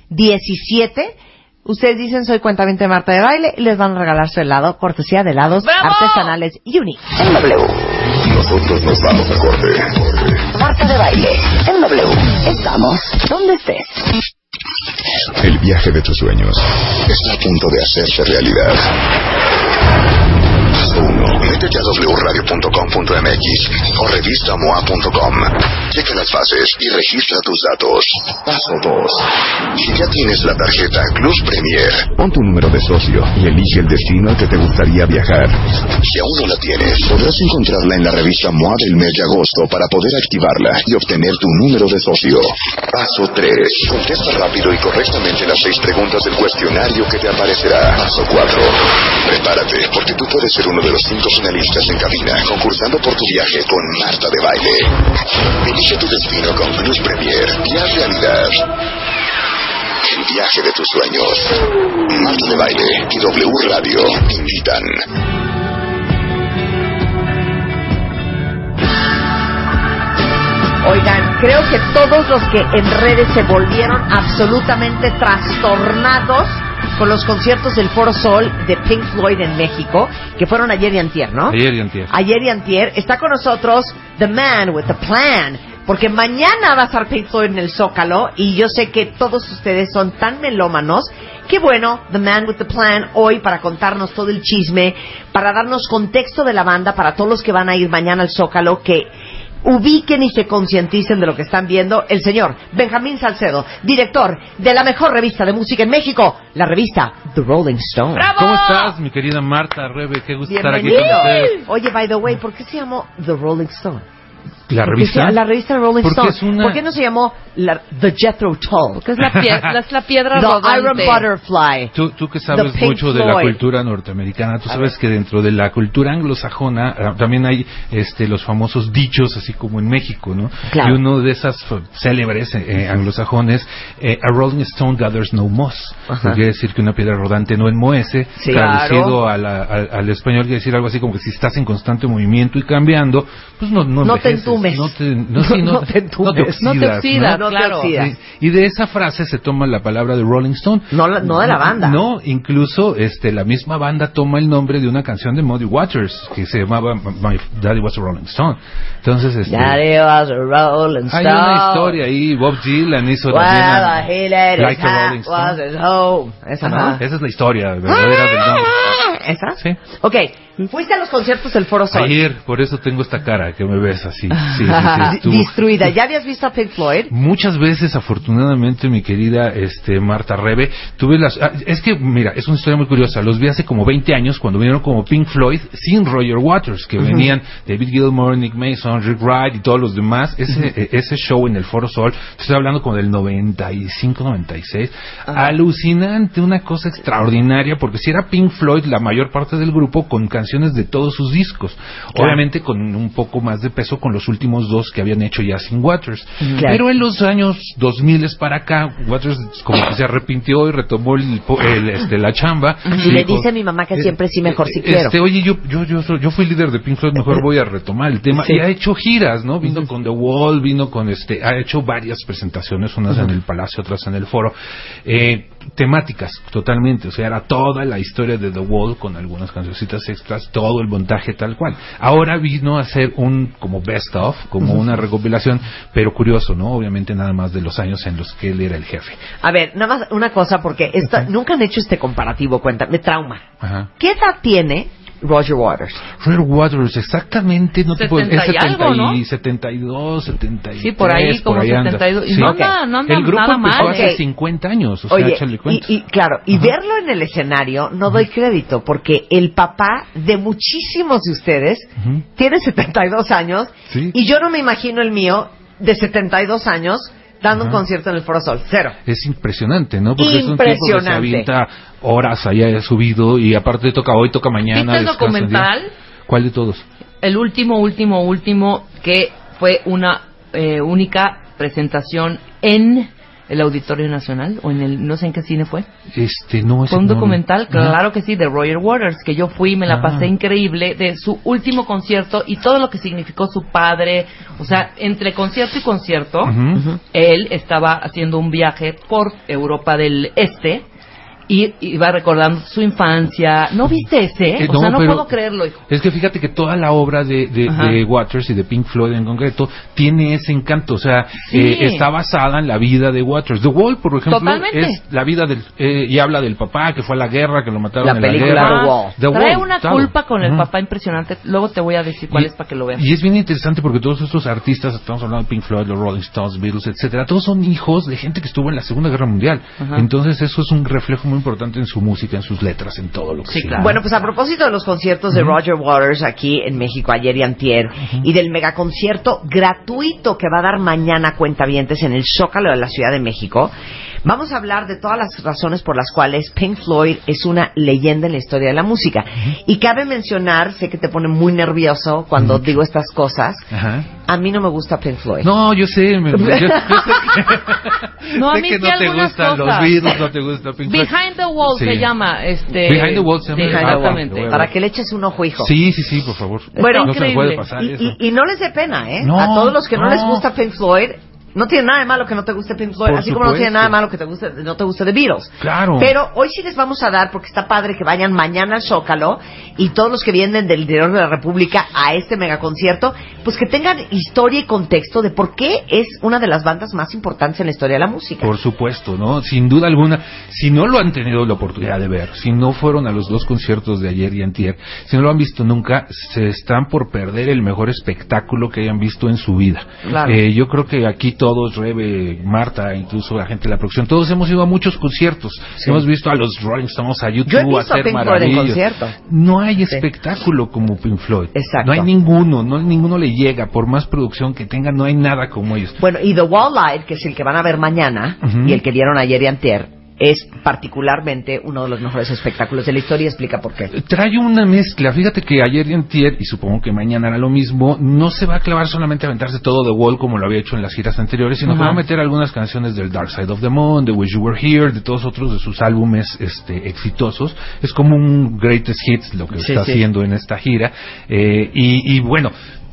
Speaker 3: 17. Ustedes dicen soy cuentaviente de Marta de Baile y les van a regalar su helado, cortesía de helados
Speaker 4: ¡Bravo!
Speaker 3: artesanales Unique.
Speaker 1: En W.
Speaker 2: Nosotros nos vamos a corte.
Speaker 1: Marta de baile. En W. Estamos donde estés.
Speaker 2: El viaje de tus sueños está a punto de hacerse realidad. 1. Métete a wradio.com.mx o revistamoa.com. Checa las bases y registra tus datos. Paso 2. Si ya tienes la tarjeta Club Premier, pon tu número de socio y elige el destino al que te gustaría viajar. Si aún no la tienes, podrás encontrarla en la revista MOA del mes de agosto para poder activarla y obtener tu número de socio. Paso 3. Contesta rápido y correctamente las seis preguntas del cuestionario que te aparecerá. Paso 4. Prepárate, porque tú puedes ser uno de los cinco finalistas en cabina concursando por tu viaje con Marta de Baile. Elige tu destino con Plus Premier y haz realidad el viaje de tus sueños. Marta de Baile y W Radio te invitan.
Speaker 3: Oigan, creo que todos los que en redes se volvieron absolutamente trastornados con los conciertos del Foro Sol de Pink Floyd en México, que fueron ayer y antier, ¿no?
Speaker 13: Ayer y antier.
Speaker 3: Ayer y antier. Está con nosotros The Man with the Plan, porque mañana va a estar Pink Floyd en el Zócalo y yo sé que todos ustedes son tan melómanos. Qué bueno, The Man with the Plan, hoy para contarnos todo el chisme, para darnos contexto de la banda para todos los que van a ir mañana al Zócalo, que ubiquen y se concienticen de lo que están viendo el señor Benjamín Salcedo, director de la mejor revista de música en México, la revista The Rolling Stone.
Speaker 13: ¿Cómo estás, mi querida Marta Rebe? Qué gusto estar aquí con ustedes.
Speaker 3: Oye, by the way, ¿por qué se llamó The Rolling Stone?
Speaker 13: ¿La
Speaker 3: ¿Por qué
Speaker 13: revista?
Speaker 3: la revista Rolling
Speaker 13: Porque
Speaker 3: Stone.
Speaker 13: es una-
Speaker 3: ¿Por qué no se llamó la- The Jethro Tull?
Speaker 4: Porque es la, pie- es la piedra
Speaker 3: The
Speaker 4: rodante.
Speaker 3: Iron Butterfly.
Speaker 13: Tú, tú que sabes
Speaker 3: The Pink
Speaker 13: mucho de la
Speaker 3: Floyd.
Speaker 13: cultura norteamericana, tú sabes que dentro de la cultura anglosajona ah, también hay este, los famosos dichos, así como en México, ¿no?
Speaker 3: Claro.
Speaker 13: Y uno de esas célebres eh, eh, anglosajones, eh, a rolling stone gathers no moss.
Speaker 3: Ajá.
Speaker 13: Quiere decir que una piedra rodante no enmohece.
Speaker 3: Sí.
Speaker 13: Traducido
Speaker 3: Claro.
Speaker 13: a la- al, al español quiere decir algo así como que si estás en constante movimiento y cambiando, pues no no,
Speaker 3: No te entumes.
Speaker 13: No te, no, sí, no,
Speaker 3: No te entumes.
Speaker 13: oxidas,
Speaker 4: No te oxidas,
Speaker 3: No te
Speaker 4: claro.
Speaker 3: oxidas.
Speaker 13: Sí, Y de esa frase se toma la palabra de Rolling Stone.
Speaker 3: No, la- no de la banda.
Speaker 13: No, incluso este, la misma banda toma el nombre de una canción de Muddy Waters que se llamaba My Daddy Was a Rolling Stone. Entonces, este,
Speaker 3: Daddy was a Rolling Stone.
Speaker 13: hay una historia ahí. Bob Dylan hizo
Speaker 3: Well,
Speaker 13: también a-
Speaker 3: he
Speaker 13: Like a Rolling
Speaker 3: was
Speaker 13: Stone.
Speaker 3: his home. Esa, ¿no?
Speaker 13: Esa es la historia verdadera del nombre.
Speaker 3: ¿Esa?
Speaker 13: Sí.
Speaker 3: Ok, fuiste a los conciertos del Foro Sol.
Speaker 13: Ayer, por eso tengo esta cara que me ves así. Sí, sí, sí,
Speaker 3: Di-
Speaker 13: estuvo-
Speaker 3: Destruida. ¿Ya habías visto a Pink Floyd?
Speaker 13: Muchas veces, afortunadamente, mi querida este, Marta Rebe, tuve las... ah, es que, mira, es una historia muy curiosa. Los vi hace como 20 años cuando vinieron como Pink Floyd sin Roger Waters, que venían David Gilmour, Nick Mason, Rick Wright y todos los demás. Ese, eh, ese show en el Foro Sol, estoy hablando como del 95, 96. Alucinante, una cosa extraordinaria, porque si era Pink Floyd la mayor parte del grupo con canciones de todos sus discos. Obviamente con un poco más de peso con los últimos dos que habían hecho ya sin Waters.
Speaker 3: Claro.
Speaker 13: Pero en los años 2000 para acá, Waters como que se arrepintió y retomó el, el, este, la chamba.
Speaker 3: Y le
Speaker 13: Dijo,
Speaker 3: dice a mi mamá que
Speaker 13: eh,
Speaker 3: siempre sí, mejor sí
Speaker 13: eh,
Speaker 3: quiero.
Speaker 13: Este, oye, yo, yo, yo, yo fui líder de Pink Floyd, mejor voy a retomar el tema.
Speaker 3: Sí.
Speaker 13: Y ha hecho giras, ¿no? Vino con The Wall, vino con este, ha hecho varias presentaciones, unas en el Palacio, otras en el Foro. Eh, temáticas, totalmente. O sea, era toda la historia de The Wall con algunas cancioncitas extras, todo el montaje tal cual. Ahora vino a hacer un como best of, como una recopilación, pero curioso, ¿no? Obviamente nada más de los años en los que él era el jefe.
Speaker 3: A ver, nada más una cosa, porque esta, nunca han hecho este comparativo, cuenta, me trauma.
Speaker 13: Ajá.
Speaker 3: ¿Qué edad tiene Roger Waters?
Speaker 13: Roger Waters, exactamente, no te puedo, es
Speaker 4: 70 y
Speaker 13: 70
Speaker 4: algo, ¿no?
Speaker 13: y 72, 73.
Speaker 4: Sí, por ahí, como
Speaker 13: anda.
Speaker 4: 72. Y
Speaker 13: Sí.
Speaker 4: no anda- no anda
Speaker 13: El grupo
Speaker 4: nada
Speaker 13: empezó
Speaker 4: mal,
Speaker 13: hace
Speaker 3: ¿eh?
Speaker 13: 50 años, o sea,
Speaker 3: Oye,
Speaker 13: échale
Speaker 3: y,
Speaker 13: cuentas.
Speaker 3: y claro, y verlo en el escenario no doy crédito, porque el papá de muchísimos de ustedes
Speaker 13: Ujú.
Speaker 3: tiene 72 años
Speaker 13: Sí.
Speaker 3: y yo no me imagino el mío de 72 años dando un concierto en el Foro Sol. Cero.
Speaker 13: Es impresionante, ¿no? Porque es un tipo que se
Speaker 3: Impresionante.
Speaker 13: avienta horas allá subido y aparte toca hoy, toca mañana.
Speaker 4: ¿Viste el
Speaker 13: día.
Speaker 4: documental?
Speaker 13: ¿Cuál de todos?
Speaker 4: El último, último, último, que fue una eh, única presentación en el Auditorio Nacional, o en el, no sé en qué cine fue.
Speaker 13: Este, no es
Speaker 4: Fue un
Speaker 13: no,
Speaker 4: documental, claro que sí, de Roger Waters, que yo fui y me la
Speaker 13: Ah.
Speaker 4: pasé increíble, de su último concierto y todo lo que significó su padre. O sea, entre concierto y concierto, él estaba haciendo un viaje por Europa del Este y iba recordando su infancia. ¿No viste ese?
Speaker 13: Eh,
Speaker 4: o sea, no
Speaker 13: pero
Speaker 4: puedo creerlo, hijo.
Speaker 13: Es que fíjate que toda la obra de, de, de Waters y de Pink Floyd en concreto tiene ese encanto. O sea,
Speaker 4: Sí.
Speaker 13: eh, está basada en la vida de Waters. The Wall, por ejemplo,
Speaker 4: Totalmente.
Speaker 13: es la vida del. eh, y habla del papá que fue a la guerra, que lo mataron
Speaker 3: La
Speaker 13: en la
Speaker 3: película
Speaker 13: guerra.
Speaker 3: The Wall.
Speaker 4: Trae una
Speaker 13: claro.
Speaker 4: culpa con el
Speaker 13: Ujú.
Speaker 4: papá impresionante. Luego te voy a decir cuál
Speaker 13: Y-
Speaker 4: es para que lo veas.
Speaker 13: Y es bien interesante porque todos estos artistas, estamos hablando de Pink Floyd, los Rolling Stones, Beatles, etcétera, todos son hijos de gente que estuvo en la Segunda Guerra Mundial.
Speaker 4: Ajá.
Speaker 13: Entonces eso es un reflejo muy importante en su música, en sus letras, en todo lo que
Speaker 4: Sí,
Speaker 13: sea.
Speaker 4: claro.
Speaker 3: Bueno, pues a propósito de los conciertos de Roger Waters aquí en México ayer y antier y del megaconcierto gratuito que va a dar mañana Cuentavientes en el Zócalo de la Ciudad de México, Vamos a hablar de todas las razones por las cuales Pink Floyd es una leyenda en la historia de la música. Y cabe mencionar, sé que te pone muy nervioso cuando digo estas cosas,
Speaker 13: Ajá.
Speaker 3: a mí no me gusta Pink Floyd.
Speaker 13: No, yo sé, me- yo, yo sé que,
Speaker 4: No, a
Speaker 13: sé
Speaker 4: mí
Speaker 13: que
Speaker 4: sí
Speaker 13: no te gustan los. Beatles, no te gusta Pink Floyd.
Speaker 4: Behind the Wall
Speaker 13: Sí.
Speaker 4: se llama. Este,
Speaker 13: Behind the Wall se llama. Ah,
Speaker 4: exactamente.
Speaker 13: bueno,
Speaker 3: Para que le eches un ojo, hijo.
Speaker 13: Sí, sí, sí, por favor.
Speaker 3: Bueno,
Speaker 13: no se puede pasar
Speaker 3: Y,
Speaker 13: eso.
Speaker 3: y- y no les dé pena, ¿eh?
Speaker 13: No,
Speaker 3: a todos los que no,
Speaker 13: no.
Speaker 3: les gusta Pink Floyd, no tiene nada de malo que no te guste Pink Floyd,
Speaker 13: Por
Speaker 3: así como no tiene nada de malo que te guste, no te guste The Beatles.
Speaker 13: Claro.
Speaker 3: Pero hoy sí les vamos a dar, porque está padre que vayan mañana al Zócalo y todos los que vienen del interior de la República a este megaconcierto, pues que tengan historia y contexto de por qué es una de las bandas más importantes en la historia de la música.
Speaker 13: Por supuesto, ¿no? Sin duda alguna, si no lo han tenido la oportunidad de ver, si no fueron a los dos conciertos de ayer y antier, si no lo han visto nunca, se están por perder el mejor espectáculo que hayan visto en su vida.
Speaker 3: Claro.
Speaker 13: Eh, yo creo que aquí todos, Rebe, Marta, incluso la gente de la producción, todos hemos ido a muchos conciertos. Hemos visto a los Rolling Stones, a YouTube,
Speaker 3: Yo he visto a
Speaker 13: hacer
Speaker 3: Pink
Speaker 13: maravillas. No hay
Speaker 3: Sí.
Speaker 13: espectáculo como Pink Floyd.
Speaker 3: Exacto.
Speaker 13: No hay ninguno, no ninguno le llega, por más producción que tenga, no hay nada como ellos.
Speaker 3: Bueno, y The Wall Light, que es el que van a ver mañana, y el que vieron ayer y antier, es particularmente uno de los mejores espectáculos de la historia y explica por qué.
Speaker 13: Trae una mezcla. Fíjate que ayer y antier, y supongo que mañana hará lo mismo, no se va a clavar solamente a aventarse todo The Wall como lo había hecho en las giras anteriores, sino que va a meter algunas canciones del Dark Side of the Moon, de Wish You Were Here, de todos otros de sus álbumes este, exitosos. Es como un greatest hits lo que
Speaker 3: Sí,
Speaker 13: está
Speaker 3: sí.
Speaker 13: haciendo en esta gira. Eh, y, y bueno,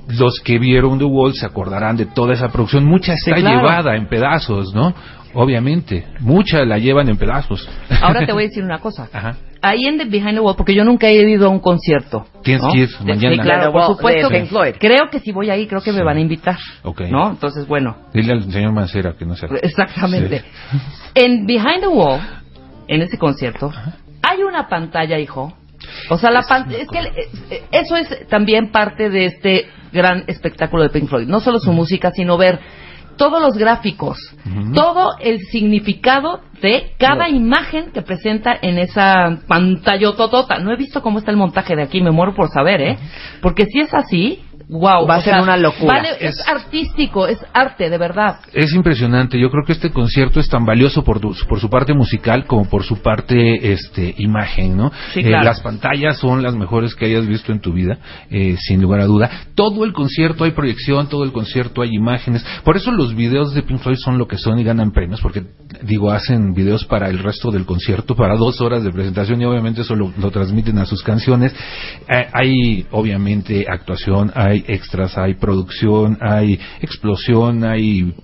Speaker 13: los que vieron The Wall se acordarán de toda esa producción. Mucha está
Speaker 4: claro.
Speaker 13: llevada en pedazos, ¿no? Obviamente. Mucha la llevan en pedazos.
Speaker 4: Ahora te voy a decir una cosa.
Speaker 13: Ajá.
Speaker 4: Ahí en The Behind the Wall, porque yo nunca he ido a un concierto.
Speaker 13: Tienes
Speaker 4: ¿no?
Speaker 13: que ir mañana.
Speaker 4: Sí, claro, por supuesto.
Speaker 3: de
Speaker 4: que-
Speaker 3: Pink Floyd.
Speaker 4: Creo que si voy ahí, creo que me van a invitar.
Speaker 13: Ok.
Speaker 4: ¿No? Entonces, bueno,
Speaker 13: Dile al señor Mancera que no se
Speaker 4: exactamente.
Speaker 13: Sí.
Speaker 4: En Behind the Wall, en ese concierto, hay una pantalla, hijo. O sea, la pantalla. Es que eh, eso es también parte de este gran espectáculo de Pink Floyd. No solo su música, sino ver todos los gráficos, todo el significado de cada imagen que presenta en esa pantalla totota. No he visto cómo está el montaje de aquí, me muero por saber, ¿eh? Porque si es así, wow.
Speaker 3: Va a ser una locura.
Speaker 4: Vale, es, artístico, es arte, de verdad.
Speaker 13: Es impresionante. Yo creo que este concierto es tan valioso por, tu- por su parte musical como por su parte este, imagen, ¿no?
Speaker 4: Sí,
Speaker 13: Eh,
Speaker 4: claro.
Speaker 13: las pantallas son las mejores que hayas visto en tu vida, eh, sin lugar a duda. Todo el concierto hay proyección, todo el concierto hay imágenes. Por eso los videos de Pink Floyd son lo que son y ganan premios, porque, digo, hacen videos para el resto del concierto, para dos horas de presentación y obviamente eso lo, lo transmiten a sus canciones. Eh, hay, obviamente, actuación, hay extras, hay producción, hay explosión, hay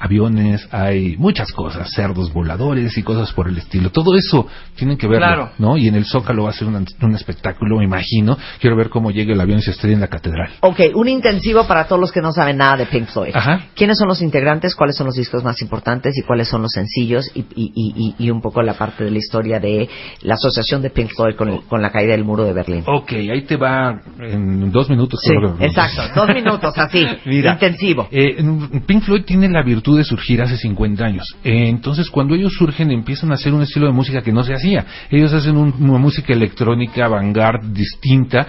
Speaker 13: aviones, hay muchas cosas, cerdos voladores y cosas por el estilo. Todo eso tienen que verlo,
Speaker 4: Claro.
Speaker 13: ¿no? Y en el Zócalo va a ser un, un espectáculo, me imagino. Quiero ver cómo llega el avión y se estrella en la catedral.
Speaker 3: Ok, un intensivo para todos los que no saben nada de Pink Floyd.
Speaker 13: Ajá.
Speaker 3: ¿Quiénes son los integrantes? ¿Cuáles son los discos más importantes? ¿Y cuáles son los sencillos? Y, y- y- y- y un poco la parte de la historia de la asociación de Pink Floyd con, el- con la caída del muro de Berlín.
Speaker 13: Ok, ahí te va en dos minutos.
Speaker 3: Sí, exacto. Dos minutos, así.
Speaker 13: Mira,
Speaker 3: intensivo.
Speaker 13: eh, Pink Floyd tiene la virtud de surgir hace 50 años. Entonces, cuando ellos surgen, empiezan a hacer un estilo de música que no se hacía. Ellos hacen un- una música electrónica, vanguard, distinta,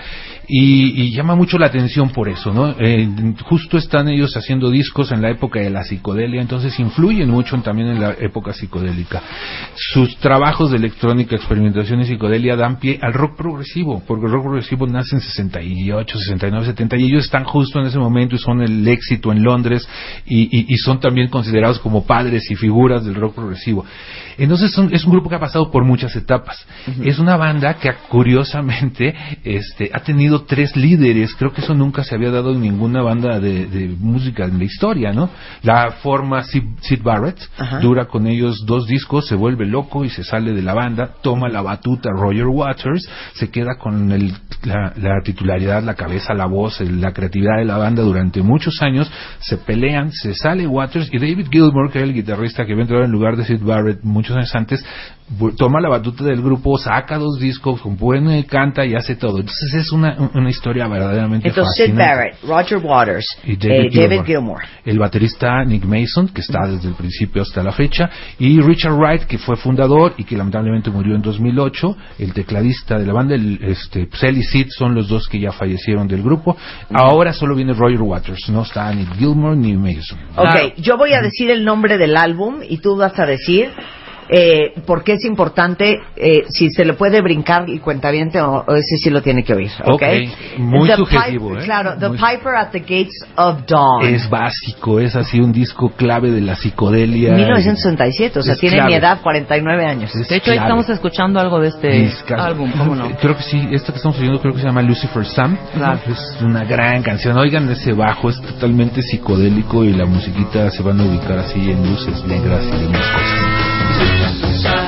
Speaker 13: y, llama mucho la atención por eso, ¿no? Eh, justo están ellos haciendo discos en la época de la psicodelia, entonces influyen mucho también en la época psicodélica. Sus trabajos de electrónica, experimentación y psicodelia dan pie al rock progresivo, porque el rock progresivo nace en 68, 69, 70, y ellos están justo en ese momento y son el éxito en Londres y son también considerados como padres y figuras del rock progresivo. Entonces son- es un grupo que ha pasado por muchas etapas. Es una banda que curiosamente este, ha tenido tres líderes. Creo que eso nunca se había dado en ninguna banda de, de música en la historia, ¿no? La forma Sid, Sid Barrett dura con ellos dos discos, se vuelve loco y se sale de la banda, toma la batuta Roger Waters, se queda con el- la, la titularidad, la cabeza, la voz, la creatividad de la banda durante muchos años, se pelean, se sale Waters y David Gilmour, que era el guitarrista que había entrado en lugar de Sid Barrett muchos años antes, toma la batuta del grupo, saca dos discos, compone, canta y hace todo. Entonces es una, una historia verdaderamente
Speaker 3: Entonces, Sid
Speaker 13: fascinante.
Speaker 3: Barrett, Roger Waters,
Speaker 13: Y
Speaker 3: eh,
Speaker 13: David
Speaker 3: David,
Speaker 13: Gilmour.
Speaker 3: Gilmour.
Speaker 13: El baterista Nick Mason, que está desde el principio hasta la fecha, y Richard Wright, que fue fundador y que lamentablemente murió en 2008, el tecladista de la banda, el, este, él y Sid son los dos que ya fallecieron del grupo. Ahora solo viene Roger Waters, no está ni Gilmour ni Mason.
Speaker 3: Ok, yo voy voy a decir el nombre del álbum y tú vas a decir eh, por qué es importante, eh, si se le puede brincar el cuentaviente o, o ese sí lo tiene que oír. ¿ok?
Speaker 13: Ok, muy
Speaker 3: The
Speaker 13: sugestivo,
Speaker 3: Piper-
Speaker 13: ¿eh?
Speaker 3: Claro, The
Speaker 13: Muy-
Speaker 3: Piper at the Gates of Dawn.
Speaker 13: Es básico, es así un disco clave de la psicodelia.
Speaker 3: 1967, o sea, tiene
Speaker 13: clave.
Speaker 3: mi edad, 49 años.
Speaker 13: Es
Speaker 4: De hecho,
Speaker 13: clave.
Speaker 4: estamos escuchando algo de este álbum, ¿cómo no?
Speaker 13: Creo que sí, esta que estamos oyendo creo que se llama Lucifer Sam.
Speaker 4: Claro.
Speaker 13: Es una gran canción. Oigan ese bajo, es totalmente psicodélico y la musiquita se van a ubicar así en luces negras y demás cosas.
Speaker 3: Eh,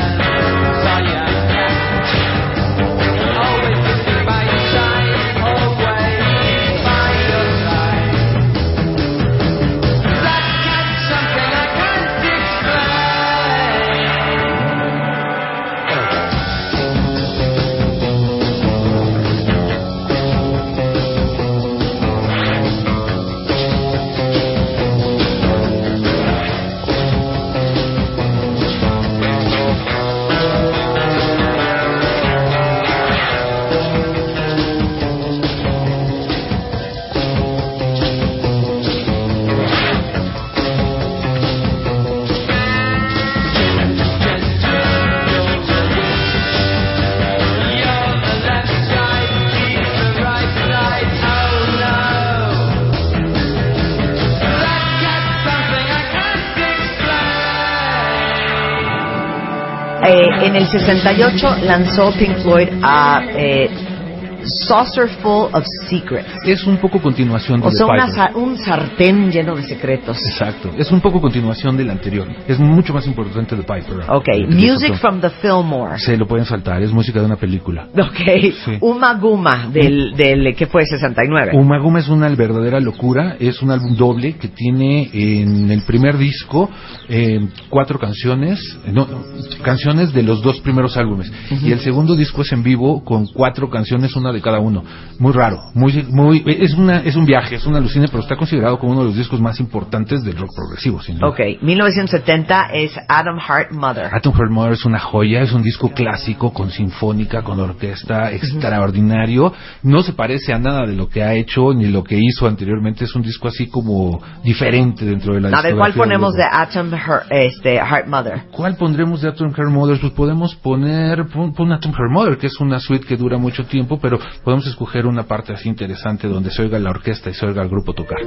Speaker 3: 68 lanzó Pink Floyd a eh, Saucer Full of Secrets.
Speaker 13: Es un poco continuación de
Speaker 3: O
Speaker 13: The
Speaker 3: sea, una un sartén lleno de secretos.
Speaker 13: Exacto, es un poco continuación del anterior. Es mucho más importante de Piper.
Speaker 3: Ok, Music from the Fillmore.
Speaker 13: Se lo pueden saltar, es música de una película.
Speaker 3: Ok,
Speaker 13: Sí.
Speaker 3: Uma Guma del, del que fue 69.
Speaker 13: Umaguma es una verdadera locura, es un álbum doble que tiene en el primer disco eh, cuatro canciones, no, canciones de los dos primeros álbumes. Y el segundo disco es en vivo con cuatro canciones, una de cada uno. Muy raro, muy, muy, es una, es un viaje, es una alucine, pero está considerado como uno de los discos más importantes del rock progresivo, sin duda.
Speaker 3: Ok, 1970 es Adam Hart Mother.
Speaker 13: Atom Heart Mother es una joya, es un disco clásico con sinfónica, con orquesta, extraordinario. No se parece a nada de lo que ha hecho ni lo que hizo anteriormente. Es un disco así como diferente dentro de la
Speaker 3: A ver, ¿cuál ponemos de. Atom Heart, este, Heart Mother?
Speaker 13: ¿Cuál pondremos de Atom Heart Mother? Pues podemos poner pon, pon Atom Heart Mother, que es una suite que dura mucho tiempo, pero podemos escoger una parte así interesante donde se oiga la orquesta y se oiga el grupo tocar.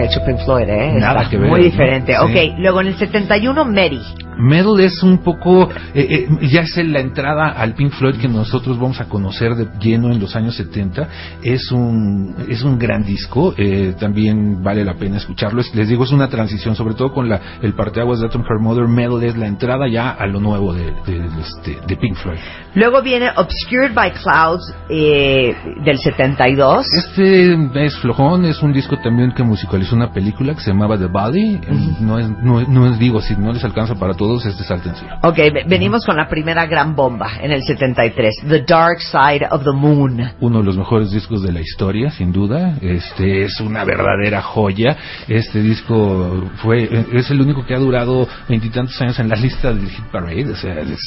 Speaker 3: Que ha hecho Pink Floyd, ¿eh?
Speaker 13: Nada
Speaker 3: Está
Speaker 13: que ver,
Speaker 3: Muy
Speaker 13: ¿no?
Speaker 3: diferente.
Speaker 13: Sí.
Speaker 3: Ok, luego en el 71, Mary.
Speaker 13: Metal es un poco, eh, eh, ya es la entrada al Pink Floyd que nosotros vamos a conocer de lleno en los años 70. Es un, es un gran disco, eh, también vale la pena escucharlo. Es- les digo, es una transición, sobre todo con la, el parteaguas de Atom Heart Mother. Metal es la entrada ya a lo nuevo de, de- de este, de Pink Floyd.
Speaker 3: Luego viene Obscured by Clouds eh, del 72.
Speaker 13: Este es flojón, es un disco también que musicalizó una película que se llamaba The Body. No es, no, es- no es, digo, si no les alcanza para todo todos es de Salten Cielo.
Speaker 3: Ok, ve- venimos con la primera gran bomba en el 73, The Dark Side of the Moon.
Speaker 13: uno de los mejores discos de la historia, sin duda. Este es una verdadera joya. Este disco fue es el único que ha durado veintitantos años en la lista del Hit Parade. O sea, es,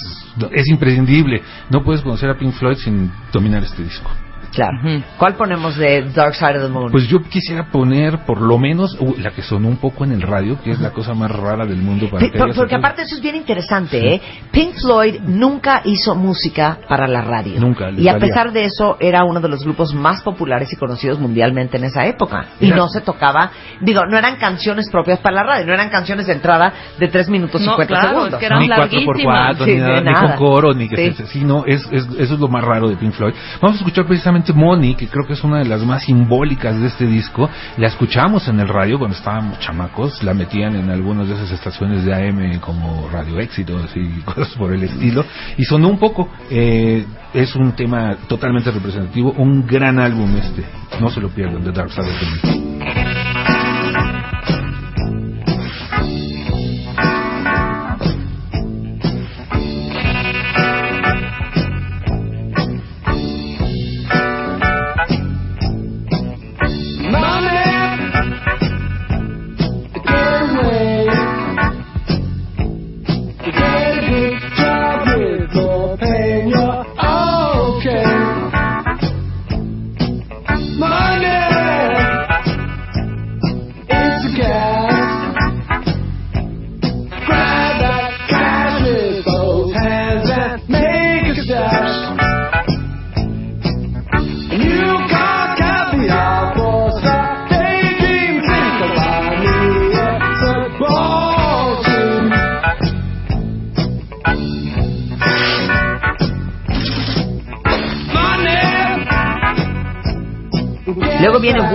Speaker 13: es imprescindible. No puedes conocer a Pink Floyd sin dominar este disco.
Speaker 3: Claro. ¿Cuál ponemos de Dark Side of the Moon?
Speaker 13: Pues yo quisiera poner por lo menos uh, la que sonó un poco en el radio, que es la cosa más rara del mundo para
Speaker 3: Pi-
Speaker 13: que
Speaker 3: por-
Speaker 13: haya
Speaker 3: porque aparte eso es bien interesante, ¿eh? Pink Floyd nunca hizo música para la radio.
Speaker 13: Nunca,
Speaker 3: Y a
Speaker 13: valía.
Speaker 3: pesar de eso, era uno de los grupos más populares y conocidos mundialmente en esa época. Y
Speaker 13: Era-
Speaker 3: no se tocaba, digo, no eran canciones propias para la radio, no eran canciones de entrada de 3 minutos
Speaker 4: No,
Speaker 3: 50
Speaker 4: claro,
Speaker 3: segundos.
Speaker 4: es que eran
Speaker 13: ni cuatro por cuatro,
Speaker 3: Sí,
Speaker 13: ni, nada,
Speaker 3: de
Speaker 13: ni
Speaker 3: nada.
Speaker 13: con coro, ni que
Speaker 3: Sí.
Speaker 13: se- sí, no, es, es- eso es lo más raro de Pink Floyd. Vamos a escuchar precisamente Money, que creo que es una de las más simbólicas de este disco. La escuchamos en el radio cuando estábamos chamacos, la metían en algunas de esas estaciones de AM como Radio Éxitos y cosas por el estilo, y sonó un poco. eh, es un tema totalmente representativo, un gran álbum este, no se lo pierdan, The Dark Side of the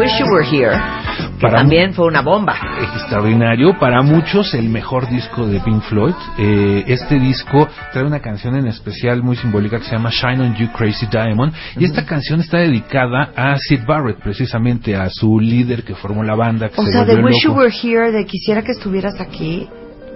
Speaker 3: Wish You Were Here, que
Speaker 13: Para
Speaker 3: también fue una bomba.
Speaker 13: extraordinario. Para muchos, el mejor disco de Pink Floyd. Eh, este disco trae una canción en especial muy simbólica que se llama Shine on You Crazy Diamond. Y esta canción está dedicada a Sid Barrett, precisamente a su líder que formó la banda. Que
Speaker 3: O
Speaker 13: se
Speaker 3: sea, de Wish You
Speaker 13: loco.
Speaker 3: Were Here, de quisiera que estuvieras aquí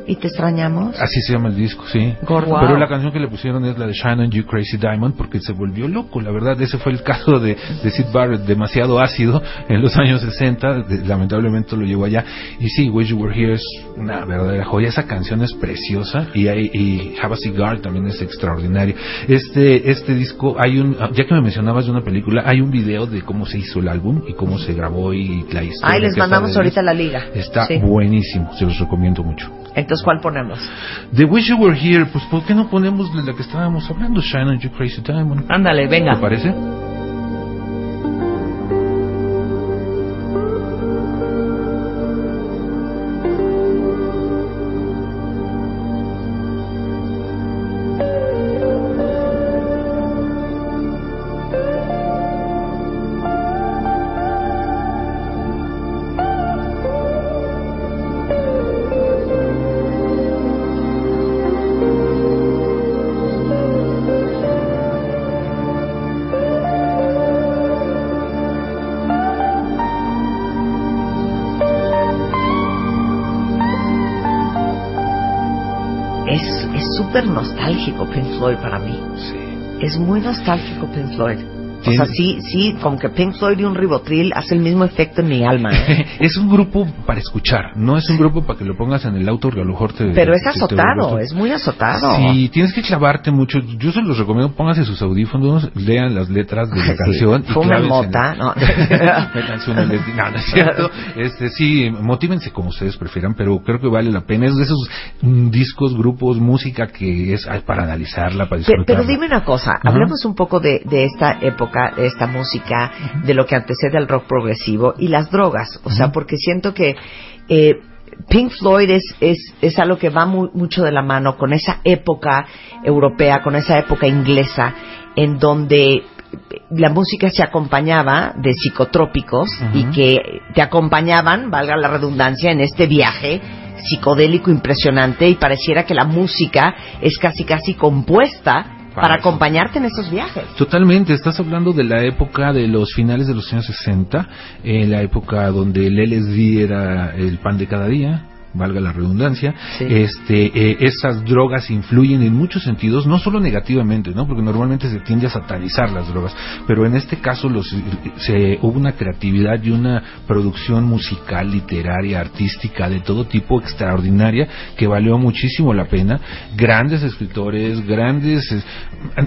Speaker 3: y te extrañamos.
Speaker 13: Así se llama el disco, sí.
Speaker 3: Gordo.
Speaker 13: Pero la canción que le pusieron es la de Shine on You Crazy Diamond porque se volvió loco, la verdad. Ese fue el caso de, de Sid Barrett, demasiado ácido en los años 60. de- lamentablemente lo llevó allá. Y sí, Wish You Were Here es una verdadera joya. Esa canción es preciosa y, hay, y Have a Cigar también es extraordinario. Este, este disco, hay un, ya que me mencionabas de una película, hay un video de cómo se hizo el álbum y cómo se grabó y la historia.
Speaker 3: Ahí les mandamos ahorita la liga.
Speaker 13: Está
Speaker 3: Sí.
Speaker 13: buenísimo, se los recomiendo mucho.
Speaker 3: Entonces, ¿cuál ponemos?
Speaker 13: The Wish You Were Here, pues ¿por qué no ponemos de la que estábamos hablando, Shine on You Crazy Diamond?
Speaker 4: Ándale, venga.
Speaker 13: ¿Te parece?
Speaker 3: Floyd para mí. Es muy nostálgico Pink Floyd. O sea, sí, sí, como que Pink Floyd y un ribotril hace el mismo efecto en mi alma. ¿eh?
Speaker 13: es un grupo para escuchar, no es un grupo para que lo pongas en el auto que a lo mejor te...
Speaker 3: Pero es
Speaker 13: te-
Speaker 3: azotado, es muy azotado.
Speaker 13: Sí, tienes que clavarte mucho. Yo se los recomiendo, pónganse sus audífonos, lean las letras de la
Speaker 3: Sí.
Speaker 13: canción. y
Speaker 3: Fumen
Speaker 13: en-
Speaker 3: mota, no.
Speaker 13: No, no es cierto. Este, sí, motívense como ustedes prefieran, pero creo que vale la pena. Es de esos mm, discos, grupos, música que es ay, para analizarla, para disfrutarla.
Speaker 3: Pero dime una cosa, hablemos un poco de, de esta época, esta música, de lo que antecede al rock progresivo y las drogas. O sea, porque siento que eh, Pink Floyd es, es, es algo que va mu- mucho de la mano con esa época europea, con esa época inglesa, en donde la música se acompañaba de psicotrópicos y que te acompañaban, valga la redundancia, en este viaje psicodélico impresionante y pareciera que la música es casi casi compuesta para, acompañarte en esos viajes.
Speaker 13: Totalmente, estás hablando de la época de los finales de los años 60, eh, la época donde el LSD era el pan de cada día, valga la redundancia, este, eh, esas drogas influyen en muchos sentidos, no solo negativamente, ¿no? Porque normalmente se tiende a satanizar las drogas, pero en este caso los, se, hubo una creatividad y una producción musical, literaria, artística, de todo tipo extraordinaria que valió muchísimo la pena. Grandes escritores, grandes, eh,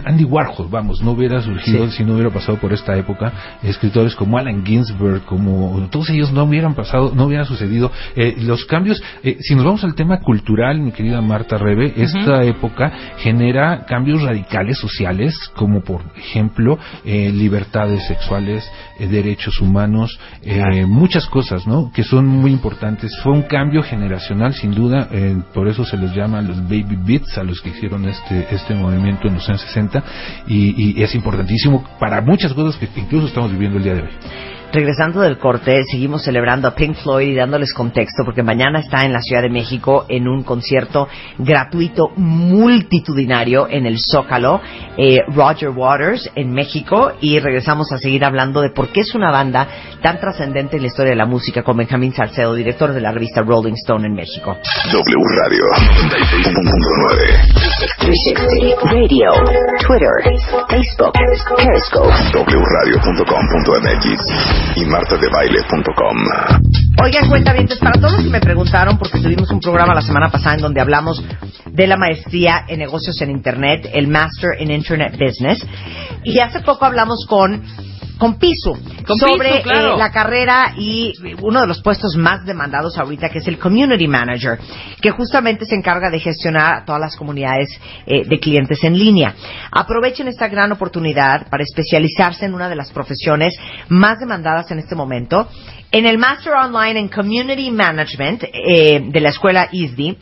Speaker 13: Andy Warhol, vamos, no hubiera surgido si no hubiera pasado por esta época, escritores como Allen Ginsberg, como todos ellos no hubieran pasado, no hubiera sucedido. Eh, los cambios, eh, si nos vamos al tema cultural, mi querida Marta Rebe, esta época genera cambios radicales sociales, como por ejemplo eh, libertades sexuales, eh, derechos humanos, eh, muchas cosas, ¿no? Que son muy importantes. Fue un cambio generacional, sin duda, eh, por eso se les llama los baby beats a los que hicieron este este movimiento en los años 60 y, y es importantísimo para muchas cosas que incluso estamos viviendo el día de hoy.
Speaker 3: Regresando del corte, seguimos celebrando a Pink Floyd y dándoles contexto porque mañana está en la Ciudad de México en un concierto gratuito multitudinario en el Zócalo, eh, Roger Waters en México y regresamos a seguir hablando de por qué es una banda tan trascendente en la historia de la música con Benjamín Salcedo, director de la revista Rolling Stone en México.
Speaker 2: W Radio 96.9.
Speaker 1: 360 Radio, Twitter, Facebook, Periscope.
Speaker 2: wradio.com.mx y martadebaile.com.
Speaker 3: Oigan, cuenta bien, para todos los que me preguntaron, porque tuvimos un programa la semana pasada en donde hablamos de la maestría en negocios en Internet, el Master in Internet Business, y hace poco hablamos con con Pisu
Speaker 4: Con
Speaker 3: sobre
Speaker 4: claro.
Speaker 3: eh, la carrera y uno de los puestos más demandados ahorita que es el Community Manager que justamente se encarga de gestionar a todas las comunidades eh, de clientes en línea. Aprovechen esta gran oportunidad para especializarse en una de las profesiones más demandadas en este momento. En el Master Online en Community Management eh, de la escuela ISDI,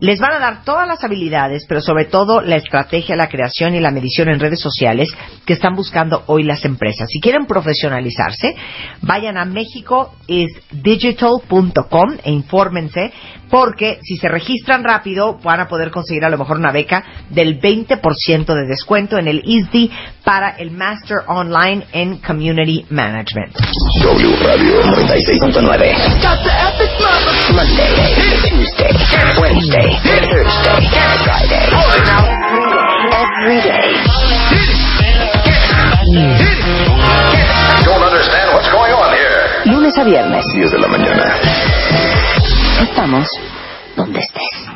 Speaker 3: les van a dar todas las habilidades, pero sobre todo la estrategia, la creación y la medición en redes sociales que están buscando hoy las empresas. Si quieren profesionalizarse, vayan a mexicoisdigital.com e infórmense, porque si se registran rápido, van a poder conseguir a lo mejor una beca del 20% de descuento en el ISDI para el Master Online en Community Management.
Speaker 2: W Radio 96.9.
Speaker 1: Monday, Tuesday, Wednesday, Thursday, Friday. Every day.
Speaker 2: Don't understand what's going on here.
Speaker 1: Lunes a viernes.
Speaker 2: 10 de la mañana.
Speaker 1: Estamos donde estés.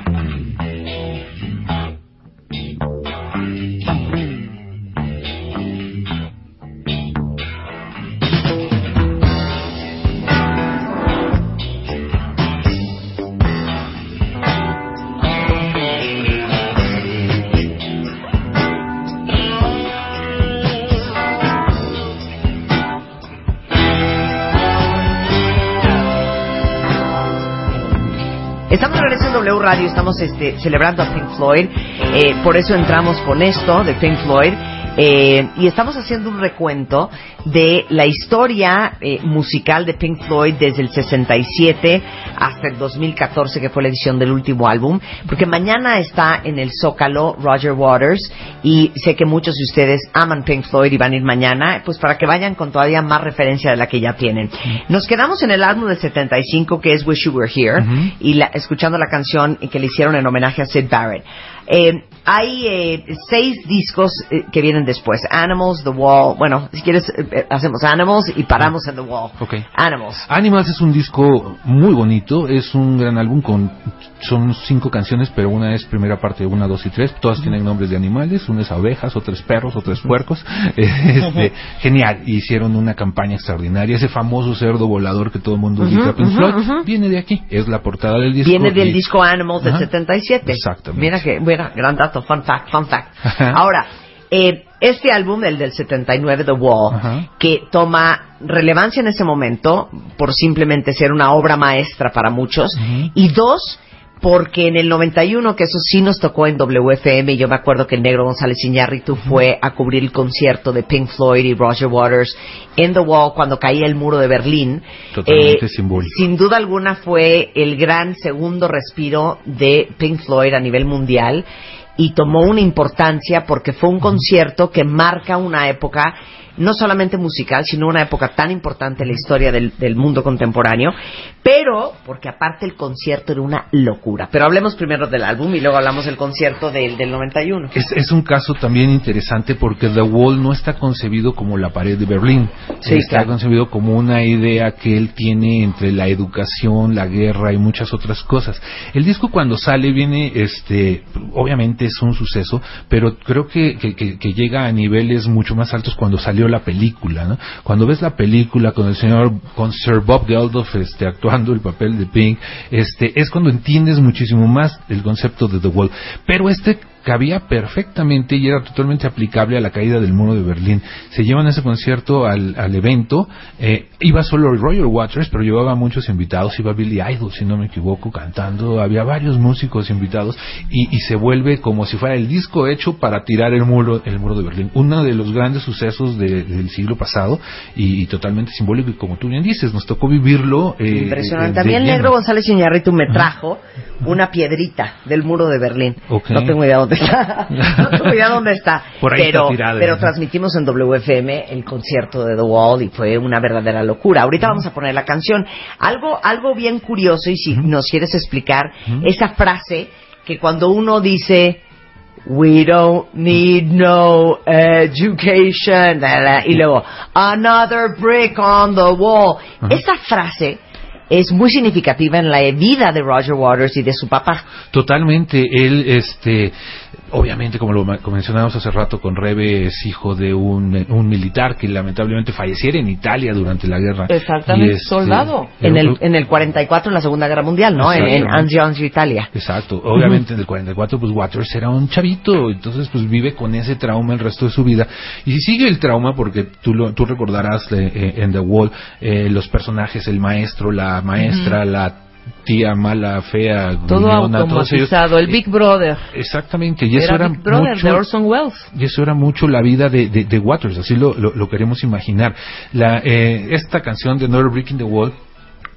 Speaker 3: W Radio, estamos este, celebrando a Pink Floyd, eh, por eso entramos con esto de Pink Floyd. Eh, y estamos haciendo un recuento de la historia eh, musical de Pink Floyd desde el 67 hasta el 2014, que fue la edición del último álbum, porque mañana está en el Zócalo Roger Waters y sé que muchos de ustedes aman Pink Floyd y van a ir mañana, pues para que vayan con todavía más referencia de la que ya tienen. Nos quedamos en el álbum del 75 que es Wish You Were Here y la- escuchando la canción que le hicieron en homenaje a Sid Barrett. Eh, hay eh, seis discos eh, que vienen después. Animals, The Wall. Bueno, si quieres, eh, eh, hacemos Animals y paramos en The Wall.
Speaker 13: Ok.
Speaker 3: Animals.
Speaker 13: Animals es un disco muy bonito, es un gran álbum con son cinco canciones, pero una es primera parte, una, dos y tres, todas tienen nombres de animales, una es abejas, otra es perros, otra es puercos, este, genial, hicieron una campaña extraordinaria, ese famoso cerdo volador que todo el mundo
Speaker 3: Ujú,
Speaker 13: Pink
Speaker 3: ujú.
Speaker 13: viene de aquí, es la portada del disco.
Speaker 3: Viene del
Speaker 13: y-
Speaker 3: disco Animals del
Speaker 13: Ajá.
Speaker 3: 77.
Speaker 13: Exactamente.
Speaker 3: Mira que, mira, gran dato, fun fact, fun fact. Ahora, eh, este álbum, el del 79, The Wall, que toma relevancia en ese momento por simplemente ser una obra maestra para muchos, y dos, porque en el 91, que eso sí nos tocó en WFM, y yo me acuerdo que el negro González Iñárritu fue a cubrir el concierto de Pink Floyd y Roger Waters en The Wall cuando caía el muro de Berlín.
Speaker 13: Totalmente
Speaker 3: Eh,
Speaker 13: simbólico.
Speaker 3: sin duda alguna fue el gran segundo respiro de Pink Floyd a nivel mundial y tomó una importancia porque fue un concierto que marca una época no solamente musical, sino una época tan importante en la historia del, del mundo contemporáneo, pero porque aparte el concierto era una locura. Pero hablemos primero del álbum y luego hablamos del concierto del, del 91.
Speaker 13: Es, es un caso también interesante porque The Wall no está concebido como la pared de Berlín.
Speaker 3: Sí,
Speaker 13: está
Speaker 3: claro.
Speaker 13: concebido como una idea que él tiene entre la educación, la guerra y muchas otras cosas. El disco cuando sale viene, este, obviamente es un suceso, pero creo que, que, que- que llega a niveles mucho más altos cuando salió la película, ¿no? Cuando ves la película con el señor, con Sir Bob Geldof, este, actuando el papel de Pink, este, es cuando entiendes muchísimo más el concepto de The Wall. Pero este cabía perfectamente y era totalmente aplicable a la caída del muro de Berlín. Se llevan ese concierto al, al evento, eh, iba solo Roger Waters, pero llevaba muchos invitados, iba Billy Idol, si no me equivoco, cantando, había varios músicos invitados y, y se vuelve como si fuera el disco hecho para tirar el muro, el muro de Berlín. Uno de los grandes sucesos de- del siglo pasado y, y totalmente simbólico y como tú bien dices, nos tocó vivirlo. eh,
Speaker 3: Impresionante.
Speaker 13: de
Speaker 3: También
Speaker 13: lleno.
Speaker 3: Negro González Iñárritu me trajo una piedrita del muro de Berlín.
Speaker 13: Ok.
Speaker 3: No tengo idea dónde está. No tengo idea dónde está.
Speaker 13: Por ahí
Speaker 3: pero,
Speaker 13: está tirada.
Speaker 3: pero transmitimos en WFM el concierto de The Wall y fue una verdadera locura. Ahorita vamos a poner la canción. Algo, algo bien curioso y si nos quieres explicar esa frase que cuando uno dice We don't need no education. y luego, another brick on the wall. Esa frase es muy significativa en la vida de Roger Waters y de su papá.
Speaker 13: Totalmente, él, este, obviamente, como lo como mencionamos hace rato, con Rebe es hijo de un, un militar que lamentablemente falleciera en Italia durante la guerra.
Speaker 4: Exactamente,
Speaker 13: este,
Speaker 4: soldado.
Speaker 3: En el, en el 44, en la Segunda Guerra Mundial, ¿no? En, en
Speaker 13: Exacto.
Speaker 3: Anzio, Anzio, Italia.
Speaker 13: Exacto, obviamente en el 44 pues Waters era un chavito, entonces pues vive con ese trauma el resto de su vida y sigue el trauma porque tú lo, tú recordarás eh, eh, en The Wall eh, los personajes, el maestro, la maestra, la tía mala, fea,
Speaker 4: Todo
Speaker 13: gruñona, todos ellos.
Speaker 4: automatizado. El Big Brother.
Speaker 13: Exactamente, y eso
Speaker 4: Era
Speaker 13: era,
Speaker 4: Big Brother
Speaker 13: mucho,
Speaker 4: de Orson Welles.
Speaker 13: y eso era mucho la vida de, de, de Waters, así lo, lo, lo queremos imaginar. La, eh, esta canción de Never Breaking the Wall,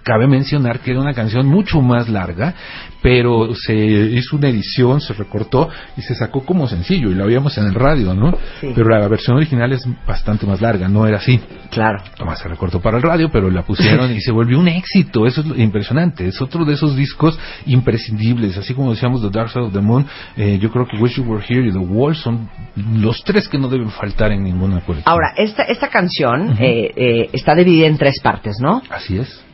Speaker 13: cabe mencionar que era una canción mucho más larga, pero se hizo una edición, se recortó y se sacó como sencillo, y lo habíamos en el radio, ¿no?
Speaker 3: Sí.
Speaker 13: Pero la versión original es bastante más larga, no era así.
Speaker 3: Claro.
Speaker 13: Tomás se recortó para el radio, pero la pusieron y se volvió un éxito. Eso es impresionante. Es otro de esos discos imprescindibles. Así como decíamos The Dark Side of the Moon, eh, yo creo que Wish You Were Here y The Wall son los tres que no deben faltar en ninguna colección.
Speaker 3: Ahora, esta, esta canción eh, eh, está dividida en tres partes, ¿no?
Speaker 13: Así es.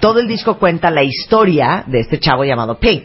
Speaker 3: Todo el disco cuenta la historia de este chavo llamado Pink.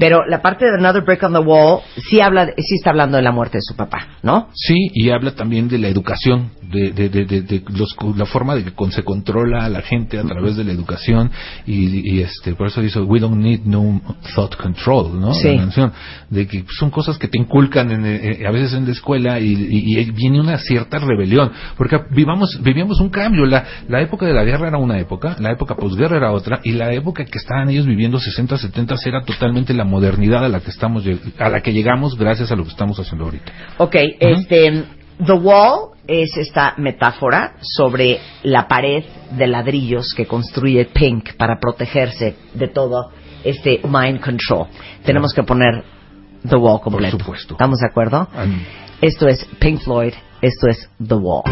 Speaker 3: Pero la parte de Another Brick on the Wall sí, habla, sí está hablando de la muerte de su papá, ¿no?
Speaker 13: Sí, y habla también de la educación, de, de, de, de- de los- la forma de que con- se controla a la gente a través de la educación y, y, este por eso dice we don't need no thought control, ¿no?
Speaker 3: Sí.
Speaker 13: La canción, de que son cosas que te inculcan en, eh, a veces en la escuela y, y- y viene una cierta rebelión, porque vivamos vivíamos un cambio, la, la época de la guerra era una época, la época posguerra era otra y la época que estaban ellos viviendo 60, 70 era totalmente la modernidad a la que estamos a la que llegamos gracias a lo que estamos haciendo ahorita.
Speaker 3: Ok, este, The Wall es esta metáfora sobre la pared de ladrillos que construye Pink para protegerse de todo este mind control. Tenemos que poner The Wall completo.
Speaker 13: Por supuesto.
Speaker 3: ¿Estamos de acuerdo? Esto es Pink Floyd, esto es The Wall.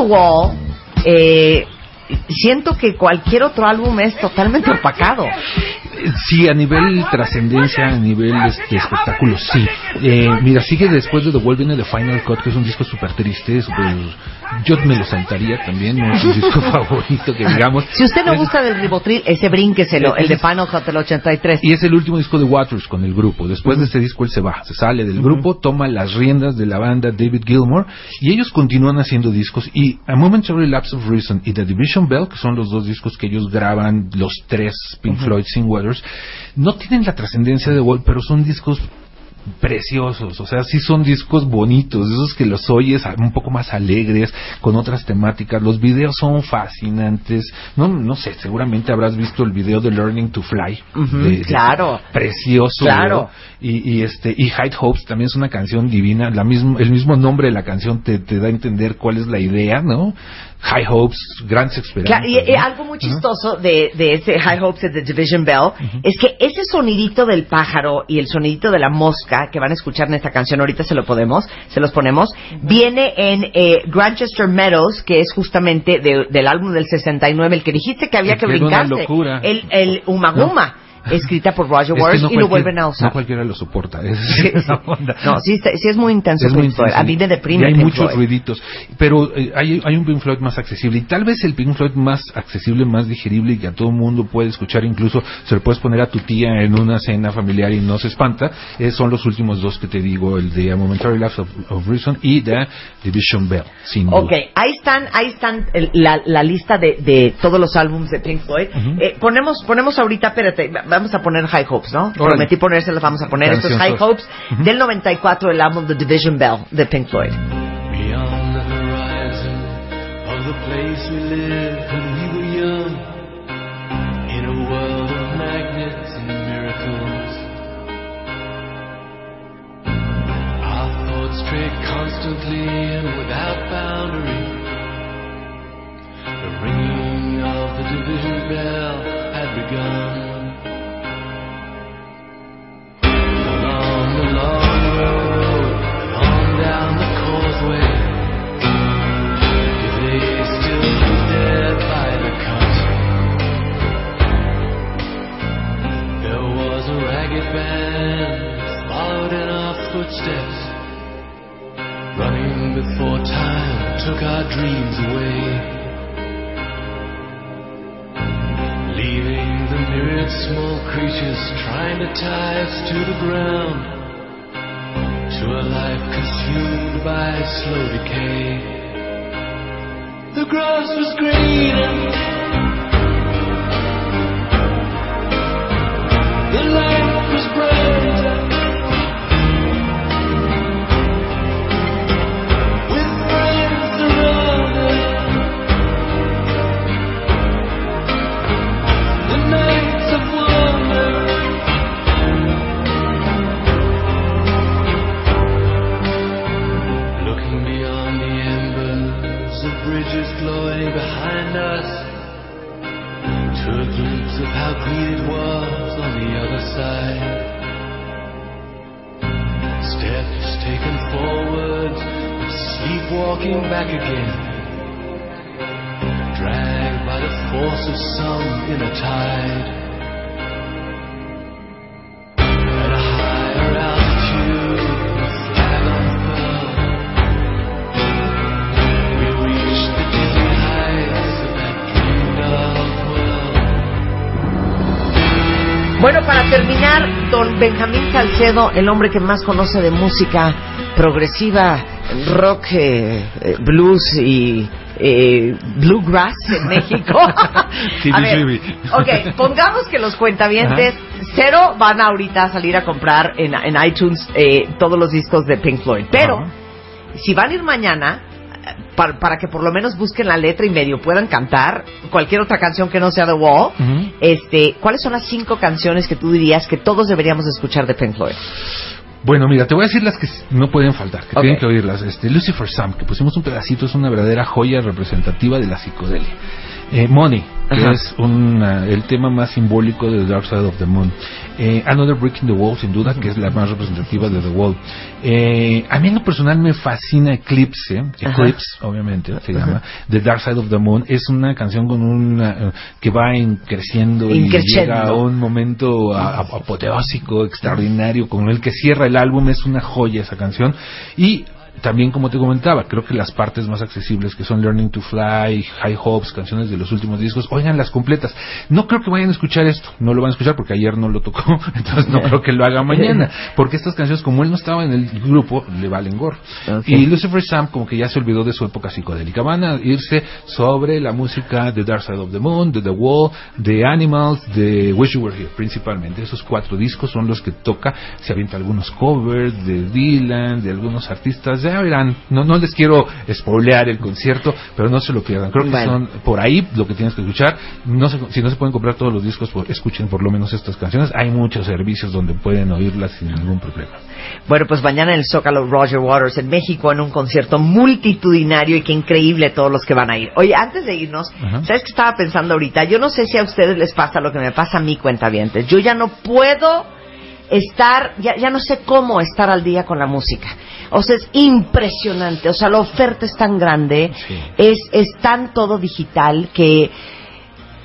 Speaker 3: Wall, eh, siento que cualquier otro álbum es totalmente opacado.
Speaker 13: Sí, a nivel trascendencia, a nivel este, espectáculo, sí. Eh, mira, sigue después de The Wall viene The Final Cut, que es un disco súper triste. Yo me lo saltaría también, no es un disco favorito que digamos.
Speaker 3: Si usted no gusta del ribotril, ese brínqueselo, el de Cut del 83.
Speaker 13: Y es el último disco de Waters con el grupo. Después de este disco él se va, se sale del grupo, toma las riendas de la banda David Gilmour y ellos continúan haciendo discos. Y A Momentary Lapse of Reason y The Division Bell, que son los dos discos que ellos graban, los tres Pink Floyd sin Waters, no tienen la trascendencia de Wall, pero son discos preciosos, o sea, sí son discos bonitos, esos que los oyes un poco más alegres, con otras temáticas, los videos son fascinantes, no, no sé, seguramente habrás visto el video de Learning to Fly, de-
Speaker 3: claro.
Speaker 13: precioso,
Speaker 3: Claro.
Speaker 13: Y, y este, y High Hopes también es una canción divina, la mismo, el mismo nombre de la canción te, te da a entender cuál es la idea, ¿no? High Hopes, grandes esperanzas.
Speaker 3: Claro, y, algo muy chistoso de, de ese High Hopes de The Division Bell es que ese sonidito del pájaro y el sonidito de la mosca que van a escuchar en esta canción, ahorita se lo podemos, se los ponemos, viene en eh, Grantchester Meadows, que es justamente de- del álbum del 69, el que dijiste que había que
Speaker 13: Que una locura.
Speaker 3: El, el Umaguma, escrita por Roger
Speaker 13: Es que
Speaker 3: Waters
Speaker 13: no
Speaker 3: y lo vuelven a usar.
Speaker 13: No cualquiera lo soporta. es-
Speaker 3: Sí,
Speaker 13: es
Speaker 3: sí.
Speaker 13: la onda.
Speaker 3: No, sí, está- sí es muy intenso
Speaker 13: Es muy intenso.
Speaker 3: A mí me deprime
Speaker 13: Y hay
Speaker 3: Pink
Speaker 13: muchos
Speaker 3: Floyd.
Speaker 13: ruiditos. Pero eh, hay, hay un Pink Floyd más accesible. Y tal vez el Pink Floyd más accesible, más digerible y que a todo mundo puede escuchar. Incluso se lo puedes poner a tu tía en una cena familiar y no se espanta. eh, son los últimos dos que te digo: el de A Momentary Lapse of, of Reason y The Division Bell. Sin duda.
Speaker 3: Ok, ahí están, ahí están el- la, la lista de, de todos los álbumes de Pink Floyd. Eh, ponemos, ponemos ahorita, espérate, va- vamos a poner High Hopes, ¿no?
Speaker 13: Órale.
Speaker 3: Prometí ponérselas, vamos a poner. Esto es High Hopes del 94, el álbum The Division Bell de Pink Floyd.
Speaker 15: Beyond the horizon of the place we lived when we were young, in a world of magnets and miracles. Our thoughts constantly and without boundary. The ringing of the division bell ragged band followed in our footsteps, running before time took our dreams away. Leaving the myriad small creatures trying to tie us to the ground, to a life consumed by slow decay. The grass was greener, back again. Dragged by the force of some inner tide.
Speaker 3: Bueno, para terminar, don Benjamín Salcedo, el hombre que más conoce de música progresiva, rock, eh, eh, blues y eh, bluegrass en México. a ver, ok, pongamos que los cuentavientes cero van ahorita a salir a comprar en, en iTunes eh, todos los discos de Pink Floyd, pero
Speaker 13: Ajá.
Speaker 3: si van a ir mañana para, para que por lo menos busquen la letra y medio puedan cantar cualquier otra canción que no sea The Wall, este, ¿cuáles son las cinco canciones que tú dirías que todos deberíamos escuchar de Pink Floyd?
Speaker 13: Bueno, mira, te voy a decir las que no pueden faltar, que tienen que oírlas. Este, Lucifer Sam, que pusimos un pedacito, es una verdadera joya representativa de la psicodelia. Eh, Money, que
Speaker 3: Ajá.
Speaker 13: es una- el tema más simbólico de The Dark Side of the Moon. Eh, Another Brick in the Wall, sin duda, que es la más representativa de The Wall. Eh, a mí en lo personal me fascina Eclipse, Eclipse, obviamente, se llama, The Dark Side of the Moon. Es una canción con una, eh, que va en creciendo y llega a un momento a- a- apoteósico, extraordinario, con el que cierra el álbum. Es una joya esa canción. Y también, como te comentaba, creo que las partes más accesibles, que son Learning to Fly, High Hopes, canciones de los últimos discos, oigan las completas. No creo que vayan a escuchar esto, no lo van a escuchar porque ayer no lo tocó, entonces no creo que lo haga mañana, porque estas canciones, como él no estaba en el grupo, le valen gorro. Y Lucifer Sam, como que ya se olvidó de su época psicodélica, van a irse sobre la música de Dark Side of the Moon, de The Wall, de Animals, de Wish You Were Here, principalmente. Esos cuatro discos son los que toca, se avienta algunos covers de Dylan, de algunos artistas, ya verán, no, no les quiero spoilear el concierto, pero no se lo pierdan. Creo que
Speaker 3: Bueno.
Speaker 13: son por ahí lo que tienes que escuchar. No se- si no se pueden comprar todos los discos, pues escuchen por lo menos estas canciones. Hay muchos servicios donde pueden oírlas sin ningún problema.
Speaker 3: Bueno, pues mañana en el Zócalo Roger Waters en México en un concierto multitudinario y qué increíble todos los que van a ir. Oye, antes de irnos,
Speaker 13: Ajá.
Speaker 3: ¿sabes qué estaba pensando ahorita? Yo no sé si a ustedes les pasa lo que me pasa a mí, cuentavientes. Yo ya no puedo estar, ya, ya no sé cómo estar al día con la música. O sea, es impresionante. O sea, la oferta es tan grande, es, es tan todo digital que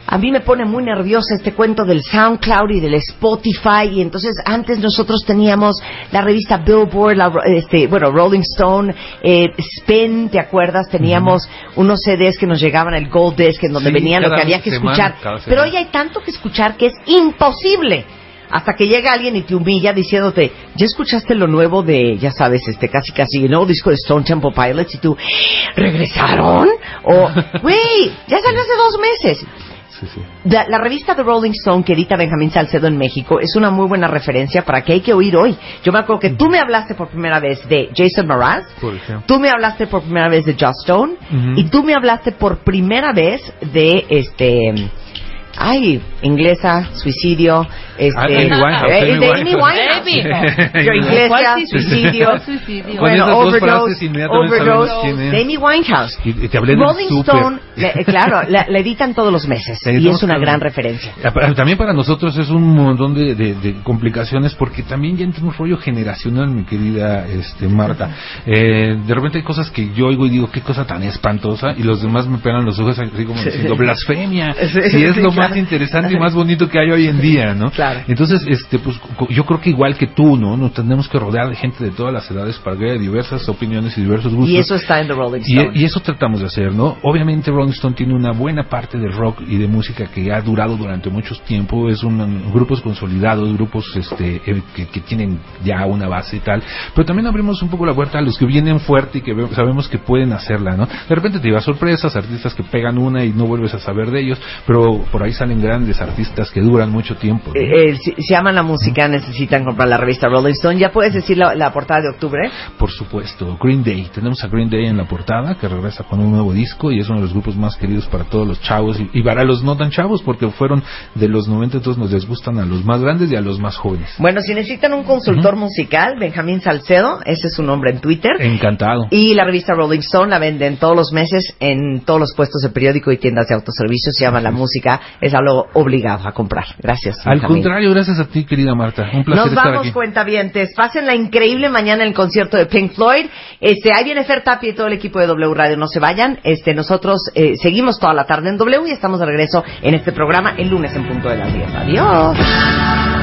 Speaker 3: a mí me pone muy nerviosa este cuento del SoundCloud y del Spotify y entonces antes nosotros teníamos la revista Billboard, la, este, bueno Rolling Stone, eh, Spin, ¿te acuerdas? Teníamos unos CDs que nos llegaban el Gold Disc en donde
Speaker 13: Sí,
Speaker 3: venía lo que había que
Speaker 13: semana,
Speaker 3: escuchar. Pero hoy hay tanto que escuchar que es imposible. Hasta que llega alguien y te humilla diciéndote, ¿ya escuchaste lo nuevo de, ya sabes, este casi casi el nuevo disco de Stone Temple Pilots? Y tú, ¿regresaron? O, güey, ya salió hace dos meses.
Speaker 13: Sí, sí.
Speaker 3: La, la revista The Rolling Stone que edita Benjamín Salcedo en México es una muy buena referencia para que hay que oír hoy. Yo me acuerdo que tú me hablaste por primera vez de Jason Mraz, tú me hablaste por primera vez de Joss Stone y tú me hablaste por primera vez de este ay, inglesa, suicidio, este
Speaker 13: Ah, Amy Winehouse,
Speaker 3: eh,
Speaker 13: Amy
Speaker 3: de Amy
Speaker 13: Winehouse.
Speaker 3: Winehouse.
Speaker 13: Sí.
Speaker 3: Yo inglesa, suicidio, bueno, overdose, overdose Amy Winehouse.
Speaker 13: Y, y te hablé del
Speaker 3: Rolling. Stone, le- claro, la, la editan todos los meses y es una gran referencia.
Speaker 13: Ah, También para nosotros es un montón de, de- de complicaciones porque también ya entra un rollo generacional, mi querida este, Marta. Eh, de repente hay cosas que yo oigo y digo, qué cosa tan espantosa, y los demás me pegan los ojos así como diciendo, blasfemia. Y es lo
Speaker 3: claro.
Speaker 13: Más interesante y más bonito que hay hoy en día, ¿no?
Speaker 3: Claro.
Speaker 13: Entonces, este, pues yo creo que igual que tú, ¿no? Nos tenemos que rodear de gente de todas las edades para que haya diversas opiniones y diversos gustos.
Speaker 3: Y eso está en The Rolling Stone.
Speaker 13: y eso tratamos de hacer, ¿no? Obviamente Rolling Stone tiene una buena parte de rock y de música que ha durado durante mucho tiempo. Es un grupos consolidados, grupos este, eh, que, que tienen ya una base y tal. Pero también abrimos un poco la puerta a los que vienen fuerte y que sabemos que pueden hacerla, ¿no? De repente te lleva sorpresas, artistas que pegan una y no vuelves a saber de ellos, pero por ahí salen grandes artistas que duran mucho tiempo. ¿no?
Speaker 3: Eh, eh, si, si aman la música, necesitan comprar la revista Rolling Stone. ¿Ya puedes decir la, la portada de octubre?
Speaker 13: Por supuesto, Green Day. Tenemos a Green Day en la portada, que regresa con un nuevo disco y es uno de los grupos más queridos para todos los chavos y, y para los no tan chavos, porque fueron de los 90, entonces nos les gustan a los más grandes y a los más jóvenes.
Speaker 3: Bueno, si necesitan un consultor musical, Benjamín Salcedo, ese es su nombre en Twitter.
Speaker 13: Encantado.
Speaker 3: Y la revista Rolling Stone la venden todos los meses en todos los puestos de periódico y tiendas de autoservicio. Se llama La Música, es algo obligado a comprar. Gracias.
Speaker 13: Al contrario, gracias a ti, querida Marta. Un placer
Speaker 3: Nos
Speaker 13: estar
Speaker 3: vamos,
Speaker 13: aquí.
Speaker 3: cuentavientes. Pasen la increíble mañana en el concierto de Pink Floyd. Este, ahí viene Fer Tapia y todo el equipo de W Radio. No se vayan. Este, nosotros eh, seguimos toda la tarde en W y estamos de regreso en este programa el lunes en punto de las 10. Adiós.